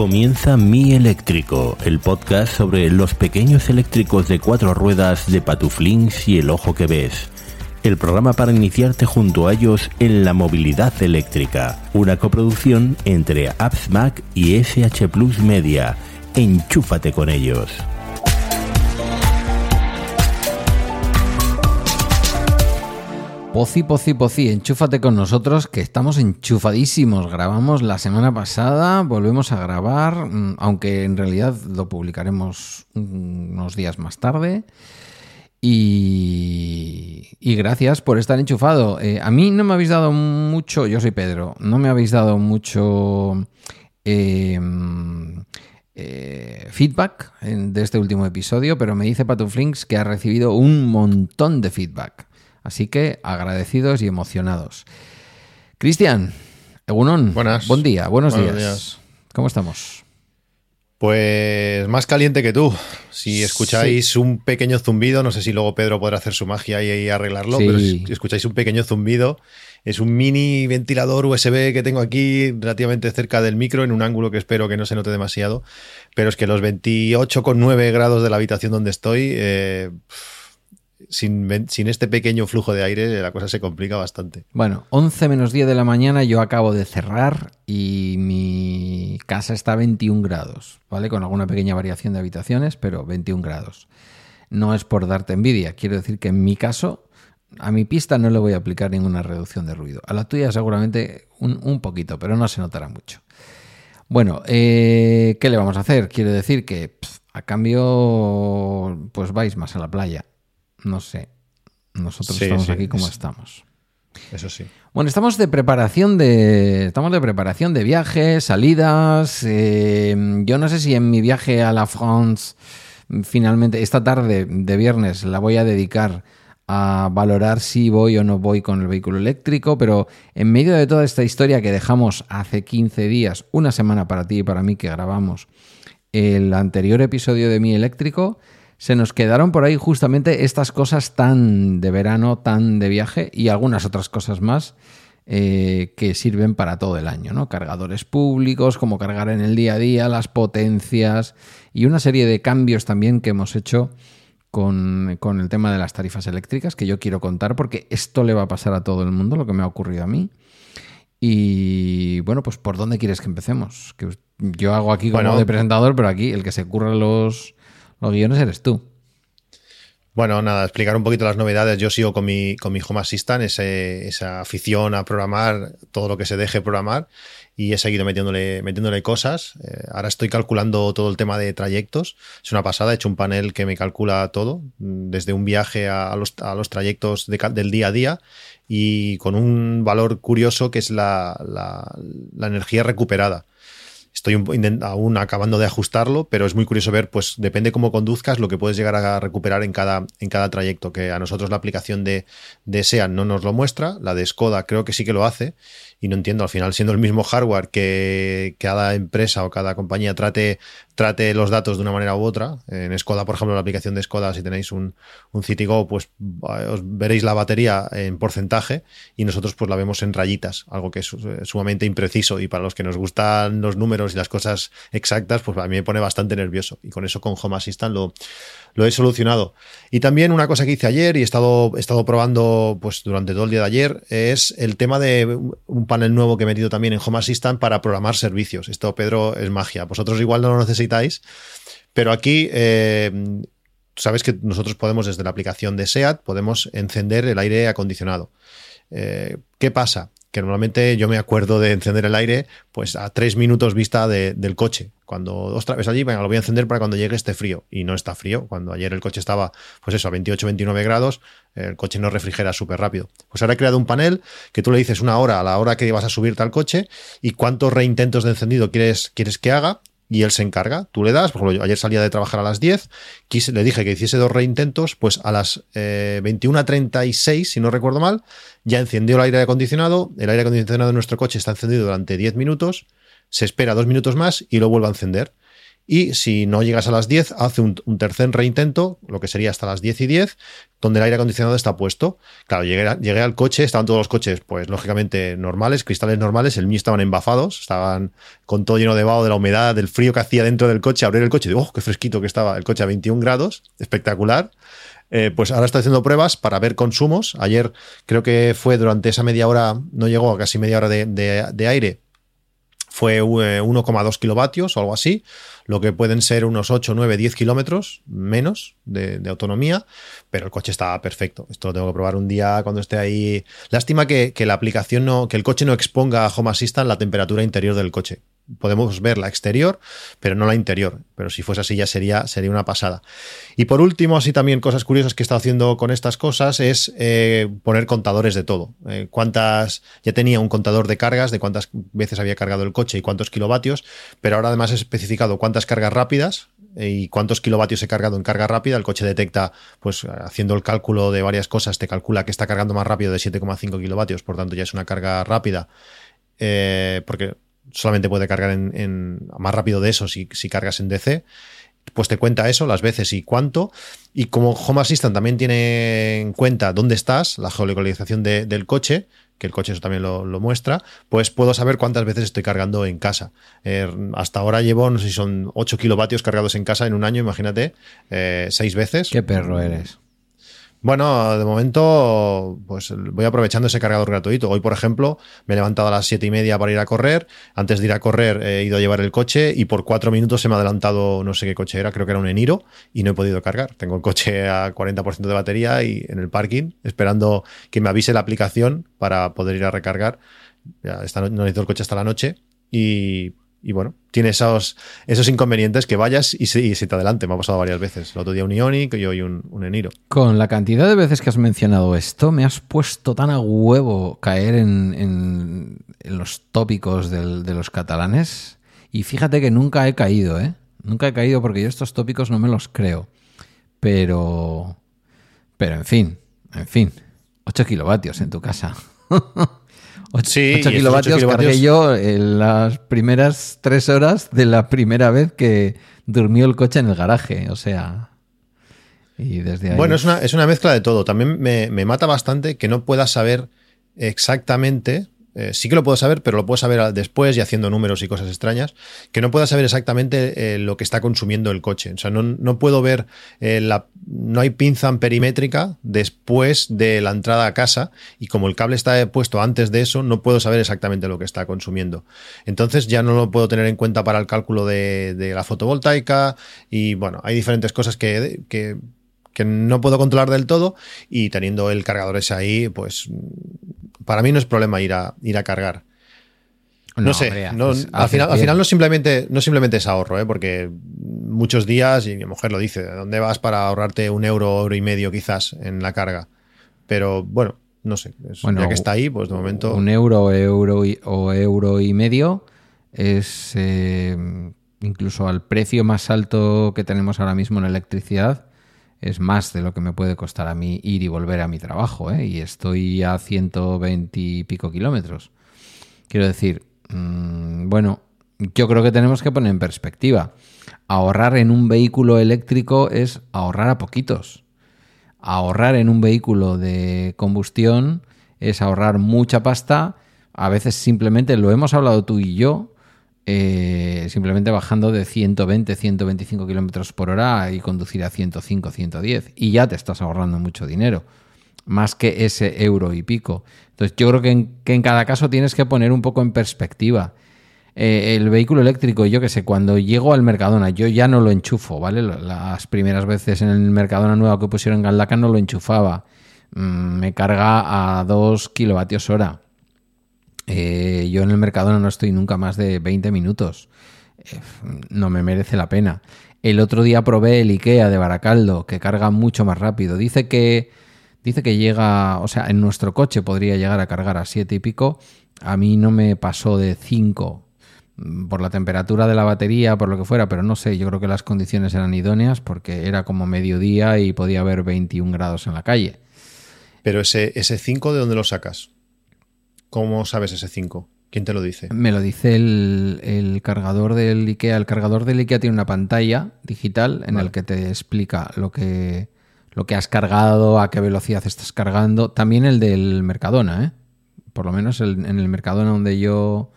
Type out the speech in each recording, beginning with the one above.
Comienza Mi Eléctrico, el podcast sobre los pequeños eléctricos de cuatro ruedas de Patuflings y el ojo que ves. El programa para iniciarte junto a ellos en la movilidad eléctrica. Una coproducción entre Apps Mac y SH Plus Media. Enchúfate con ellos. Pozi, pozi, pozi, enchúfate con nosotros que estamos enchufadísimos. Grabamos la semana pasada, volvemos a grabar, mm, aunque en realidad lo publicaremos unos días más tarde. Y, gracias por estar enchufado. Eh, a mí no me habéis dado mucho, yo soy Pedro, no me habéis dado mucho em, eh, feedback de este último episodio, pero me dice Patuflinks que ha recibido un montón de feedback. Así que agradecidos y emocionados. Cristian, Egunon, Buenas. buen día, buenos, días. ¿Cómo estamos? Pues más caliente que tú. Si escucháis un pequeño zumbido, no sé si luego Pedro podrá hacer su magia y, arreglarlo, pero si escucháis un pequeño zumbido, es un mini ventilador USB que tengo aquí relativamente cerca del micro, en un ángulo que espero que no se note demasiado. Pero es que los 28,9 grados de la habitación donde estoy, eh, sin, sin, este pequeño flujo de aire la cosa se complica bastante. Bueno, 11 menos 10 de la mañana yo acabo de cerrar y mi casa está a 21 grados, ¿vale? Con alguna pequeña variación de habitaciones, pero 21 grados. No es por darte envidia, quiero decir que en mi caso, a mi pista no le voy a aplicar ninguna reducción de ruido. A la tuya seguramente un, poquito, pero no se notará mucho. Bueno, eh, ¿qué le vamos a hacer? Quiero decir que a cambio, pues vais más a la playa no sé. Nosotros estamos aquí como estamos. Eso sí. Bueno, estamos de preparación de. Estamos de preparación de viajes, salidas. Eh, yo no sé si en mi viaje a la France, finalmente, esta tarde de viernes, la voy a dedicar a valorar si voy o no voy con el vehículo eléctrico, pero en medio de toda esta historia que dejamos hace 15 días, una semana para ti y para mí que grabamos el anterior episodio de mi eléctrico, se nos quedaron por ahí justamente estas cosas tan de verano, tan de viaje y algunas otras cosas más eh, que sirven para todo el año, ¿no? Cargadores públicos, como cargar en el día a día, las potencias y una serie de cambios también que hemos hecho con, con, el tema de las tarifas eléctricas que yo quiero contar porque esto le va a pasar a todo el mundo, lo que me ha ocurrido a mí. Y bueno, pues ¿por dónde quieres que empecemos? Que yo hago aquí como de presentador, pero aquí el que se curra los, los guiones eres tú. Bueno, nada, explicar un poquito las novedades. Yo sigo con mi, con mi Home Assistant, esa afición a programar, todo lo que se deje programar, y he seguido metiéndole, metiéndole cosas. Eh, ahora estoy calculando todo el tema de trayectos. Es una pasada, he hecho un panel que me calcula todo, desde un viaje a, los, trayectos del día a día, y con un valor curioso que es la, la energía recuperada. Estoy aún acabando de ajustarlo, pero es muy curioso ver, pues depende cómo conduzcas, lo que puedes llegar a recuperar en cada, en cada trayecto, que a nosotros la aplicación de, de no nos lo muestra, la de Skoda creo que sí que lo hace, y no entiendo, al final siendo el mismo hardware que cada empresa o cada compañía trate, trate los datos de una manera u otra. En Skoda, por ejemplo, la aplicación de Skoda, si tenéis un, un CityGo, pues os veréis la batería en porcentaje y nosotros pues la vemos en rayitas, algo que es eh, sumamente impreciso y para los que nos gustan los números y las cosas exactas, pues a mí me pone bastante nervioso y con eso con Home Assistant lo, lo he solucionado. Y también una cosa que hice ayer y he estado, he estado probando pues, durante todo el día de ayer es el tema de un panel nuevo que he metido también en Home Assistant para programar servicios. Esto, Pedro, es magia. Vosotros igual no lo necesitáis, pero aquí... Eh, sabes que nosotros podemos desde la aplicación de SEAT podemos encender el aire acondicionado. Eh, ¿Qué pasa? Que normalmente yo me acuerdo de encender el aire pues a tres minutos vista del coche. Cuando otra vez allí, venga, lo voy a encender para cuando llegue este frío. Y no está frío. Cuando ayer el coche estaba, pues eso, a 28, 29 grados, el coche no refrigera súper rápido. Pues ahora he creado un panel que tú le dices una hora a la hora que vas a subirte al coche y cuántos reintentos de encendido quieres, quieres que haga y él se encarga. Tú le das, por ejemplo, ayer salía de trabajar a las 10, quise, le dije que hiciese dos reintentos, pues a las eh, 21.36, si no recuerdo mal, ya encendió el aire acondicionado. El aire acondicionado de nuestro coche está encendido durante 10 minutos, se espera dos minutos más y lo vuelve a encender. Y si no llegas a las 10, hace un, tercer reintento, lo que sería hasta las 10 y 10, donde el aire acondicionado está puesto. Claro, llegué, al coche, estaban todos los coches, pues lógicamente normales, cristales normales, el mío estaban embafados, estaban con todo lleno de vaho, de la humedad, del frío que hacía dentro del coche, abrir el coche, digo, oh, qué fresquito que estaba, el coche a 21 grados, espectacular. Eh, pues ahora estoy haciendo pruebas para ver consumos. Ayer creo que fue durante esa media hora, no llegó a casi media hora de, aire, fue 1,2 eh, kilovatios o algo así, lo que pueden ser unos 8, 9, 10 kilómetros menos de, autonomía, pero el coche está perfecto. Esto lo tengo que probar un día cuando esté ahí. Lástima que, que la aplicación no, que el coche no exponga a Home Assistant la temperatura interior del coche podemos ver la exterior, pero no la interior. Pero si fuese así ya sería, sería una pasada. Y por último, así también cosas curiosas que he estado haciendo con estas cosas es eh, poner contadores de todo. Eh, cuántas, ya tenía un contador de cargas, de cuántas veces había cargado el coche y cuántos kilovatios, pero ahora además he especificado cuántas cargas rápidas eh, y cuántos kilovatios he cargado en carga rápida. El coche detecta, pues haciendo el cálculo de varias cosas, te calcula que está cargando más rápido de 7,5 kilovatios, por tanto ya es una carga rápida. porque solamente puede cargar en, más rápido de eso si, cargas en DC pues te cuenta eso, las veces y cuánto. Y como Home Assistant también tiene en cuenta dónde estás, la geolocalización del coche, que el coche eso también lo, muestra, pues puedo saber cuántas veces estoy cargando en casa. Eh, hasta ahora llevo, no sé si son 8 kilovatios cargados en casa en un año, imagínate, eh, 6 veces. Qué perro eres. Bueno, de momento, pues voy aprovechando ese cargador gratuito. Hoy, por ejemplo, me he levantado a las siete y media para ir a correr. Antes de ir a correr, he ido a llevar el coche y por cuatro minutos se me ha adelantado, no sé qué coche era, creo que era un Eniro, y no he podido cargar. Tengo el coche a 40% de batería y en el parking, esperando que me avise la aplicación para poder ir a recargar. Ya esta no necesito el coche hasta la noche y y bueno, tiene esos, esos inconvenientes que vayas y se, te adelante. Me ha pasado varias veces. El otro día un Ionic y hoy un, un, Eniro. Con la cantidad de veces que has mencionado esto, me has puesto tan a huevo caer en, los tópicos de los catalanes. Y fíjate que nunca he caído, ¿eh? Nunca he caído porque yo estos tópicos no me los creo. Pero. Pero en fin, en fin. 8 kilovatios en tu casa. 8, sí, kilovatios, cargué yo en las primeras tres horas de la primera vez que durmió el coche en el garaje. O sea. Y desde ahí... Bueno, es una, es una mezcla de todo. También me, me mata bastante que no puedas saber exactamente eh, sí que lo puedo saber, pero lo puedo saber después y haciendo números y cosas extrañas, que no pueda saber exactamente eh, lo que está consumiendo el coche. O sea, no, puedo ver, eh, la, no hay pinza perimétrica después de la entrada a casa y como el cable está puesto antes de eso, no puedo saber exactamente lo que está consumiendo. Entonces ya no lo puedo tener en cuenta para el cálculo de, la fotovoltaica y bueno, hay diferentes cosas que, que que no puedo controlar del todo y teniendo el cargador ese ahí, pues para mí no es problema ir a, ir a cargar. No, sé, al, final, no simplemente, no simplemente es ahorro, ¿eh? porque muchos días, y mi mujer lo dice, ¿dónde vas para ahorrarte un euro, euro y medio quizás en la carga? Pero bueno, no sé, ya que está ahí, pues de momento... Un euro, euro y, o euro y medio es eh, incluso al precio más alto que tenemos ahora mismo en electricidad, es más de lo que me puede costar a mí ir y volver a mi trabajo, ¿eh? y estoy a 120 y pico kilómetros. Quiero decir, mm, bueno, yo creo que tenemos que poner en perspectiva. Ahorrar en un vehículo eléctrico es ahorrar a poquitos. Ahorrar en un vehículo de combustión es ahorrar mucha pasta. A veces simplemente lo hemos hablado tú y yo eh, simplemente bajando de 120, 125 kilómetros por hora y conducir a 105, 110. Y ya te estás ahorrando mucho dinero, más que ese euro y pico. Entonces, yo creo que en, cada caso tienes que poner un poco en perspectiva. Eh, el vehículo eléctrico, yo que sé, cuando llego al Mercadona, yo ya no lo enchufo, ¿vale? Las primeras veces en el Mercadona nuevo que pusieron en Galdaca no lo enchufaba. Mm, me carga a 2 kilovatios hora eh, yo en el Mercadona no estoy nunca más de 20 minutos. Eh, no me merece la pena. El otro día probé el IKEA de Baracaldo, que carga mucho más rápido. Dice que, dice que llega, o sea, en nuestro coche podría llegar a cargar a 7 y pico. A mí no me pasó de 5 mm, por la temperatura de la batería, por lo que fuera, pero no sé, yo creo que las condiciones eran idóneas porque era como mediodía y podía haber 21 grados en la calle. Pero ese, ese 5, ¿de dónde lo sacas? ¿Cómo sabes ese 5? ¿Quién te lo dice? Me lo dice el, cargador del IKEA. El cargador del IKEA tiene una pantalla digital en el que te explica lo que, lo que has cargado, a qué velocidad estás cargando. También el del Mercadona, ¿eh? Por lo menos en el Mercadona donde yo,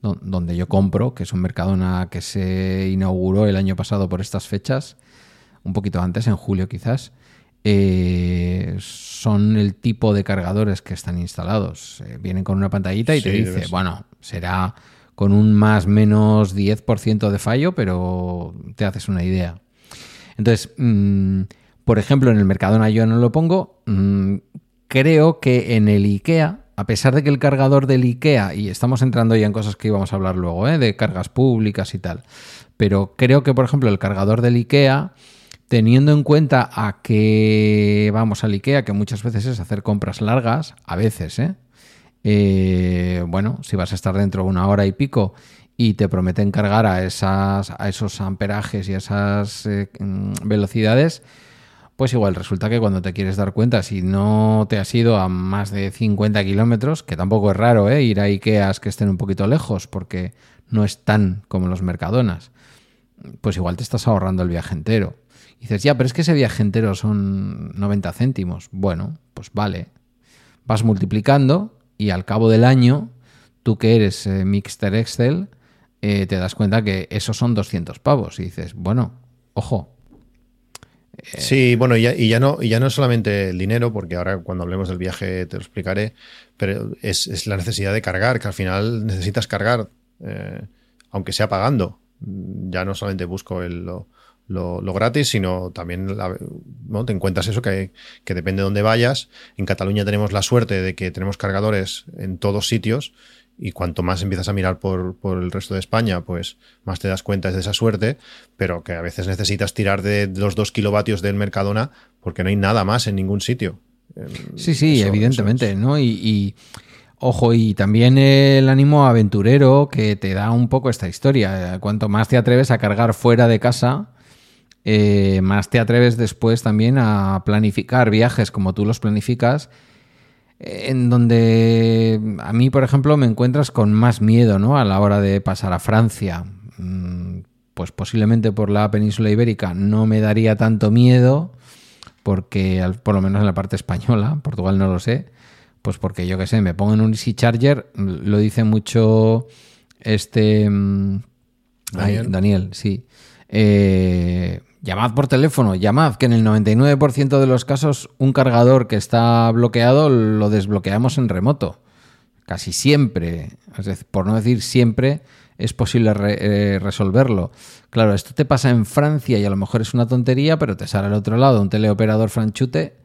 donde yo compro, que es un Mercadona que se inauguró el año pasado por estas fechas, un poquito antes, en julio quizás. Eh, son el tipo de cargadores que están instalados. Eh, vienen con una pantallita y te dice, bueno, será con un más menos 10% de fallo, pero te haces una idea. Entonces, mm, por ejemplo, en el Mercadona yo no lo pongo. Mm, creo que en el IKEA, a pesar de que el cargador del IKEA, y estamos entrando ya en cosas que íbamos a hablar luego, ¿eh? de cargas públicas y tal, pero creo que, por ejemplo, el cargador del IKEA teniendo en cuenta a que vamos al IKEA, que muchas veces es hacer compras largas, a veces, ¿eh? ¿eh? bueno, si vas a estar dentro una hora y pico y te prometen cargar a, esas, a esos amperajes y a esas eh, mm, velocidades, pues igual resulta que cuando te quieres dar cuenta, si no te has ido a más de 50 kilómetros, que tampoco es raro ¿eh? ir a Ikeas que estén un poquito lejos, porque no están como los Mercadonas, pues igual te estás ahorrando el viaje entero. Y dices, ya, pero es que ese viaje entero son 90 céntimos. Bueno, pues vale. Vas multiplicando y al cabo del año, tú que eres eh, Mixter Excel, eh, te das cuenta que esos son 200 pavos. Y dices, bueno, ojo. Eh, sí, bueno, y ya, no, y ya no es solamente el dinero, porque ahora cuando hablemos del viaje te lo explicaré, pero es, la necesidad de cargar, que al final necesitas cargar, aunque sea pagando. Ya no solamente busco el, lo, gratis, sino también ¿no? te encuentras eso que, depende de dónde vayas. En Cataluña tenemos la suerte de que tenemos cargadores en todos sitios y cuanto más empiezas a mirar por, el resto de España, pues más te das cuenta de esa suerte, pero que a veces necesitas tirar de los dos kilovatios del Mercadona porque no hay nada más en ningún sitio. Sí, sí, evidentemente, ¿no? y, Ojo, y también el ánimo aventurero que te da un poco esta historia. Cuanto más te atreves a cargar fuera de casa, eh, más te atreves después también a planificar viajes como tú los planificas, en donde a mí, por ejemplo, me encuentras con más miedo ¿no? a la hora de pasar a Francia. Mm, pues posiblemente por la península ibérica no me daría tanto miedo, porque por lo menos en la parte española, Portugal no lo sé, pues porque yo qué sé, me pongo en un Easy Charger, lo dice mucho este... Mm, Daniel, Daniel sí. Eh, Llamad por teléfono, llamad, que en el 99% de los casos un cargador que está bloqueado lo desbloqueamos en remoto. Casi siempre, por no decir siempre, es posible eh, resolverlo. Claro, esto te pasa en Francia y a lo mejor es una tontería, pero te sale al otro lado un teleoperador franchute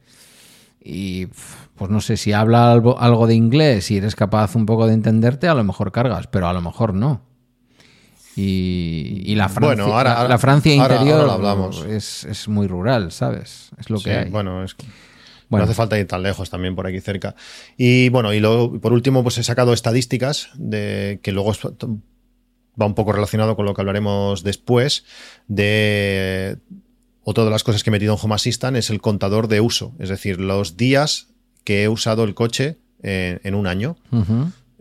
y pues no sé si habla algo, algo de inglés y eres capaz un poco de entenderte, a lo mejor cargas, pero a lo mejor no. Y, la Francia, la, Francia interior hablamos. Es, muy rural, ¿sabes? Es lo que hay. Bueno, es No hace falta ir tan lejos también por aquí cerca. Y bueno, y luego, por último, pues he sacado estadísticas de que luego va un poco relacionado con lo que hablaremos después de otra de las cosas que he metido en Home Assistant es el contador de uso, es decir, los días que he usado el coche en, un año.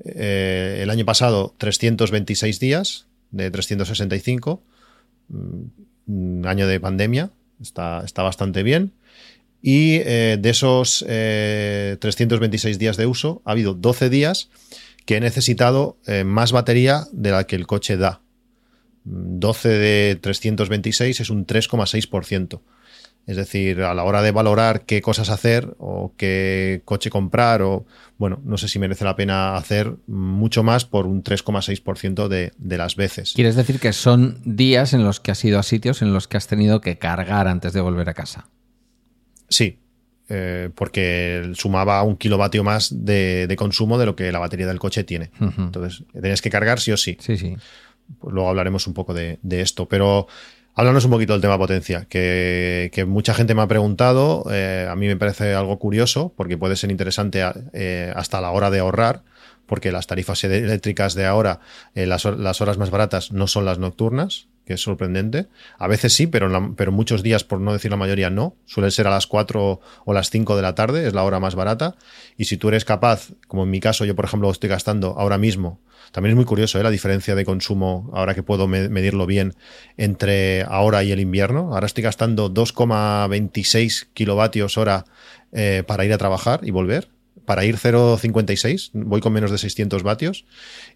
Eh, el año pasado 326 días, de 365, un mm, año de pandemia, está, está bastante bien. Y eh, de esos 326 eh, días de uso, ha habido 12 días que he necesitado más batería de la que el coche da. 12 de 326 es un 3,6%. Es decir, a la hora de valorar qué cosas hacer o qué coche comprar o, bueno, no sé si merece la pena hacer mucho más por un 3,6% de, de las veces. ¿Quieres decir que son días en los que has ido a sitios en los que has tenido que cargar antes de volver a casa? Sí, eh, porque sumaba un kilovatio más de, consumo de lo que la batería del coche tiene. Entonces, tenías que cargar sí o sí. Sí, sí. Pues luego hablaremos un poco de, esto, pero Háblanos un poquito del tema potencia, que, mucha gente me ha preguntado. Eh, a mí me parece algo curioso porque puede ser interesante eh, hasta la hora de ahorrar, porque las tarifas eléctricas de ahora, eh, las, horas más baratas no son las nocturnas, que es sorprendente. A veces sí, pero, pero muchos días, por no decir la mayoría, no. Suelen ser a las 4 o las 5 de la tarde, es la hora más barata. Y si tú eres capaz, como en mi caso, yo por ejemplo estoy gastando ahora mismo, también es muy curioso ¿eh? la diferencia de consumo, ahora que puedo medirlo bien, entre ahora y el invierno. Ahora estoy gastando 2,26 kilovatios hora eh, para ir a trabajar y volver para ir 0,56, voy con menos de 600 vatios.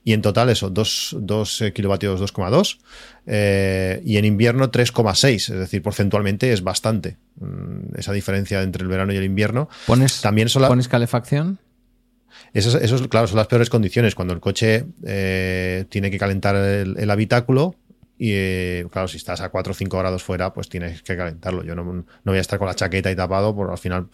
Y en total eso, 2, 2 eh, kilovatios 2,2. Eh, y en invierno 3,6, es decir, porcentualmente es bastante. Mm, esa diferencia entre el verano y el invierno. ¿Pones, También son ¿pones calefacción? Eso, eso, claro, son las peores condiciones. Cuando el coche eh, tiene que calentar el, habitáculo, y claro, si estás a 4 o 5 grados fuera, pues tienes que calentarlo. Yo no, no, voy a estar con la chaqueta y tapado, porque al final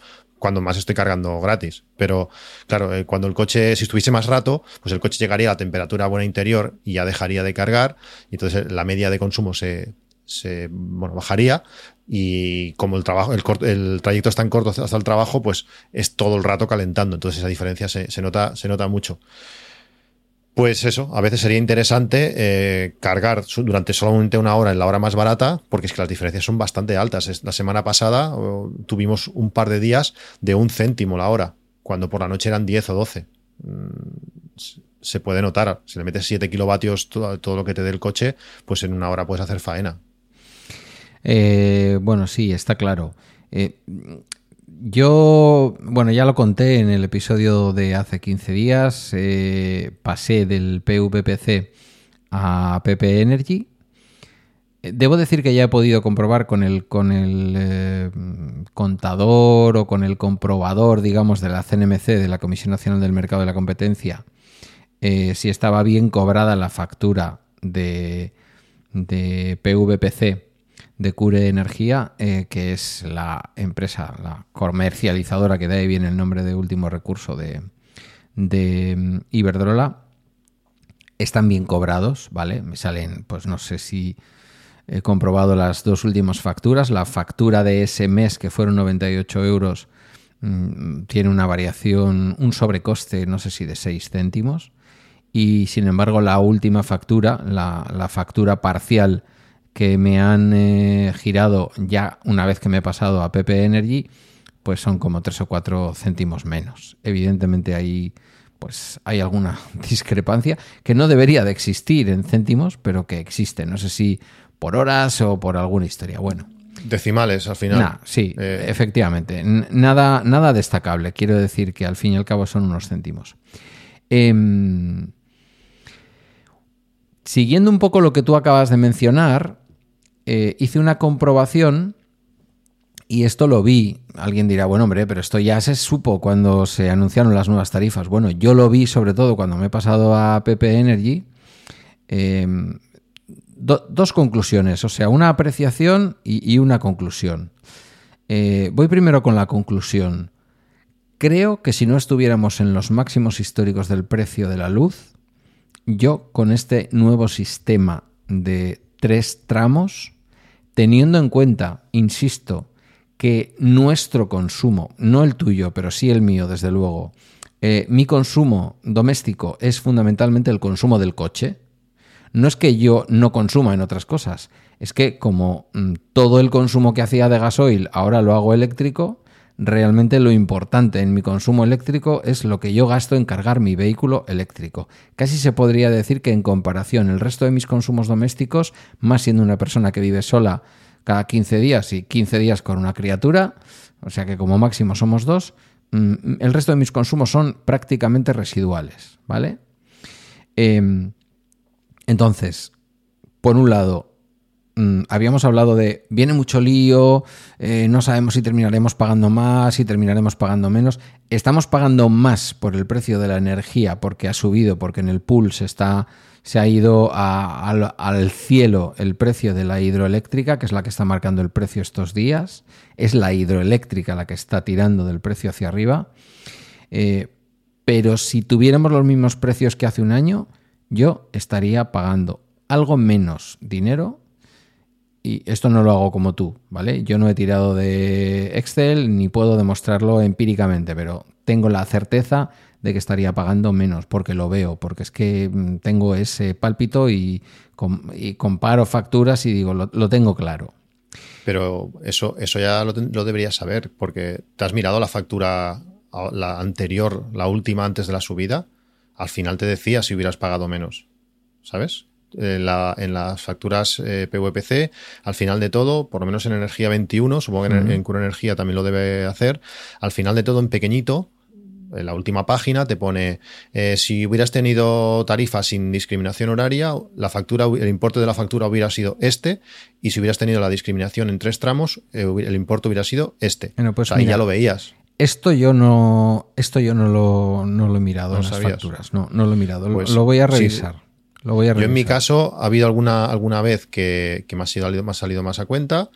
cuando más estoy cargando gratis. Pero claro, eh, cuando el coche, si estuviese más rato, pues el coche llegaría a la temperatura buena interior y ya dejaría de cargar. Y entonces la media de consumo se, se bueno, bajaría. Y como el trabajo, el, el, trayecto es tan corto hasta el trabajo, pues es todo el rato calentando. Entonces esa diferencia se, se nota, se nota mucho. Pues eso, a veces sería interesante eh, cargar durante solamente una hora en la hora más barata, porque es que las diferencias son bastante altas. La semana pasada tuvimos un par de días de un céntimo la hora, cuando por la noche eran 10 o 12. Mm, se puede notar, si le metes 7 kilovatios todo, todo lo que te dé el coche, pues en una hora puedes hacer faena. Eh, bueno, sí, está claro. Eh, yo, bueno, ya lo conté en el episodio de hace 15 días, eh, pasé del PVPC a PP Energy. Eh, debo decir que ya he podido comprobar con el, con el eh, contador o con el comprobador, digamos, de la CNMC, de la Comisión Nacional del Mercado de la Competencia, si estaba bien cobrada la factura de, de PVPC de Cure Energía, eh, que es la empresa, la comercializadora que da ahí bien el nombre de último recurso de, de mm, Iberdrola, están bien cobrados, ¿vale? Me salen, pues no sé si he comprobado las dos últimas facturas. La factura de ese mes, que fueron 98 euros, mm, tiene una variación, un sobrecoste, no sé si de 6 céntimos. Y sin embargo, la última factura, la, la factura parcial que me han eh, girado ya una vez que me he pasado a PP Energy, pues son como 3 o 4 céntimos menos. Evidentemente ahí pues hay alguna discrepancia que no debería de existir en céntimos, pero que existe. No sé si por horas o por alguna historia. Bueno. Decimales al final. sí, eh. efectivamente. Nada, nada destacable. Quiero decir que al fin y al cabo son unos céntimos. Em, siguiendo un poco lo que tú acabas de mencionar, eh, hice una comprobación y esto lo vi. Alguien dirá, bueno, hombre, pero esto ya se supo cuando se anunciaron las nuevas tarifas. Bueno, yo lo vi sobre todo cuando me he pasado a PP Energy. Em, dos conclusiones, o sea, una apreciación y, una conclusión. Eh, voy primero con la conclusión. Creo que si no estuviéramos en los máximos históricos del precio de la luz, yo con este nuevo sistema de tres tramos, teniendo en cuenta, insisto, que nuestro consumo, no el tuyo, pero sí el mío, desde luego, eh, mi consumo doméstico es fundamentalmente el consumo del coche. No es que yo no consuma en otras cosas, es que como mm, todo el consumo que hacía de gasoil ahora lo hago eléctrico, realmente lo importante en mi consumo eléctrico es lo que yo gasto en cargar mi vehículo eléctrico. Casi se podría decir que en comparación el resto de mis consumos domésticos, más siendo una persona que vive sola cada 15 días y 15 días con una criatura, o sea que como máximo somos dos, mm, el resto de mis consumos son prácticamente residuales, ¿vale? Em, entonces, por un lado, Mm, habíamos hablado de viene mucho lío, eh, no sabemos si terminaremos pagando más, si terminaremos pagando menos. Estamos pagando más por el precio de la energía porque ha subido, porque en el pool se ha ido al, cielo el precio de la hidroeléctrica, que es la que está marcando el precio estos días. Es la hidroeléctrica la que está tirando del precio hacia arriba. Eh, pero si tuviéramos los mismos precios que hace un año, yo estaría pagando algo menos dinero y esto no lo hago como tú, ¿vale? Yo no he tirado de Excel ni puedo demostrarlo empíricamente, pero tengo la certeza de que estaría pagando menos, porque lo veo, porque es que mm, tengo ese pálpito y, comparo facturas y digo, lo, tengo claro. Pero eso, eso ya lo, lo, deberías saber, porque te has mirado la factura, la anterior, la última antes de la subida, al final te decía si hubieras pagado menos, ¿sabes? En, las facturas eh, PVPC, al final de todo, por lo menos en energía 21, supongo que en, Cura Energía también lo debe hacer, al final de todo en pequeñito, en la última página te pone eh, si hubieras tenido tarifa sin discriminación horaria, la factura, el importe de la factura hubiera sido este, y si hubieras tenido la discriminación en tres tramos, eh, el importe hubiera sido este. Bueno, pues ahí ya lo veías. Esto yo no, esto yo no lo, no lo he mirado en las facturas. No, no lo he mirado. Pues lo voy a revisar. Lo voy a Yo en mi caso ha habido alguna, alguna vez que, me, ha salido, me ha salido más a cuenta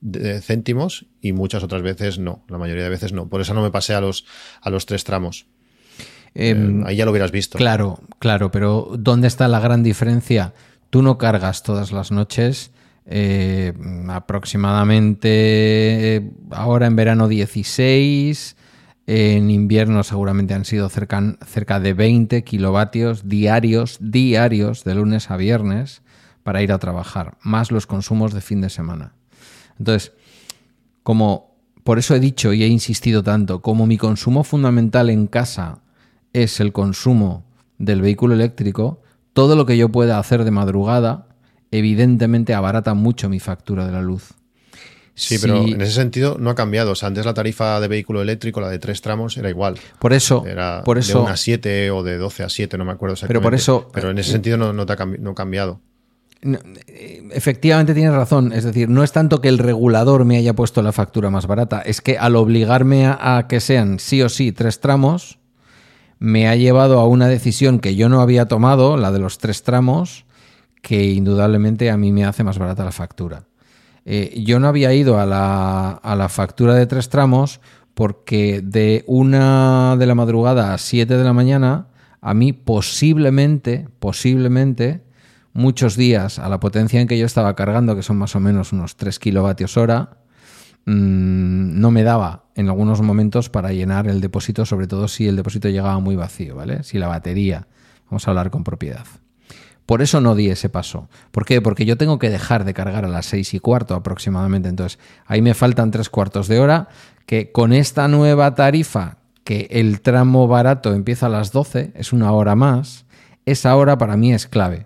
de céntimos y muchas otras veces no. La mayoría de veces no. Por eso no me pasé a los, a los tres tramos. Em, eh, ahí ya lo hubieras visto. Claro, claro, pero ¿dónde está la gran diferencia? Tú no cargas todas las noches eh, aproximadamente ahora en verano 16, en invierno seguramente han sido cerca, de 20 kilovatios diarios, diarios, de lunes a viernes, para ir a trabajar, más los consumos de fin de semana. Entonces, como por eso he dicho y he insistido tanto, como mi consumo fundamental en casa es el consumo del vehículo eléctrico, todo lo que yo pueda hacer de madrugada evidentemente abarata mucho mi factura de la luz. Sí, pero en ese sentido no ha cambiado. O sea, antes la tarifa de vehículo eléctrico, la de tres tramos, era igual. Por eso. Era por eso, de 1 a 7 o de 12 a 7, no me acuerdo exactamente. Pero por eso. Pero en ese sentido no, no, te ha, cambiado. efectivamente tienes razón. Es decir, no es tanto que el regulador me haya puesto la factura más barata, es que al obligarme a que sean sí o sí tres tramos, me ha llevado a una decisión que yo no había tomado, la de los tres tramos que indudablemente a mí me hace más barata la factura. Eh, yo no había ido a la, a la, factura de tres tramos porque de una de la madrugada a siete de la mañana, a mí posiblemente, posiblemente, muchos días a la potencia en que yo estaba cargando, que son más o menos unos 3 kilovatios hora, mm, no me daba en algunos momentos para llenar el depósito, sobre todo si el depósito llegaba muy vacío, ¿vale? Si la batería, vamos a hablar con propiedad. Por eso no di ese paso. ¿Por qué? Porque yo tengo que dejar de cargar a las seis y cuarto aproximadamente. Entonces, ahí me faltan tres cuartos de hora que con esta nueva tarifa, que el tramo barato empieza a las 12, es una hora más, esa hora para mí es clave.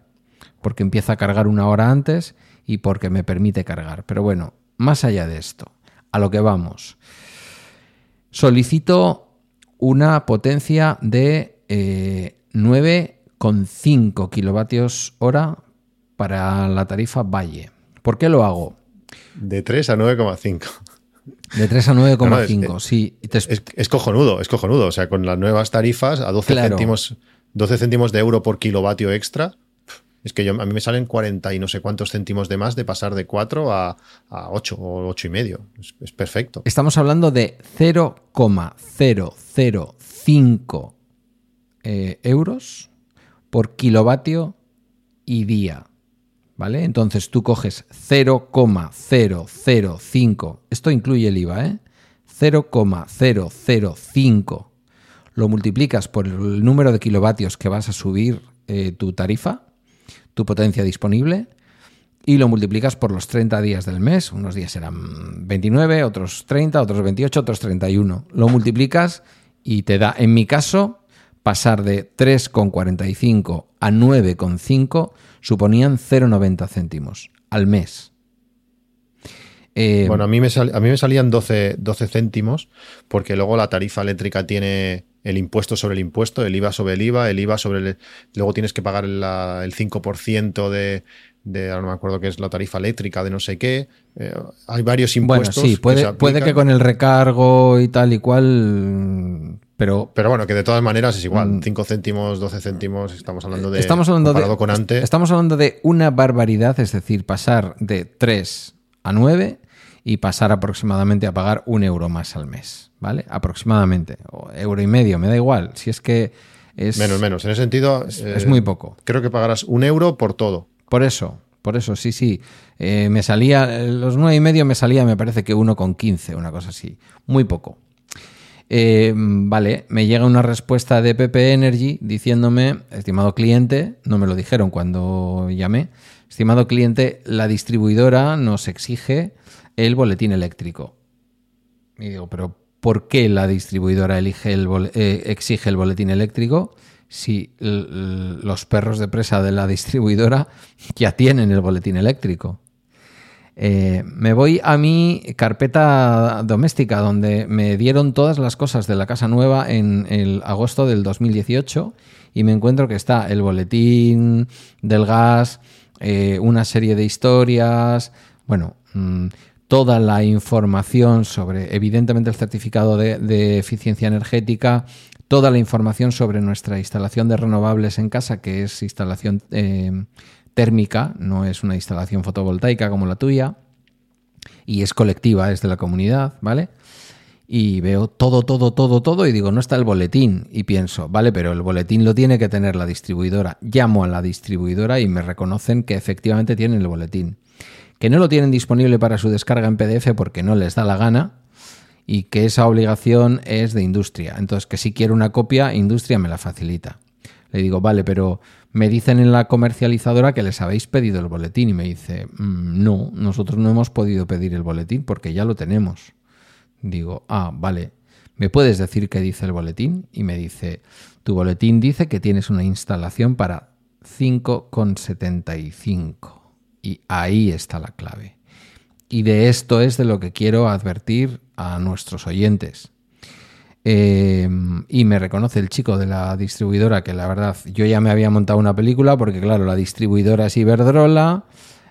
Porque empieza a cargar una hora antes y porque me permite cargar. Pero bueno, más allá de esto, a lo que vamos. Solicito una potencia de eh, 9 con 5 kilovatios hora para la tarifa Valle. ¿Por qué lo hago? De 3 a 9,5. De 3 a 9,5, sí. Es, cojonudo, es cojonudo. O sea, con las nuevas tarifas a 12 céntimos 12 céntimos de euro por kilovatio extra, es que yo, a mí me salen 40 y no sé cuántos céntimos de más de pasar de 4 a, 8 o 8 y medio. Es, perfecto. Estamos hablando de 0,005 eh, euros por kilovatio y día. ¿Vale? Entonces tú coges 0,005, esto incluye el IVA, ¿eh? 0,005, lo multiplicas por el número de kilovatios que vas a subir eh, tu tarifa, tu potencia disponible, y lo multiplicas por los 30 días del mes. Unos días serán 29, otros 30, otros 28, otros 31. Lo multiplicas y te da, en mi caso, pasar de 3,45 a 9,5 suponían 0,90 céntimos al mes. Eh, bueno, a mí, me a mí me salían 12, 12 céntimos porque luego la tarifa eléctrica tiene el impuesto sobre el impuesto, el IVA sobre el IVA, el IVA sobre el... Luego tienes que pagar el 5% de, de, ahora no me acuerdo qué es la tarifa eléctrica, de no sé qué. Eh, hay varios impuestos. Bueno, sí, puede, puede que con el recargo y tal y cual pero, pero bueno, que de todas maneras es igual. 5 mm. céntimos, 12 céntimos, estamos hablando de. Estamos hablando de, con antes. Estamos hablando de una barbaridad, es decir, pasar de 3 a 9 y pasar aproximadamente a pagar un euro más al mes. ¿Vale? Aproximadamente. O euro y medio, me da igual. Si es que es. Menos, menos. En ese sentido. Es, eh, muy poco. Creo que pagarás un euro por todo. Por eso. Por eso, sí, sí. Eh, me salía, los nueve y medio me salía, me parece que uno con 15, una cosa así. Muy poco. Eh, vale, me llega una respuesta de PP Energy diciéndome, estimado cliente, no me lo dijeron cuando llamé, estimado cliente, la distribuidora nos exige el boletín eléctrico. Y digo, pero ¿por qué la distribuidora elige el eh, exige el boletín eléctrico si los perros de presa de la distribuidora ya tienen el boletín eléctrico? Eh, me voy a mi carpeta doméstica, donde me dieron todas las cosas de la casa nueva en el agosto del 2018 y me encuentro que está el boletín del gas, eh, una serie de historias, bueno, mm, toda la información sobre, evidentemente, el certificado de, eficiencia energética, toda la información sobre nuestra instalación de renovables en casa, que es instalación eh, térmica, no es una instalación fotovoltaica como la tuya, y es colectiva, es de la comunidad, ¿vale? Y veo todo, todo, todo, todo y digo, no está el boletín. Y pienso, vale, pero el boletín lo tiene que tener la distribuidora. Llamo a la distribuidora y me reconocen que efectivamente tienen el boletín. Que no lo tienen disponible para su descarga en PDF porque no les da la gana y que esa obligación es de industria. Entonces, que si quiero una copia, industria me la facilita. Le digo, vale, pero me dicen en la comercializadora que les habéis pedido el boletín y me dice, mm, no, nosotros no hemos podido pedir el boletín porque ya lo tenemos. Digo, ah, vale, ¿me puedes decir qué dice el boletín? Y me dice, tu boletín dice que tienes una instalación para 5,75. Y ahí está la clave. Y de esto es de lo que quiero advertir a nuestros oyentes. Em, y me reconoce el chico de la distribuidora que la verdad yo ya me había montado una película porque claro, la distribuidora es Iberdrola,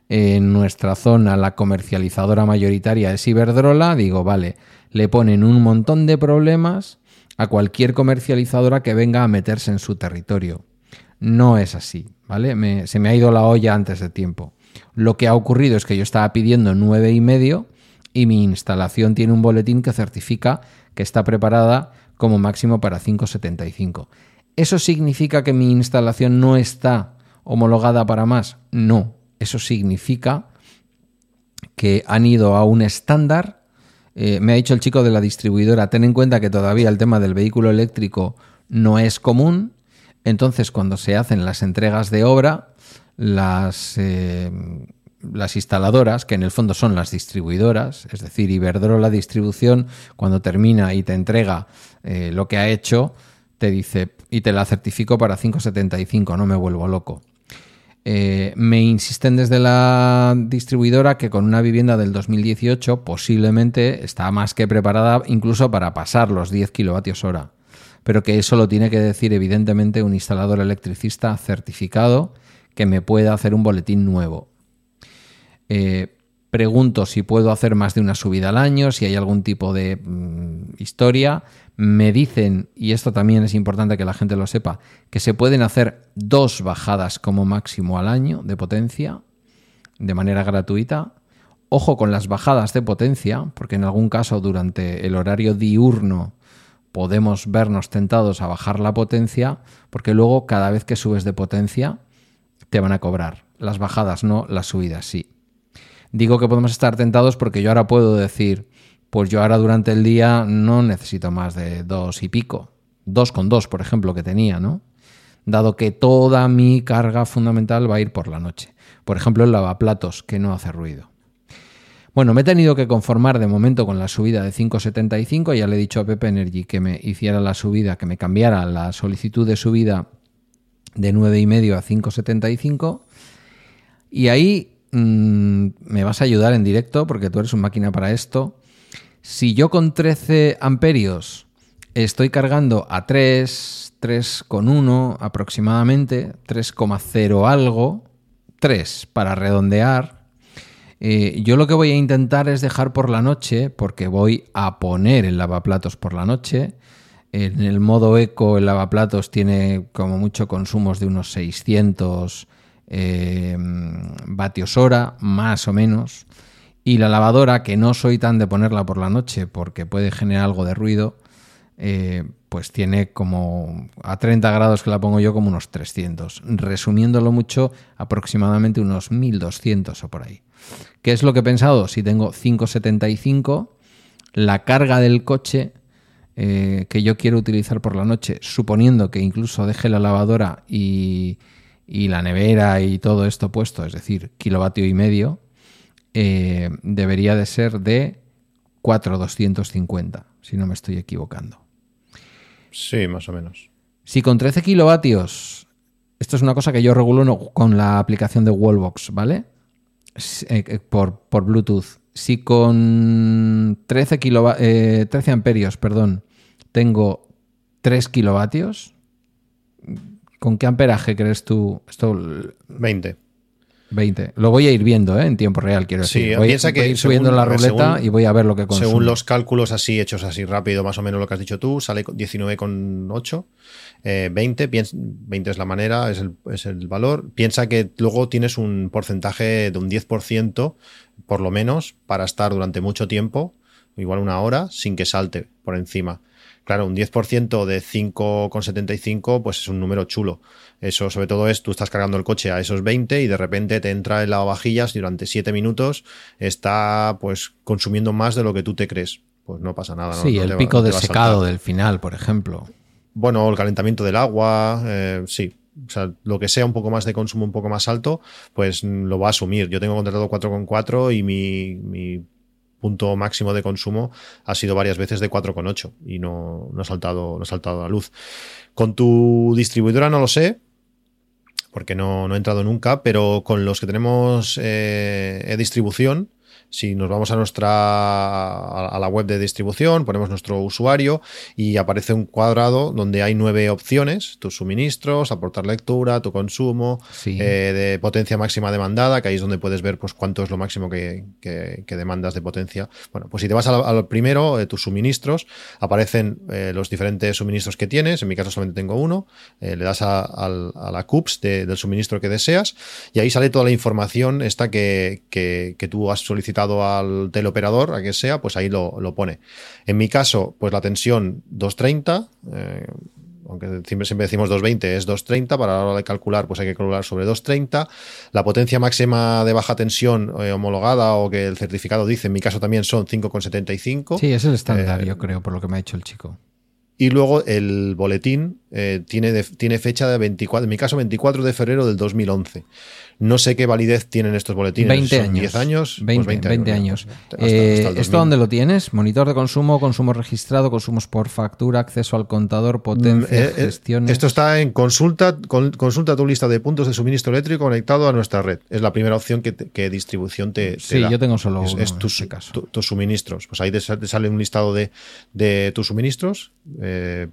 en nuestra zona la comercializadora mayoritaria es Iberdrola, digo, vale, le ponen un montón de problemas a cualquier comercializadora que venga a meterse en su territorio. No es así, ¿vale? se me ha ido la olla antes de tiempo. Lo que ha ocurrido es que yo estaba pidiendo nueve y medio y mi instalación tiene un boletín que certifica que está preparada como máximo para 575. ¿Eso significa que mi instalación no está homologada para más? No, eso significa que han ido a un estándar. Eh, me ha dicho el chico de la distribuidora, ten en cuenta que todavía el tema del vehículo eléctrico no es común, entonces cuando se hacen las entregas de obra, las... Eh, las instaladoras, que en el fondo son las distribuidoras, es decir, Iberdrola Distribución, cuando termina y te entrega eh, lo que ha hecho, te dice, y te la certifico para 5,75, no me vuelvo loco. Eh, me insisten desde la distribuidora que con una vivienda del 2018 posiblemente está más que preparada incluso para pasar los 10 kilovatios hora, pero que eso lo tiene que decir evidentemente un instalador electricista certificado que me pueda hacer un boletín nuevo. Eh, pregunto si puedo hacer más de una subida al año, si hay algún tipo de mm, historia. Me dicen, y esto también es importante que la gente lo sepa, que se pueden hacer dos bajadas como máximo al año de potencia de manera gratuita. Ojo con las bajadas de potencia, porque en algún caso durante el horario diurno podemos vernos tentados a bajar la potencia, porque luego cada vez que subes de potencia te van a cobrar. Las bajadas no, las subidas sí. Digo que podemos estar tentados porque yo ahora puedo decir, pues yo ahora durante el día no necesito más de dos y pico. Dos con dos, por ejemplo, que tenía, ¿no? Dado que toda mi carga fundamental va a ir por la noche. Por ejemplo, el lavaplatos, que no hace ruido. Bueno, me he tenido que conformar de momento con la subida de 5,75. Ya le he dicho a Pepe Energy que me hiciera la subida, que me cambiara la solicitud de subida de 9,5 a 5,75. Y ahí Mm, me vas a ayudar en directo porque tú eres una máquina para esto. Si yo con 13 amperios estoy cargando a 3, 3,1 aproximadamente, 3,0 algo, 3 para redondear, eh, yo lo que voy a intentar es dejar por la noche, porque voy a poner el lavaplatos por la noche. En el modo eco el lavaplatos tiene como mucho consumos de unos 600 eh, vatios hora, más o menos. Y la lavadora, que no soy tan de ponerla por la noche porque puede generar algo de ruido, eh, pues tiene como a 30 grados que la pongo yo como unos 300. Resumiéndolo mucho, aproximadamente unos 1200 o por ahí. ¿Qué es lo que he pensado? Si tengo 575, la carga del coche eh, que yo quiero utilizar por la noche, suponiendo que incluso deje la lavadora y, y la nevera y todo esto puesto, es decir, kilovatio y medio, eh, debería de ser de 4,250, si no me estoy equivocando. Sí, más o menos. Si con 13 kilovatios, esto es una cosa que yo regulo con la aplicación de Wallbox, ¿vale? Eh, por, por Bluetooth. Si con 13, 13 amperios, perdón, tengo 3 kilovatios, ¿con qué amperaje crees tú? Esto, 20. 20. Lo voy a ir viendo ¿eh? en tiempo real, quiero decir. voy, piensa que ir subiendo la ruleta y voy a ver lo que consume. Según los cálculos así hechos así rápido, más o menos lo que has dicho tú, sale 19,8. Eh, 20, 20 es la manera, es el, es el, valor. Piensa que luego tienes un porcentaje de un 10%, por lo menos, para estar durante mucho tiempo, igual una hora, sin que salte por encima. Claro, un 10% de 5,75 pues es un número chulo. Eso sobre todo es, tú estás cargando el coche a esos 20 y de repente te entra el lavavajillas y durante 7 minutos está pues consumiendo más de lo que tú te crees. Pues no pasa nada. Sí, el pico de secado del final, por ejemplo. Bueno, el calentamiento del agua, eh, sí, o sea, lo que sea un poco más de consumo un poco más alto, pues lo va a asumir. Yo tengo contratado 4,4 y mi, mi punto máximo de consumo ha sido varias veces de 4,8 y no, no, ha saltado, no ha saltado a la luz. Con tu distribuidora no lo sé, porque no, no he entrado nunca, pero con los que tenemos eh, distribución, si nos vamos a nuestra a la web de distribución, ponemos nuestro usuario y aparece un cuadrado donde hay nueve opciones: tus suministros, aportar lectura, tu consumo, eh, de potencia máxima demandada, que ahí es donde puedes ver pues cuánto es lo máximo que, demandas de potencia. Bueno, pues si te vas al, primero, eh, tus suministros, aparecen eh, los diferentes suministros que tienes. En mi caso solamente tengo uno. le das a, la CUPS del suministro que deseas y ahí sale toda la información esta que, que tú has solicitado al teleoperador, a que sea, pues ahí lo, pone. En mi caso, pues la tensión 230, eh, aunque siempre, siempre decimos 220, es 230, para la hora de calcular, pues hay que calcular sobre 230. La potencia máxima de baja tensión eh, homologada o que el certificado dice, en mi caso también son 5,75. Sí, es el estándar, eh, yo creo, por lo que me ha dicho el chico. Y luego el boletín tiene, tiene fecha de 24, en mi caso 24 de febrero del 2011. No sé qué validez tienen estos boletines. 20 años. 10 años. 20, 20 años. Eh, ¿Esto dónde lo tienes? Monitor de consumo, consumo registrado, consumos por factura, acceso al contador, potencia, mm, eh, eh, gestiones. Esto está en consulta, consulta tu lista de puntos de suministro eléctrico conectado a nuestra red. Es la primera opción que, distribución te, sí, da. yo tengo solo es, uno es tus, tus suministros. Pues ahí te, sale un listado de, de tus suministros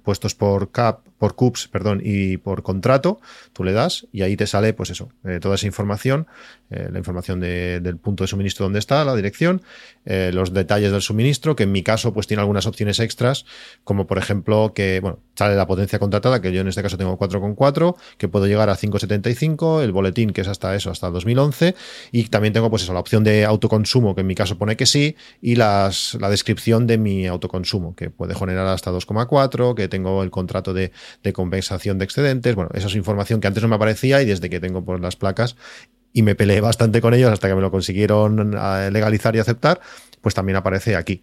puestos por CAP, por CUPS, perdón, y por contrato. Tú le das y ahí te sale, pues eso, toda esa información información, eh, la información del punto de suministro donde está, la dirección, eh, los detalles del suministro, que en mi caso pues tiene algunas opciones extras, como por ejemplo que, bueno, sale la potencia contratada, que yo en este caso tengo 4,4, que puedo llegar a 5,75, el boletín que es hasta eso, hasta 2011, y también tengo pues eso, la opción de autoconsumo, que en mi caso pone que sí, y las, la descripción de mi autoconsumo, que puede generar hasta 2,4, que tengo el contrato de, de compensación de excedentes, bueno, esa es información que antes no me aparecía y desde que tengo por las placas y me peleé bastante con ellos hasta que me lo consiguieron eh, legalizar y aceptar, pues también aparece aquí.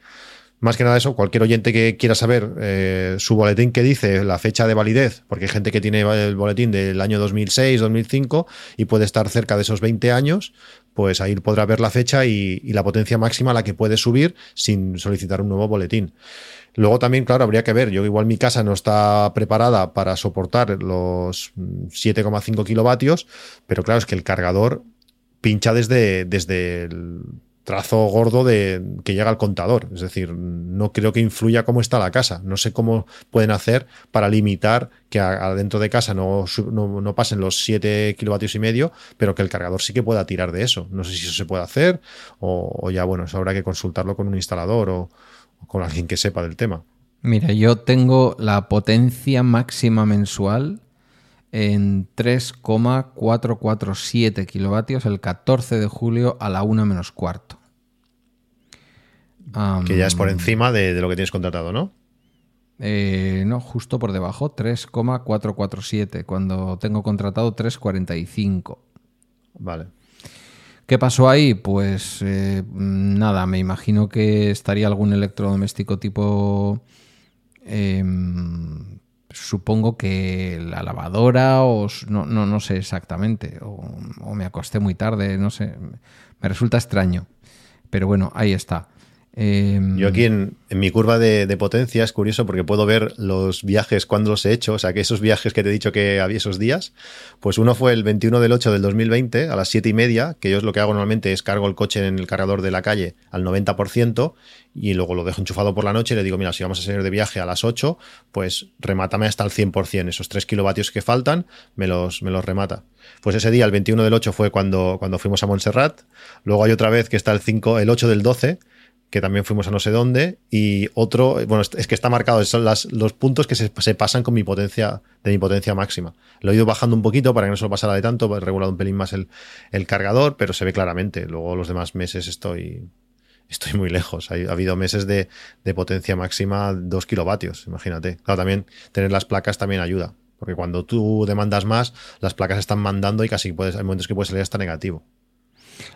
Más que nada eso, cualquier oyente que quiera saber eh, su boletín que dice la fecha de validez, porque hay gente que tiene el boletín del año 2006, 2005 y puede estar cerca de esos 20 años, pues ahí podrá ver la fecha y, la potencia máxima a la que puede subir sin solicitar un nuevo boletín. Luego también, claro, habría que ver, yo igual mi casa no está preparada para soportar los 7,5 kilovatios, pero claro, es que el cargador pincha desde, desde el trazo gordo de que llega al contador. Es decir, no creo que influya cómo está la casa. No sé cómo pueden hacer para limitar que adentro de casa no, no, pasen los 7 kilovatios y medio, pero que el cargador sí que pueda tirar de eso. No sé si eso se puede hacer o, o ya, bueno, eso habrá que consultarlo con un instalador o, con alguien que sepa del tema. Mira, yo tengo la potencia máxima mensual en 3,447 kilovatios el 14 de julio a la 1 menos cuarto. Que ya es por encima de, lo que tienes contratado, ¿no? Eh, no, justo por debajo, 3,447, cuando tengo contratado 3,45. Vale. ¿Qué pasó ahí? Pues eh, nada, me imagino que estaría algún electrodoméstico tipo supongo que la lavadora o no, no, no sé exactamente, o, o, me acosté muy tarde, no sé, me resulta extraño. Pero bueno, ahí está. Em, Yo aquí en, mi curva de, potencia es curioso porque puedo ver los viajes cuando los he hecho, o sea que esos viajes que te he dicho que había esos días, pues uno fue el 21 del 8 del 2020 a las 7 y media, que yo lo que hago normalmente es cargo el coche en el cargador de la calle al 90% y luego lo dejo enchufado por la noche y le digo, mira, si vamos a salir de viaje a las 8, pues remátame hasta el 100%, esos 3 kilovatios que faltan, me los, me los remata. Pues ese día, el 21 del 8 fue cuando, cuando fuimos a Montserrat, luego hay otra vez que está el, 5, el 8 del 12, que también fuimos a no sé dónde, y otro, bueno, es que está marcado, son las, los puntos que se, pasan con mi potencia, de mi potencia máxima. Lo he ido bajando un poquito para que no se lo pasara de tanto, he regulado un pelín más el, el cargador, pero se ve claramente. Luego los demás meses estoy, estoy muy lejos. Ha, habido meses de, de, potencia máxima 2 kilovatios, imagínate. Claro, también tener las placas también ayuda, porque cuando tú demandas más, las placas están mandando y casi puedes, hay momentos que puede salir hasta negativo.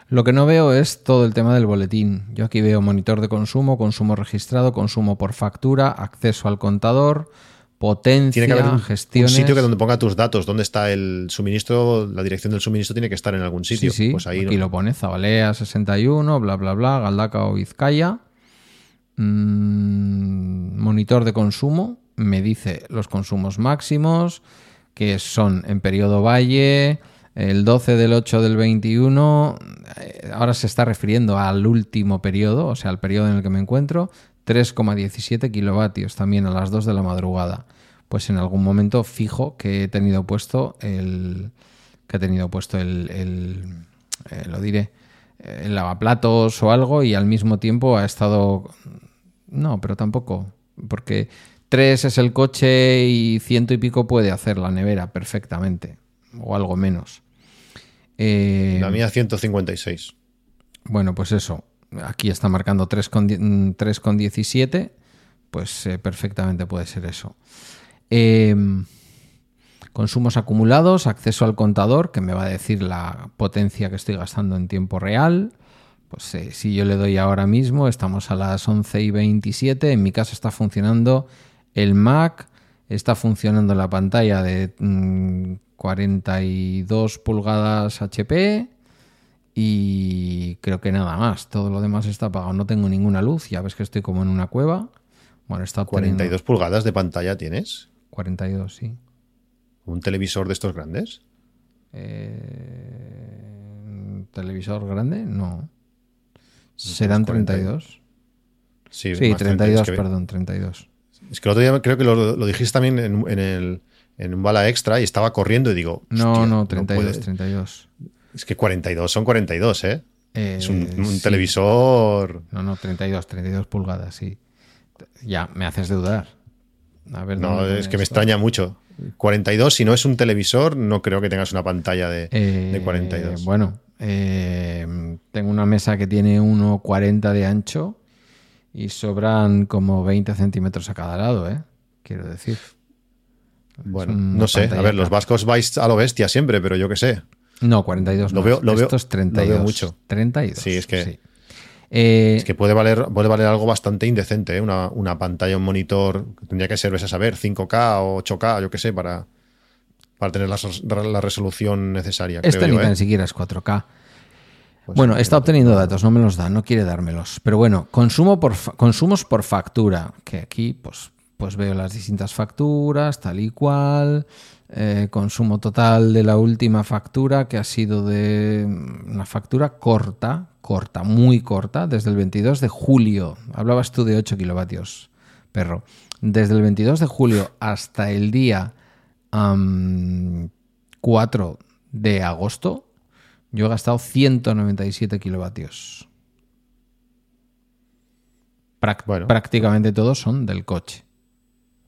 Lo que no veo es todo el tema del boletín. Yo aquí veo monitor de consumo, consumo registrado, consumo por factura, acceso al contador, potencia, tiene que haber un, gestiones. Un sitio que donde ponga tus datos, dónde está el suministro, la dirección del suministro tiene que estar en algún sitio. Sí, sí. Pues ahí aquí lo pone Zabalea 61, bla, bla, bla, Galdaca o Vizcaya. Mm, monitor de consumo, me dice los consumos máximos, que son en periodo valle, el 12 del 8 del 21, eh, ahora se está refiriendo al último periodo, o sea, al periodo en el que me encuentro, 3,17 kilovatios también a las 2 de la madrugada. Pues en algún momento fijo que he tenido puesto el. que he tenido puesto el. Eh, lo diré. El lavaplatos o algo y al mismo tiempo ha estado. No, pero tampoco. Porque 3 es el coche y ciento y pico puede hacer la nevera perfectamente o algo menos. Eh, la mía 156. Bueno, pues eso. Aquí está marcando 3,17. Mm, pues eh, perfectamente puede ser eso. Em, consumos acumulados, acceso al contador, que me va a decir la potencia que estoy gastando en tiempo real. Pues eh, si yo le doy ahora mismo, estamos a las 11 y 27. En mi caso está funcionando el Mac, está funcionando la pantalla de mm, 42 pulgadas HP y creo que nada más. Todo lo demás está apagado. No tengo ninguna luz. Ya ves que estoy como en una cueva. Bueno, está 42 pulgadas de pantalla tienes. 42, sí. ¿Un televisor de estos grandes? Eh, ¿Televisor grande? No. ¿Serán 32? Sí, sí 32, perdón, 32. Es que el otro día creo que lo, dijiste también en el en un bala extra y estaba corriendo y digo. No, no, 32, 32. Es que 42 son 42, ¿eh? es un, eh, televisor. No, no, 32, 32 pulgadas, sí. Ya, me haces dudar. A ver, no, es que me extraña mucho. 42, si no es un televisor, no creo que tengas una pantalla de, 42. Eh, bueno, eh, tengo una mesa que tiene 1,40 de ancho y sobran como 20 centímetros a cada lado, ¿eh? Quiero decir. Bueno, no sé. A ver, los vascos vais a lo bestia siempre, pero yo qué sé. No, 42 lo Veo, lo Esto es 32. mucho. 32. Sí, es que. Eh, es que puede valer, puede valer algo bastante indecente, ¿eh? una, una, pantalla, un monitor, tendría que ser, ves a saber, 5K o 8K, yo qué sé, para, para tener la, la resolución necesaria. Este ni tan ¿eh? siquiera es 4K. Pues bueno, está obteniendo datos, no me los da, no quiere dármelos. Pero bueno, consumo por consumos por factura, que aquí, pues, pues veo las distintas facturas, tal y cual, eh, consumo total de la última factura, que ha sido de una factura corta, corta, muy corta, desde el 22 de julio. Hablabas tú de 8 kilovatios, perro. Desde el 22 de julio hasta el día 4 de agosto, yo he gastado 197 kilovatios. Prácticamente todos son del coche.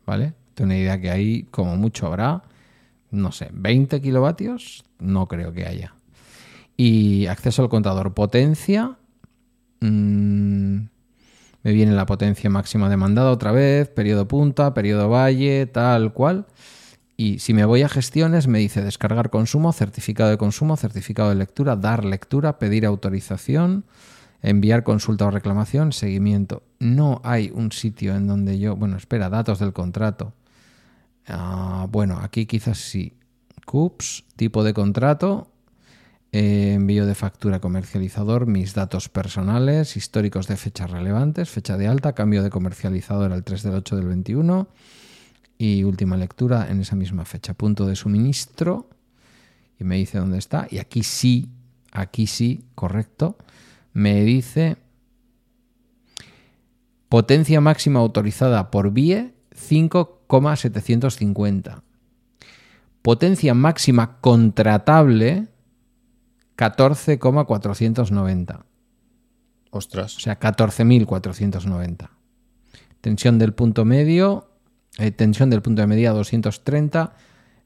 ¿vale? Tengo una idea que ahí como mucho habrá, no sé, 20 kilovatios, no creo que haya. Y acceso al contador potencia, mm, me viene la potencia máxima demandada otra vez, periodo punta, periodo valle, tal cual. Y si me voy a gestiones, me dice descargar consumo, certificado de consumo, certificado de lectura, dar lectura, pedir autorización, enviar consulta o reclamación, seguimiento. No hay un sitio en donde yo, bueno, espera, datos del contrato. Ah, bueno, aquí quizás sí. CUPS, tipo de contrato, eh, envío de factura comercializador, mis datos personales, históricos de fechas relevantes, fecha de alta, cambio de comercializador al 3 del 8 del 21 y última lectura en esa misma fecha. Punto de suministro y me dice dónde está. Y aquí sí, aquí sí, correcto, me dice potencia máxima autorizada por VIE 5,750. Potencia máxima contratable 14,490. Ostras. O sea, 14.490. Tensión del punto medio, eh, tensión del punto de medida 230.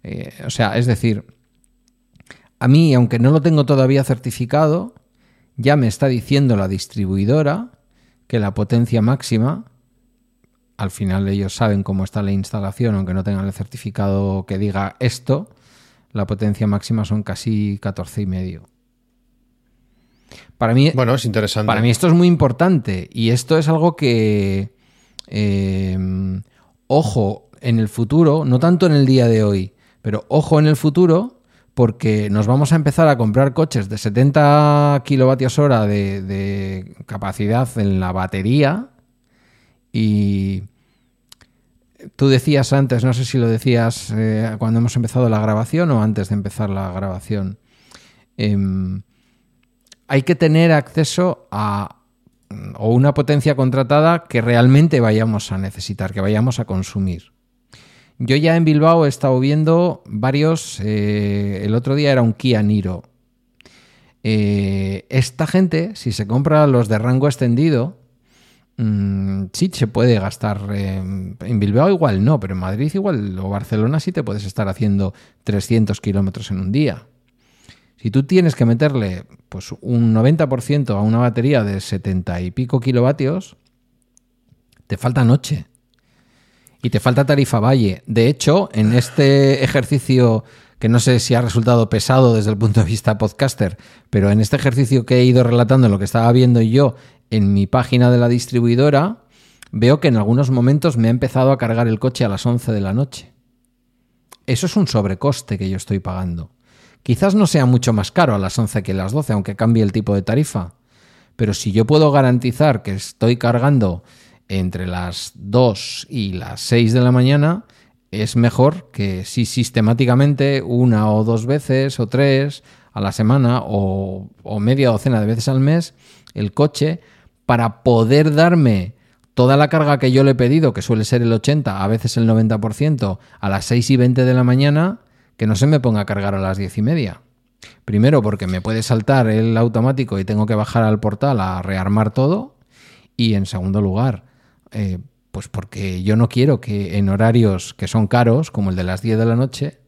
Eh, o sea, es decir, a mí, aunque no lo tengo todavía certificado, ya me está diciendo la distribuidora que la potencia máxima, al final ellos saben cómo está la instalación, aunque no tengan el certificado que diga esto, la potencia máxima son casi 14 y medio. Para mí, bueno, es interesante. Para mí esto es muy importante y esto es algo que, eh, ojo, en el futuro, no tanto en el día de hoy, pero ojo en el futuro porque nos vamos a empezar a comprar coches de 70 kilovatios hora de, capacidad en la batería. Y tú decías antes, no sé si lo decías eh, cuando hemos empezado la grabación o antes de empezar la grabación, em, hay que tener acceso a o una potencia contratada que realmente vayamos a necesitar, que vayamos a consumir. Yo ya en Bilbao he estado viendo varios, eh, el otro día era un Kia Niro. Eh, esta gente, si se compra los de rango extendido, mm, sí se puede gastar. en Bilbao igual no, pero en Madrid igual o Barcelona sí te puedes estar haciendo 300 kilómetros en un día. Si tú tienes que meterle pues, un 90% a una batería de 70 y pico kilovatios, te falta noche. Y te falta tarifa valle. De hecho, en este ejercicio que no sé si ha resultado pesado desde el punto de vista podcaster, pero en este ejercicio que he ido relatando, lo que estaba viendo yo en mi página de la distribuidora, veo que en algunos momentos me ha empezado a cargar el coche a las 11 de la noche. Eso es un sobrecoste que yo estoy pagando. Quizás no sea mucho más caro a las 11 que a las 12, aunque cambie el tipo de tarifa. Pero si yo puedo garantizar que estoy cargando entre las 2 y las 6 de la mañana, es mejor que si sistemáticamente una o dos veces o tres a la semana o, media docena de veces al mes el coche para poder darme toda la carga que yo le he pedido, que suele ser el 80, a veces el 90%, a las 6 y 20 de la mañana, que no se me ponga a cargar a las diez y media. Primero porque me puede saltar el automático y tengo que bajar al portal a rearmar todo. Y en segundo lugar, eh, pues porque yo no quiero que en horarios que son caros, como el de las 10 de la noche,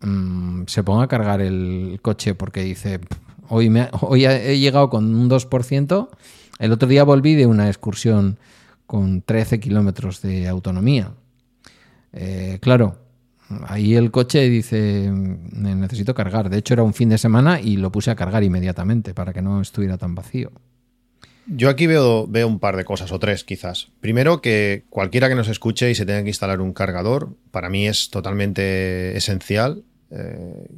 mm, se ponga a cargar el coche porque dice, hoy, me, he llegado con un 2%, el otro día volví de una excursión con 13 kilómetros de autonomía. Eh, claro, Ahí el coche dice, necesito cargar. De hecho, era un fin de semana y lo puse a cargar inmediatamente para que no estuviera tan vacío. Yo aquí veo, veo un par de cosas, o tres quizás. Primero, que cualquiera que nos escuche y se tenga que instalar un cargador, para mí es totalmente esencial eh,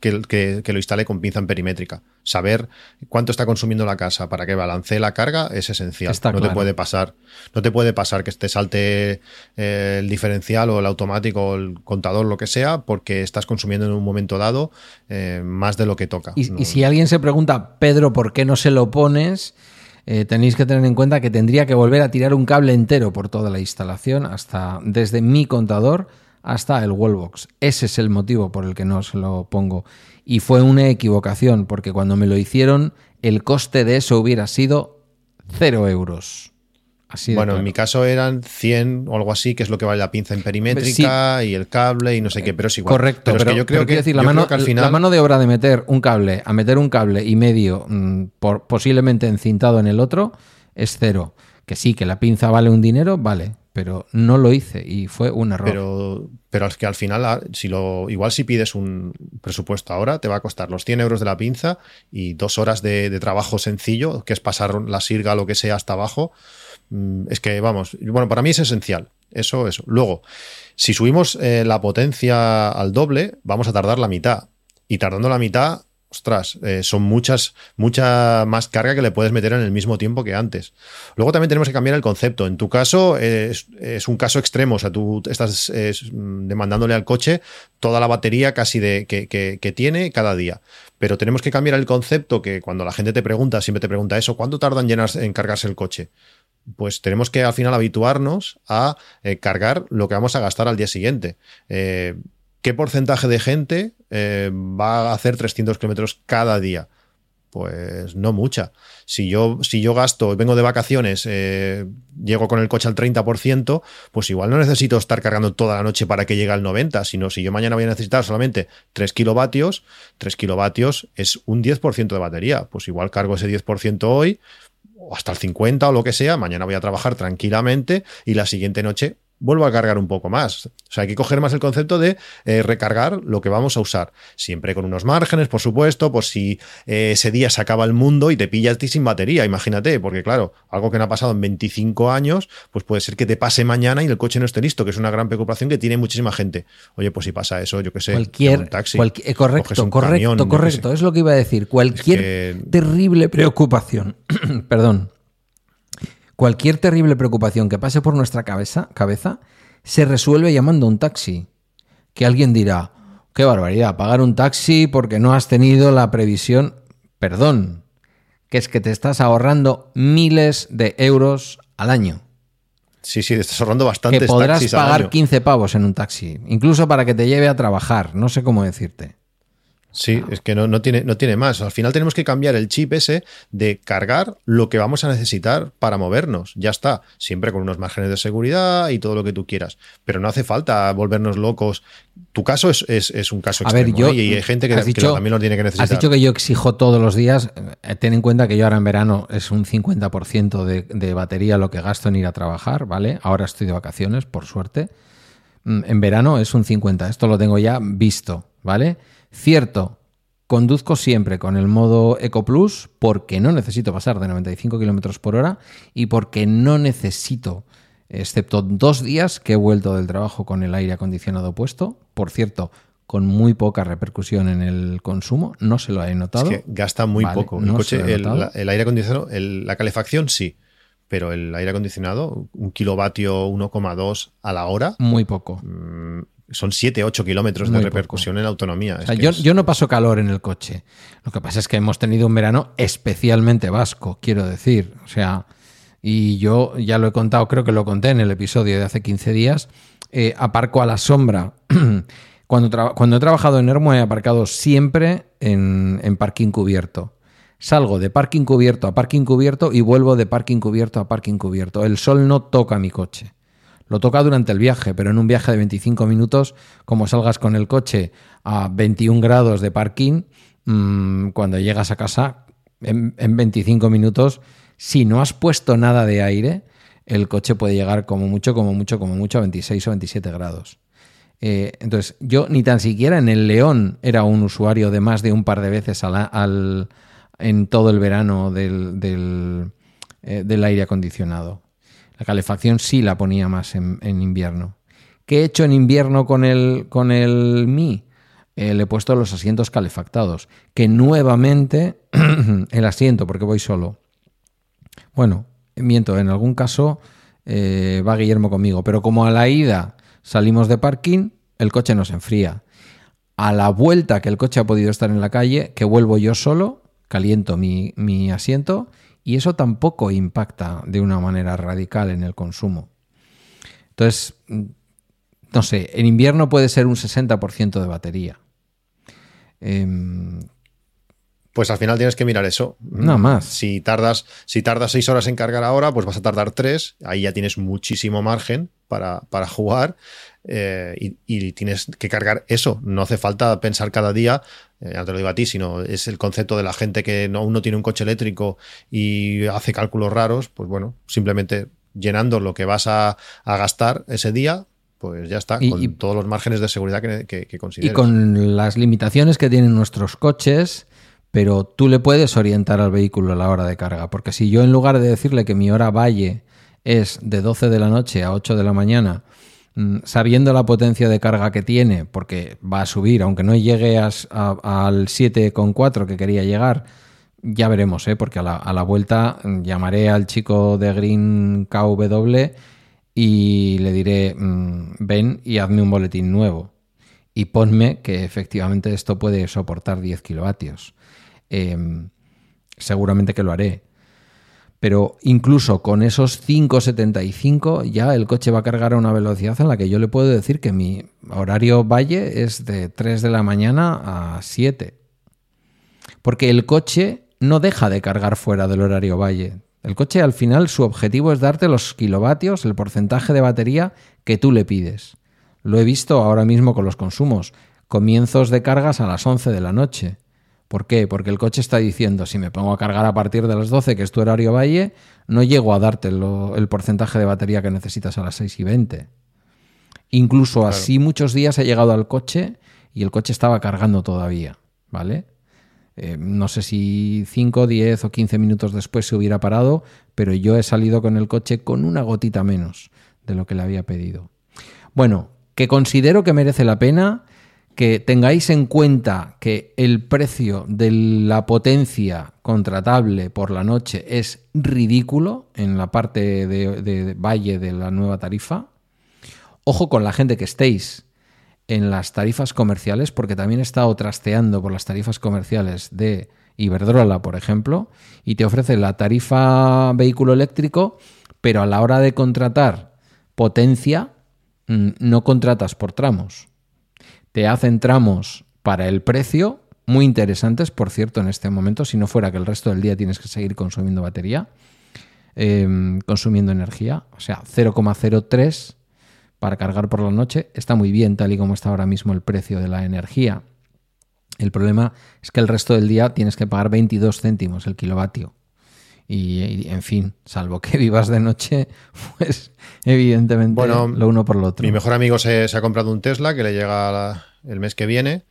que, lo instale con pinza en perimétrica. Saber cuánto está consumiendo la casa para que balancee la carga es esencial. no te puede pasar, no te puede pasar que te salte eh, el diferencial o el automático o el contador, lo que sea, porque estás consumiendo en un momento dado eh, más de lo que toca. Y, si alguien se pregunta, Pedro, ¿por qué no se lo pones? Eh, tenéis que tener en cuenta que tendría que volver a tirar un cable entero por toda la instalación, hasta desde mi contador hasta el wallbox. Ese es el motivo por el que no se lo pongo. Y fue una equivocación, porque cuando me lo hicieron, el coste de eso hubiera sido cero euros. Así bueno, en mi caso eran 100 o algo así, que es lo que vale la pinza en perimétrica y el cable y no sé qué, pero es igual. Correcto, pero, yo creo que, decir, la, mano, al final... la mano de obra de meter un cable a meter un cable y medio mm, por, posiblemente encintado en el otro es cero. Que sí, que la pinza vale un dinero, vale, pero no lo hice y fue un error. Pero, pero es que al final, ah, si lo, igual si pides un presupuesto ahora, te va a costar los 100 euros de la pinza y dos horas de, trabajo sencillo, que es pasar la sirga, lo que sea, hasta abajo. Mm, es que, vamos, bueno, para mí es esencial. Eso, eso. Luego, si subimos eh, la potencia al doble, vamos a tardar la mitad. Y tardando la mitad, ostras, eh, son muchas, mucha más carga que le puedes meter en el mismo tiempo que antes. Luego también tenemos que cambiar el concepto. En tu caso es, un caso extremo, o sea, tú estás demandándole al coche toda la batería casi de, que, tiene cada día. Pero tenemos que cambiar el concepto que cuando la gente te pregunta, siempre te pregunta eso, ¿cuánto tarda en, cargarse el coche? Pues tenemos que al final habituarnos a eh, cargar lo que vamos a gastar al día siguiente. Eh, ¿Qué porcentaje de gente eh, va a hacer 300 kilómetros cada día? Pues no mucha. Si yo, si yo gasto, vengo de vacaciones, eh, llego con el coche al 30%, pues igual no necesito estar cargando toda la noche para que llegue al 90%, sino si yo mañana voy a necesitar solamente 3 kilovatios, 3 kilovatios es un 10% de batería. Pues igual cargo ese 10% hoy, o hasta el 50% o lo que sea, mañana voy a trabajar tranquilamente y la siguiente noche vuelvo a cargar un poco más. O sea, hay que coger más el concepto de eh, recargar lo que vamos a usar. Siempre con unos márgenes, por supuesto, por si eh, ese día se acaba el mundo y te pillas ti sin batería, imagínate, porque claro, algo que no ha pasado en 25 años, pues puede ser que te pase mañana y el coche no esté listo, que es una gran preocupación que tiene muchísima gente. Oye, pues si pasa eso, yo qué sé, cualquier taxi. Eh, correcto, correcto, correcto, es lo que iba a decir. Cualquier terrible preocupación, perdón Cualquier terrible preocupación que pase por nuestra cabeza, cabeza se resuelve llamando un taxi. Que alguien dirá, qué barbaridad, pagar un taxi porque no has tenido la previsión. Perdón, que es que te estás ahorrando miles de euros al año. Sí, sí, te estás ahorrando bastante. Que podrás pagar 15 pavos en un taxi, incluso para que te lleve a trabajar, no sé cómo decirte. Sí, es que no, no, tiene, no tiene más. Al final tenemos que cambiar el chip ese de cargar lo que vamos a necesitar para movernos. Ya está, siempre con unos márgenes de seguridad y todo lo que tú quieras. Pero no hace falta volvernos locos. Tu caso es, es, un caso extremo ver, yo, ¿eh? y hay gente que, también lo tiene que necesitar. Has dicho que yo exijo todos los días. Eh, ten en cuenta que yo ahora en verano es un 50% de, de batería lo que gasto en ir a trabajar, ¿vale? Ahora estoy de vacaciones, por suerte. Mm, en verano es un 50%. Esto lo tengo ya visto, ¿vale? Cierto, conduzco siempre con el modo Eco Plus porque no necesito pasar de 95 km por hora y porque no necesito, excepto dos días que he vuelto del trabajo con el aire acondicionado puesto, por cierto, con muy poca repercusión en el consumo, no se lo he notado. Es que gasta muy poco. el, coche, el, aire acondicionado, la calefacción sí, pero el aire acondicionado, un kilovatio 1,2 a la hora. Muy poco. Mm, son 7, 8 kilómetros de repercusión en autonomía. yo, no paso calor en el coche. Lo que pasa es que hemos tenido un verano especialmente vasco, quiero decir. O sea, y yo ya lo he contado, creo que lo conté en el episodio de hace 15 días. Eh, aparco a la sombra. cuando, cuando he trabajado en Hermo he aparcado siempre en, en parking cubierto. Salgo de parking cubierto a parking cubierto y vuelvo de parking cubierto a parking cubierto. El sol no toca mi coche. Lo toca durante el viaje, pero en un viaje de 25 minutos, como salgas con el coche a 21 grados de parking, mm, cuando llegas a casa, en, 25 minutos, si no has puesto nada de aire, el coche puede llegar como mucho, como mucho, como mucho a 26 o 27 grados. Eh, entonces, yo ni tan siquiera en el León era un usuario de más de un par de veces al, en todo el verano del, del, eh, del aire acondicionado. La calefacción sí la ponía más en, invierno. ¿Qué he hecho en invierno con el, con el Mi? Eh, le he puesto los asientos calefactados. Que nuevamente el asiento, porque voy solo. Bueno, miento, en algún caso eh, va Guillermo conmigo, pero como a la ida salimos de parking, el coche nos enfría. A la vuelta que el coche ha podido estar en la calle, que vuelvo yo solo, caliento mi, mi asiento y eso tampoco impacta de una manera radical en el consumo. Entonces, mm, no sé, en invierno puede ser un 60% de batería. Em, pues al final tienes que mirar eso. Nada más. Si tardas, si tardas seis horas en cargar ahora, pues vas a tardar tres. Ahí ya tienes muchísimo margen para, para jugar. Eh, y, tienes que cargar eso. No hace falta pensar cada día, eh, ya te lo digo a ti, sino es el concepto de la gente que no, uno tiene un coche eléctrico y hace cálculos raros, pues bueno, simplemente llenando lo que vas a, gastar ese día, pues ya está, con todos los márgenes de seguridad que, que, consideres. Y con las limitaciones que tienen nuestros coches, pero tú le puedes orientar al vehículo a la hora de carga, porque si yo en lugar de decirle que mi hora valle es de 12 de la noche a 8 de la mañana, mm, sabiendo la potencia de carga que tiene, porque va a subir, aunque no llegue a, a, al 7,4 que quería llegar, ya veremos, ¿eh? porque a la, a la, vuelta llamaré al chico de Green KW y le diré, mm, ven y hazme un boletín nuevo. Y ponme que efectivamente esto puede soportar 10 kilovatios. Em, seguramente que lo haré. Pero incluso con esos 5,75 ya el coche va a cargar a una velocidad en la que yo le puedo decir que mi horario valle es de 3 de la mañana a 7. Porque el coche no deja de cargar fuera del horario valle. El coche al final su objetivo es darte los kilovatios, el porcentaje de batería que tú le pides. Lo he visto ahora mismo con los consumos. Comienzos de cargas a las 11 de la noche. ¿Por qué? Porque el coche está diciendo, si me pongo a cargar a partir de las 12, que es tu horario valle, no llego a darte el porcentaje de batería que necesitas a las 6 y 20. Incluso así muchos días he llegado al coche y el coche estaba cargando todavía, ¿vale? Eh, no sé si 5, 10 o 15 minutos después se hubiera parado, pero yo he salido con el coche con una gotita menos de lo que le había pedido. Bueno, que considero que merece la pena que tengáis en cuenta que el precio de la potencia contratable por la noche es ridículo en la parte de, valle de la nueva tarifa. Ojo con la gente que estéis en las tarifas comerciales, porque también he estado trasteando por las tarifas comerciales de Iberdrola, por ejemplo, y te ofrece la tarifa vehículo eléctrico, pero a la hora de contratar potencia, mm, no contratas por tramos. Te hacen tramos para el precio, muy interesantes, por cierto, en este momento, si no fuera que el resto del día tienes que seguir consumiendo batería, em, consumiendo energía, o sea, 0,03 para cargar por la noche está muy bien tal y como está ahora mismo el precio de la energía. El problema es que el resto del día tienes que pagar 22 céntimos el kilovatio. Y, en fin, salvo que vivas de noche, pues evidentemente bueno, lo uno por lo otro. Mi mejor amigo se, ha comprado un Tesla que le llega el mes que viene.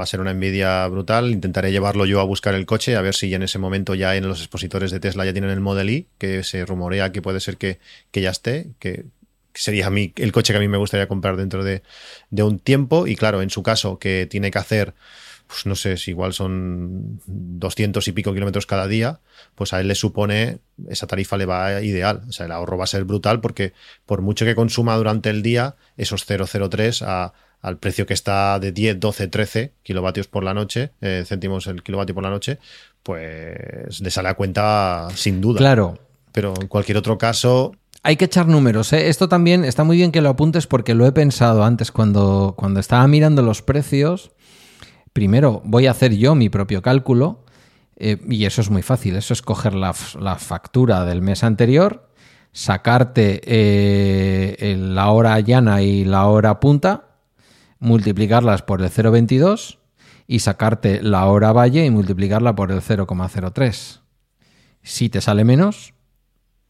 Va a ser una envidia brutal. Intentaré llevarlo yo a buscar el coche, a ver si en ese momento ya en los expositores de Tesla ya tienen el Model I, que se rumorea que puede ser que, que ya esté, que sería a mí, el coche que a mí me gustaría comprar dentro de, un tiempo. Y claro, en su caso, que tiene que hacer, pues no sé, si igual son 200 y pico kilómetros cada día, pues a él le supone, esa tarifa le va ideal. O sea, el ahorro va a ser brutal porque por mucho que consuma durante el día, esos 003 a, al precio que está de 10, 12, 13 kilovatios por la noche, eh, céntimos el kilovatio por la noche, pues le sale a cuenta sin duda. Claro. Pero en cualquier otro caso, hay que echar números. ¿eh? Esto también está muy bien que lo apuntes porque lo he pensado antes cuando, cuando estaba mirando los precios. Primero voy a hacer yo mi propio cálculo eh, y eso es muy fácil. Eso es coger la, factura del mes anterior, sacarte eh, la hora llana y la hora punta, multiplicarlas por el 0,22 y sacarte la hora valle y multiplicarla por el 0,03. Si te sale menos,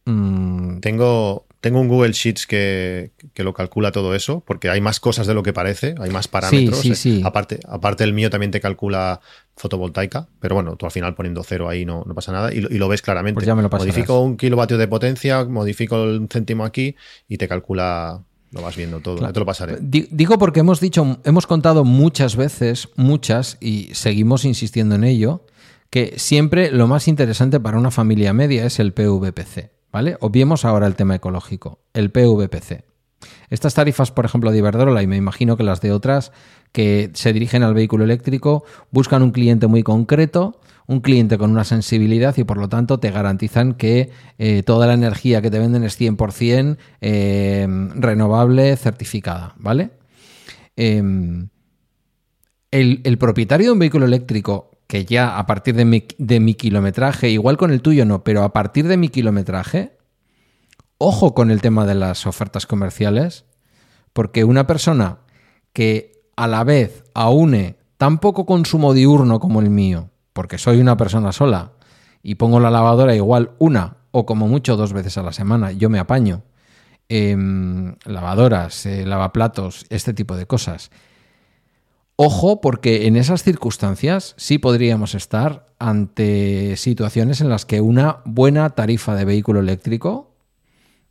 Mm, tengo, tengo un Google Sheets que, lo calcula todo eso, porque hay más cosas de lo que parece, hay más parámetros. Sí, sí, Aparte, aparte el mío también te calcula fotovoltaica, pero bueno, tú al final poniendo cero ahí no, no pasa nada y lo, ves claramente. Pues ya me lo modifico un kilovatio de potencia, modifico un céntimo aquí y te calcula lo vas viendo todo, te lo pasaré. Digo porque hemos dicho, hemos contado muchas veces, muchas, y seguimos insistiendo en ello, que siempre lo más interesante para una familia media es el PVPC. ¿Vale? Obviemos ahora el tema ecológico, el PVPC. Estas tarifas, por ejemplo, de Iberdrola y me imagino que las de otras que se dirigen al vehículo eléctrico buscan un cliente muy concreto, un cliente con una sensibilidad y por lo tanto te garantizan que eh, toda la energía que te venden es 100% eh, renovable, certificada, ¿vale? Em, el, el propietario de un vehículo eléctrico que ya a partir de mi, kilometraje, igual con el tuyo no, pero a partir de mi kilometraje, ojo con el tema de las ofertas comerciales, porque una persona que a la vez aúne tan poco consumo diurno como el mío, porque soy una persona sola y pongo la lavadora igual una o como mucho dos veces a la semana, yo me apaño. Em, lavadoras, eh, lavaplatos, este tipo de cosas. Ojo, porque en esas circunstancias sí podríamos estar ante situaciones en las que una buena tarifa de vehículo eléctrico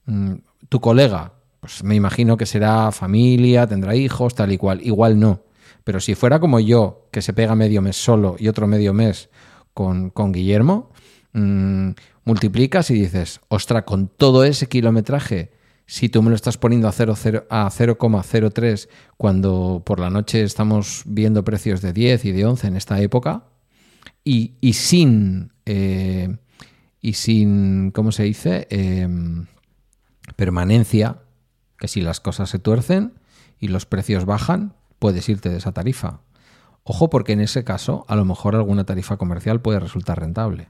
mm, tu colega, pues me imagino que será familia, tendrá hijos, tal y cual. Igual no. Pero si fuera como yo, que se pega medio mes solo y otro medio mes con, Guillermo, mm, multiplicas y dices, ostra, con todo ese kilometraje, si tú me lo estás poniendo a 0,03 cuando por la noche estamos viendo precios de 10 y de 11 en esta época, y, sin, eh, y sin, ¿cómo se dice? Em, permanencia, que si las cosas se tuercen y los precios bajan, puedes irte de esa tarifa. Ojo porque en ese caso a lo mejor alguna tarifa comercial puede resultar rentable.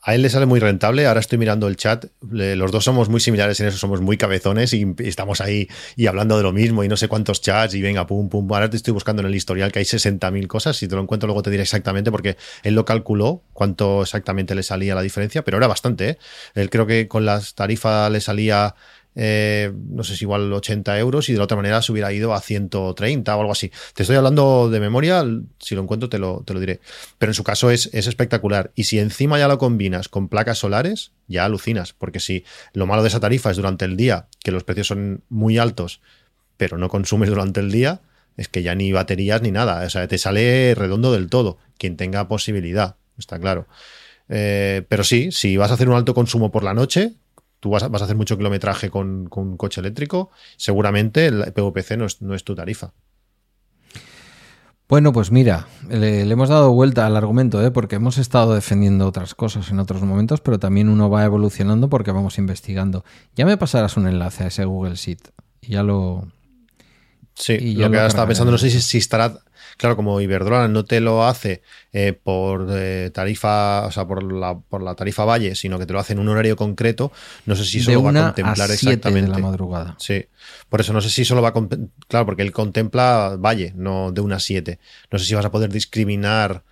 A él le sale muy rentable. Ahora estoy mirando el chat. Los dos somos muy similares en eso, somos muy cabezones y estamos ahí y hablando de lo mismo y no sé cuántos chats y venga, pum, pum. Ahora te estoy buscando en el historial que hay 60.000 cosas. Si te lo encuentro, luego te diré exactamente porque él lo calculó cuánto exactamente le salía la diferencia, pero era bastante. ¿eh? Él creo que con las tarifas le salía eh, no sé si igual 80 euros y de la otra manera se hubiera ido a 130 o algo así. Te estoy hablando de memoria, si lo encuentro te lo, te lo diré. Pero en su caso es, es, espectacular. Y si encima ya lo combinas con placas solares, ya alucinas, porque si lo malo de esa tarifa es durante el día, que los precios son muy altos, pero no consumes durante el día, es que ya ni baterías ni nada. O sea, te sale redondo del todo. Quien tenga posibilidad, está claro. Eh, pero sí, si vas a hacer un alto consumo por la noche, tú vas a, hacer mucho kilometraje con, un coche eléctrico, seguramente el PVPC no es, no es tu tarifa. Bueno, pues mira, le, hemos dado vuelta al argumento, ¿eh? porque hemos estado defendiendo otras cosas en otros momentos, pero también uno va evolucionando porque vamos investigando. Ya me pasarás un enlace a ese Google Sheet y ya lo... Sí, lo que estaba pensando, no sé si, si estará Claro, como Iberdrola no te lo hace eh, por eh, tarifa, o sea, por la, por la tarifa Valle, sino que te lo hace en un horario concreto, no sé si solo va a contemplar exactamente. De la madrugada. Sí. Por eso no sé si solo va a claro, porque él contempla Valle, no de una 7. No sé si vas a poder discriminar.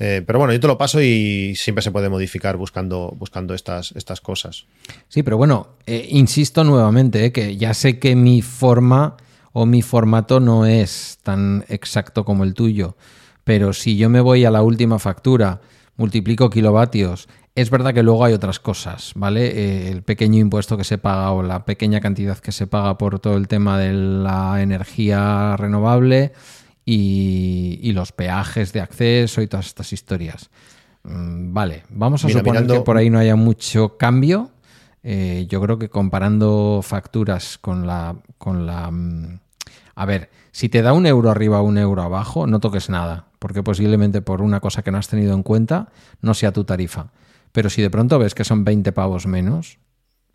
Eh, pero bueno, yo te lo paso y siempre se puede modificar buscando, buscando estas, estas cosas. Sí, pero bueno, insisto nuevamente, que ya sé que mi forma o mi formato no es tan exacto como el tuyo. Pero si yo me voy a la última factura, multiplico kilovatios, es verdad que luego hay otras cosas, ¿vale? Eh, el pequeño impuesto que se paga o la pequeña cantidad que se paga por todo el tema de la energía renovable y, los peajes de acceso y todas estas historias. Mm, vale, vamos a suponer que por ahí no haya mucho cambio eh, yo creo que comparando facturas con la, con la... Mm, a ver, si te da un euro arriba o un euro abajo, no toques nada, porque posiblemente por una cosa que no has tenido en cuenta no sea tu tarifa. Pero si de pronto ves que son 20 pavos menos,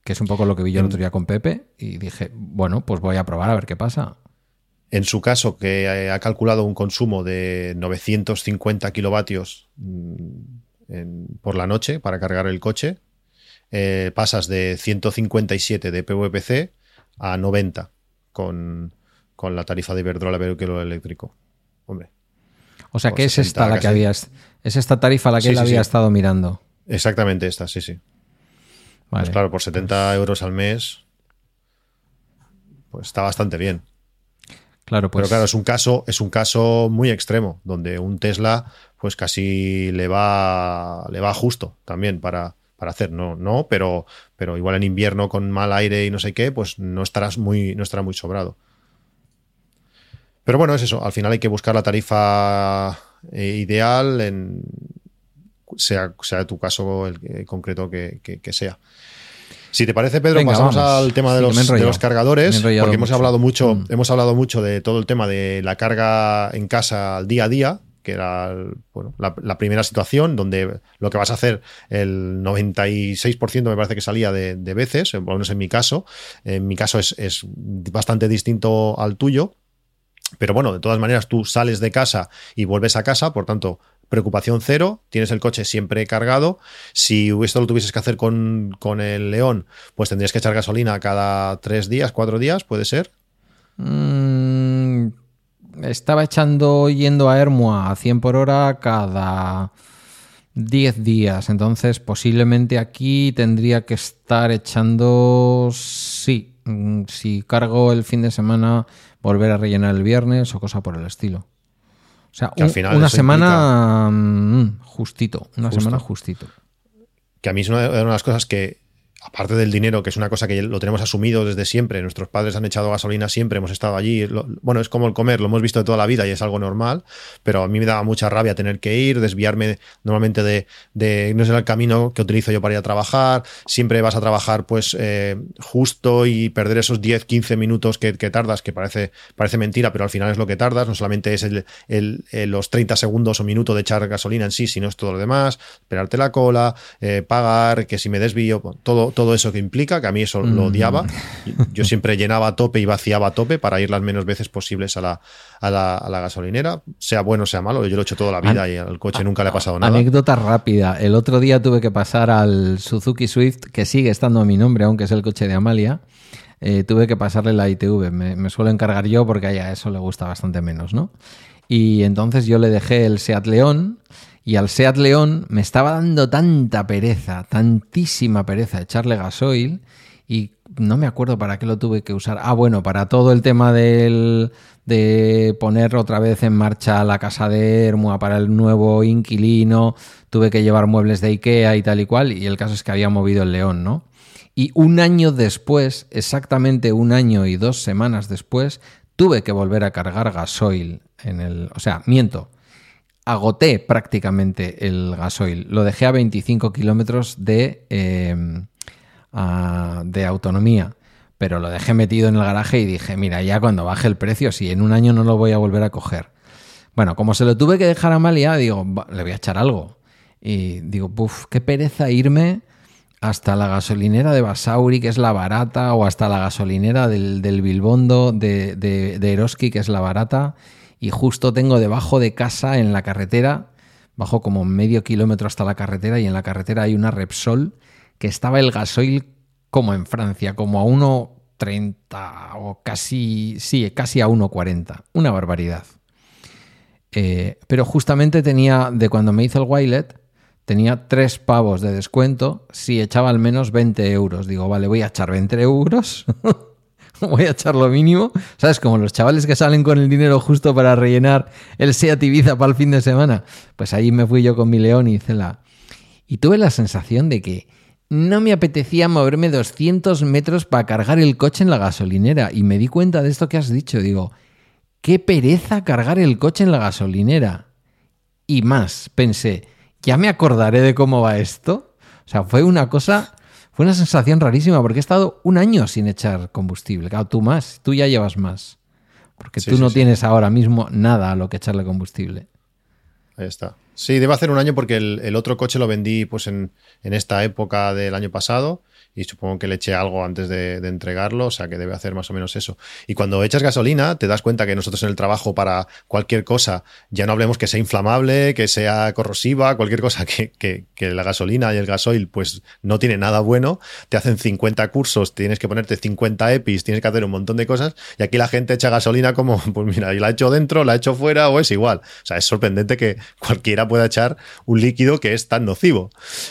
que es un poco lo que vi yo el otro día con Pepe, y dije, bueno, pues voy a probar a ver qué pasa. En su caso, que ha calculado un consumo de 950 kilovatios mm, por la noche para cargar el coche, eh, pasas de 157 de PVPC a 90 con, la tarifa de Iberdrola lo eléctrico. Hombre. O sea que es esta la que habías. Es esta tarifa la que él había estado mirando. Exactamente esta, sí, sí. Pues claro, por 70 euros al mes. Pues está bastante bien. Claro, pues. Pero claro, es un caso, es un caso muy extremo, donde un Tesla, pues casi le va, le va justo también para, para hacer, no, no, pero, pero igual en invierno con mal aire y no sé qué, pues no estarás muy, no estará muy sobrado. Pero bueno, es eso, al final hay que buscar la tarifa eh, ideal en sea, sea tu caso el, concreto que, sea. Si te parece, Pedro, pasamos al tema de, los, de los, cargadores, porque hemos hablado mucho, mm. hemos hablado mucho de todo el tema de la carga en casa al día a día, que era bueno, la, primera situación donde lo que vas a hacer el 96% me parece que salía de, veces, por lo menos en mi caso. En mi caso es, bastante distinto al tuyo. Pero bueno, de todas maneras tú sales de casa y vuelves a casa, por tanto, preocupación cero, tienes el coche siempre cargado. Si esto lo tuvieses que hacer con, el León, pues tendrías que echar gasolina cada tres días, cuatro días, puede ser. Mm, estaba echando yendo a Hermua a 100 por hora cada 10 días. Entonces, posiblemente aquí tendría que estar echando. Sí, mm, si cargo el fin de semana, volver a rellenar el viernes o cosa por el estilo. O sea, una semana mm, justito, una semana justito. Que a mí es una de las cosas que aparte del dinero, que es una cosa que lo tenemos asumido desde siempre, nuestros padres han echado gasolina siempre, hemos estado allí, bueno, es como el comer, lo hemos visto de toda la vida y es algo normal, pero a mí me daba mucha rabia tener que ir, desviarme normalmente de, no es el camino que utilizo yo para ir a trabajar, siempre vas a trabajar pues eh, justo y perder esos 10, 15 minutos que, tardas, que parece, parece mentira, pero al final es lo que tardas, no solamente es el, los 30 segundos o minuto de echar gasolina en sí, sino es todo lo demás, esperarte la cola, eh, pagar, que si me desvío, todo todo eso que implica, que a mí eso lo mm. odiaba. Yo siempre llenaba a tope y vaciaba a tope para ir las menos veces posibles a la, a la, gasolinera, sea bueno o sea malo. Yo lo he hecho toda la vida y al coche nunca le ha pasado nada. Anécdota rápida. El otro día tuve que pasar al Suzuki Swift, que sigue estando a mi nombre, aunque es el coche de Amalia. Eh, tuve que pasarle la ITV. Me, me, suelo encargar yo porque a eso le gusta bastante menos, ¿no? Y entonces yo le dejé el Seat León y al Seat León me estaba dando tanta pereza, tantísima pereza echarle gasoil y no me acuerdo para qué lo tuve que usar. Ah, bueno, para todo el tema del, de poner otra vez en marcha la casa de Hermua para el nuevo inquilino, tuve que llevar muebles de Ikea y tal y cual, y el caso es que había movido el León, ¿no? Y un año después, exactamente un año y dos semanas después, tuve que volver a cargar gasoil en el... O sea, miento, agoté prácticamente el gasoil. Lo dejé a 25 kilómetros de, em, de autonomía. Pero lo dejé metido en el garaje y dije, mira, ya cuando baje el precio, si en un año no lo voy a volver a coger. Bueno, como se lo tuve que dejar a Malia, digo, le voy a echar algo. Y digo, puff, qué pereza irme hasta la gasolinera de Basauri, que es la barata, o hasta la gasolinera del, Bilbondo de, de, de Eroski, que es la barata y justo tengo debajo de casa en la carretera, bajo como medio kilómetro hasta la carretera y en la carretera hay una Repsol que estaba el gasoil como en Francia, como a 1,30 o casi, sí, casi a 1,40. Una barbaridad. Eh, pero justamente tenía, de cuando me hizo el Wilet, tenía tres pavos de descuento si echaba al menos 20 euros. Digo, vale, voy a echar 20 euros voy a echar lo mínimo. ¿Sabes? Como los chavales que salen con el dinero justo para rellenar el Seat Ibiza para el fin de semana. Pues ahí me fui yo con mi león y hice la... Y tuve la sensación de que no me apetecía moverme 200 metros para cargar el coche en la gasolinera. Y me di cuenta de esto que has dicho. Digo, qué pereza cargar el coche en la gasolinera. Y más, pensé, ya me acordaré de cómo va esto. O sea, fue una cosa fue una sensación rarísima porque he estado un año sin echar combustible. Claro, tú más, tú ya llevas más. Porque tú no tienes ahora mismo nada a lo que echarle combustible. Ahí está. Sí, debe hacer un año porque el, otro coche lo vendí pues en, en, esta época del año pasado y supongo que le eché algo antes de, entregarlo, o sea que debe hacer más o menos eso. Y cuando echas gasolina, te das cuenta que nosotros en el trabajo para cualquier cosa, ya no hablemos que sea inflamable, que sea corrosiva, cualquier cosa que, que, la gasolina y el gasoil pues no tiene nada bueno, te hacen 50 cursos, tienes que ponerte 50 EPIs, tienes que hacer un montón de cosas y aquí la gente echa gasolina como, pues mira, y la echo dentro, la echo fuera o es igual. O sea, es sorprendente que cualquiera pueda echar un líquido que es tan nocivo.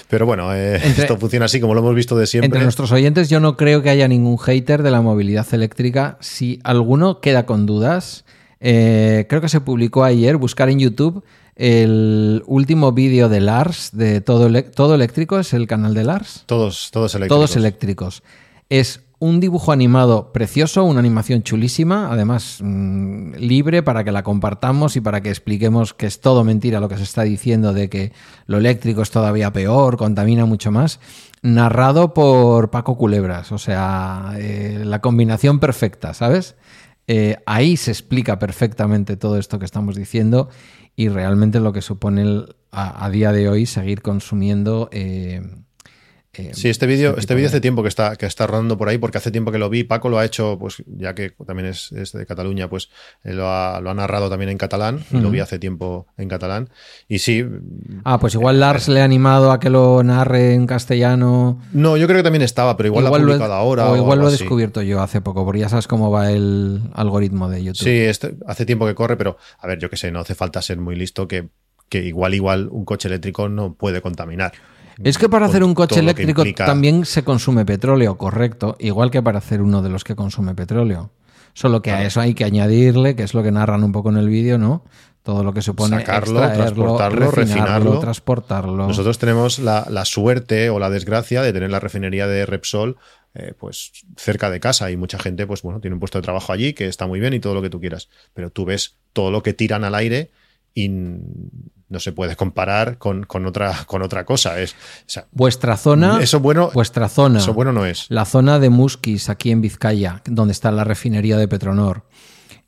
Pero bueno, eh, esto funciona así como lo hemos visto de siempre entre nuestros oyentes yo no creo que haya ningún hater de la movilidad eléctrica. Si alguno queda con dudas, eh, creo que se publicó ayer, buscar en YouTube el último vídeo de Lars de todo, todo eléctrico, es el canal de Lars. Todos, todos eléctricos. Todos eléctricos. Es un dibujo animado precioso, una animación chulísima, además mm, libre para que la compartamos y para que expliquemos que es todo mentira lo que se está diciendo de que lo eléctrico es todavía peor, contamina mucho más narrado por Paco Culebras, o sea, eh, la combinación perfecta, ¿sabes? Eh, ahí se explica perfectamente todo esto que estamos diciendo y realmente lo que supone a, día de hoy seguir consumiendo eh, eh, sí, este vídeo este vídeo hace tiempo que está, que está rodando por ahí, porque hace tiempo que lo vi. Paco lo ha hecho, pues ya que también es, de Cataluña, pues eh, lo, ha, narrado también en catalán, y lo vi hace tiempo en catalán. Y sí. Ah, pues igual Lars le ha animado a que lo narre en castellano. No, yo creo que también estaba, pero igual, lo ha publicado ahora. O igual lo he descubierto yo hace poco, porque ya sabes cómo va el algoritmo de YouTube. Sí, este, hace tiempo que corre, pero a ver, yo qué sé, no hace falta ser muy listo que, que igual, igual un coche eléctrico no puede contaminar. Es que para hacer un coche eléctrico también se consume petróleo, correcto, igual que para hacer uno de los que consume petróleo. Solo que a eso hay que añadirle, que es lo que narran un poco en el vídeo, ¿no? todo lo que supone Sacarlo, transportarlo, refinarlo, refinarlo. transportarlo. Nosotros tenemos la, la suerte o la desgracia de tener la refinería de Repsol eh, pues cerca de casa y mucha gente pues bueno tiene un puesto de trabajo allí que está muy bien y todo lo que tú quieras pero tú ves todo lo que tiran al aire y no se puede comparar con, con otra con otra cosa es o sea, vuestra zona, eso bueno vuestra zona, eso bueno no es la zona de Musquis aquí en Vizcaya, donde está la refinería de Petronor,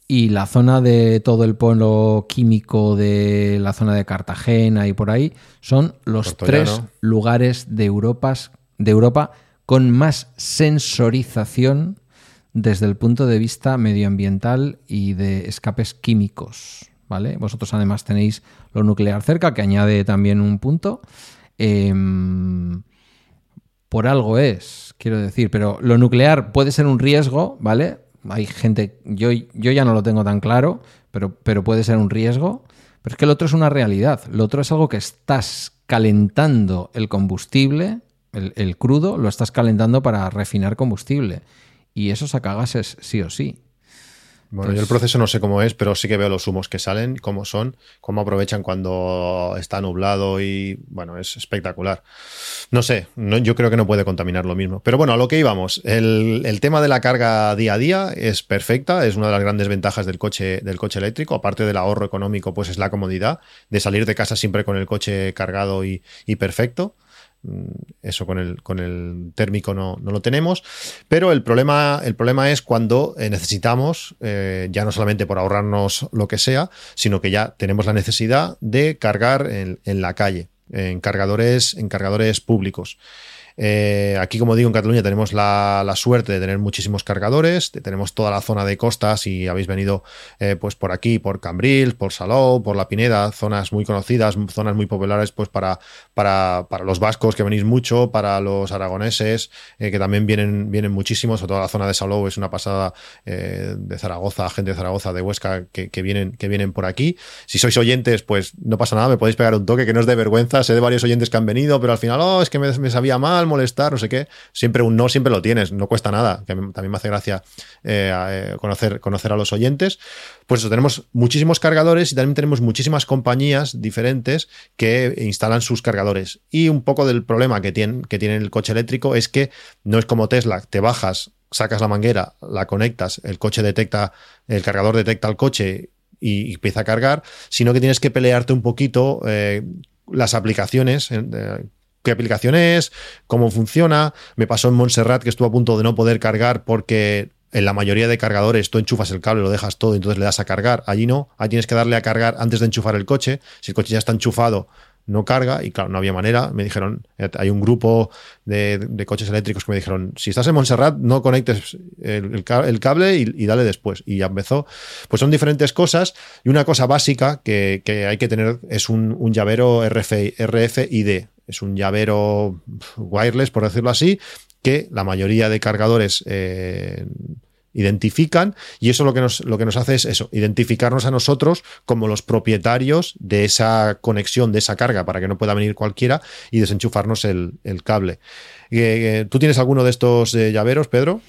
y la zona de todo el polo químico de la zona de Cartagena y por ahí, son los Portollano. tres lugares de, Europas, de Europa con más sensorización desde el punto de vista medioambiental y de escapes químicos. ¿Vale? Vosotros además tenéis lo nuclear cerca, que añade también un punto. Em, por algo es, quiero decir, pero lo nuclear puede ser un riesgo, ¿vale? Hay gente, yo, yo ya no lo tengo tan claro, pero, pero puede ser un riesgo. Pero es que el otro es una realidad. Lo otro es algo que estás calentando el combustible, el, crudo, lo estás calentando para refinar combustible. Y eso saca gases sí o sí. Bueno, yo el proceso no sé cómo es, pero sí que veo los humos que salen, cómo son, cómo aprovechan cuando está nublado y bueno, es espectacular. No sé, no, yo creo que no puede contaminar lo mismo. Pero bueno, a lo que íbamos, el, el tema de la carga día a día es perfecta, es una de las grandes ventajas del coche, del coche eléctrico, aparte del ahorro económico, pues es la comodidad de salir de casa siempre con el coche cargado y, y perfecto. Mm, Eso con el, con el térmico no, no lo tenemos. Pero el problema, el problema es cuando eh, necesitamos, eh, ya no solamente por ahorrarnos lo que sea, sino que ya tenemos la necesidad de cargar en, en la calle, en cargadores, en cargadores públicos. Eh, aquí, como digo, en Cataluña tenemos la, suerte de tener muchísimos cargadores, tenemos toda la zona de costas si habéis venido eh, pues por aquí, por Cambrils, por Salou, por La Pineda, zonas muy conocidas, zonas muy populares pues para, para, para los vascos que venís mucho, para los aragoneses eh, que también vienen, vienen muchísimos, sobre todo la zona de Salou es una pasada de Zaragoza, gente de Zaragoza, de Huesca que, que, vienen, que vienen por aquí. Si sois oyentes, pues no pasa nada, me podéis pegar un toque que no es de vergüenza, sé de varios oyentes que han venido, pero al final, oh, es que me sabía mal, molestar, no sé qué. Siempre un no, siempre lo tienes, no cuesta nada. Que también me hace gracia eh, conocer, conocer a los oyentes. Pues eso, tenemos muchísimos cargadores y también tenemos muchísimas compañías diferentes que instalan sus cargadores. Y un poco del problema que tiene, que tiene el coche eléctrico es que no es como Tesla, te bajas, sacas la manguera, la conectas, el coche detecta, el cargador detecta el coche y, empieza a cargar, sino que tienes que pelearte un poquito eh, las aplicaciones. Eh, qué aplicación es, cómo funciona. Me pasó en Montserrat que estuvo a punto de no poder cargar porque en la mayoría de cargadores tú enchufas el cable, lo dejas todo y entonces le das a cargar. Allí no, ahí tienes que darle a cargar antes de enchufar el coche. Si el coche ya está enchufado, no carga y claro, no había manera. Me dijeron, hay un grupo de, coches eléctricos que me dijeron, si estás en Montserrat, no conectes el, cable y, dale después. Y ya empezó. Pues son diferentes cosas y una cosa básica que, que hay que tener es un, un llavero RF, RFID. Es un llavero wireless, por decirlo así, que la mayoría de cargadores eh, identifican y eso lo que, nos, lo que nos hace es eso, identificarnos a nosotros como los propietarios de esa conexión, de esa carga, para que no pueda venir cualquiera y desenchufarnos el, cable. Eh, ¿Tú tienes alguno de estos eh, llaveros, Pedro?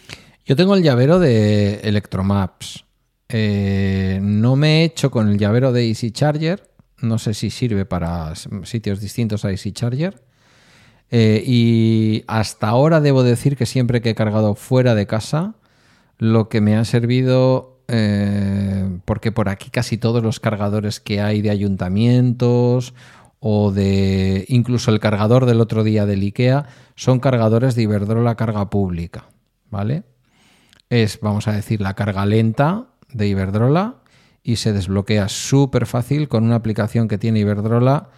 Yo tengo el llavero de Electromaps. Eh, no me he hecho con el llavero de Easy Charger. No sé si sirve para sitios distintos a Easy Charger. Eh, y hasta ahora debo decir que siempre que he cargado fuera de casa, lo que me ha servido, eh, porque por aquí casi todos los cargadores que hay de ayuntamientos o de incluso el cargador del otro día del IKEA son cargadores de Iberdrola carga pública, ¿vale? Es, vamos a decir, la carga lenta de Iberdrola y se desbloquea súper fácil con una aplicación que tiene Iberdrola.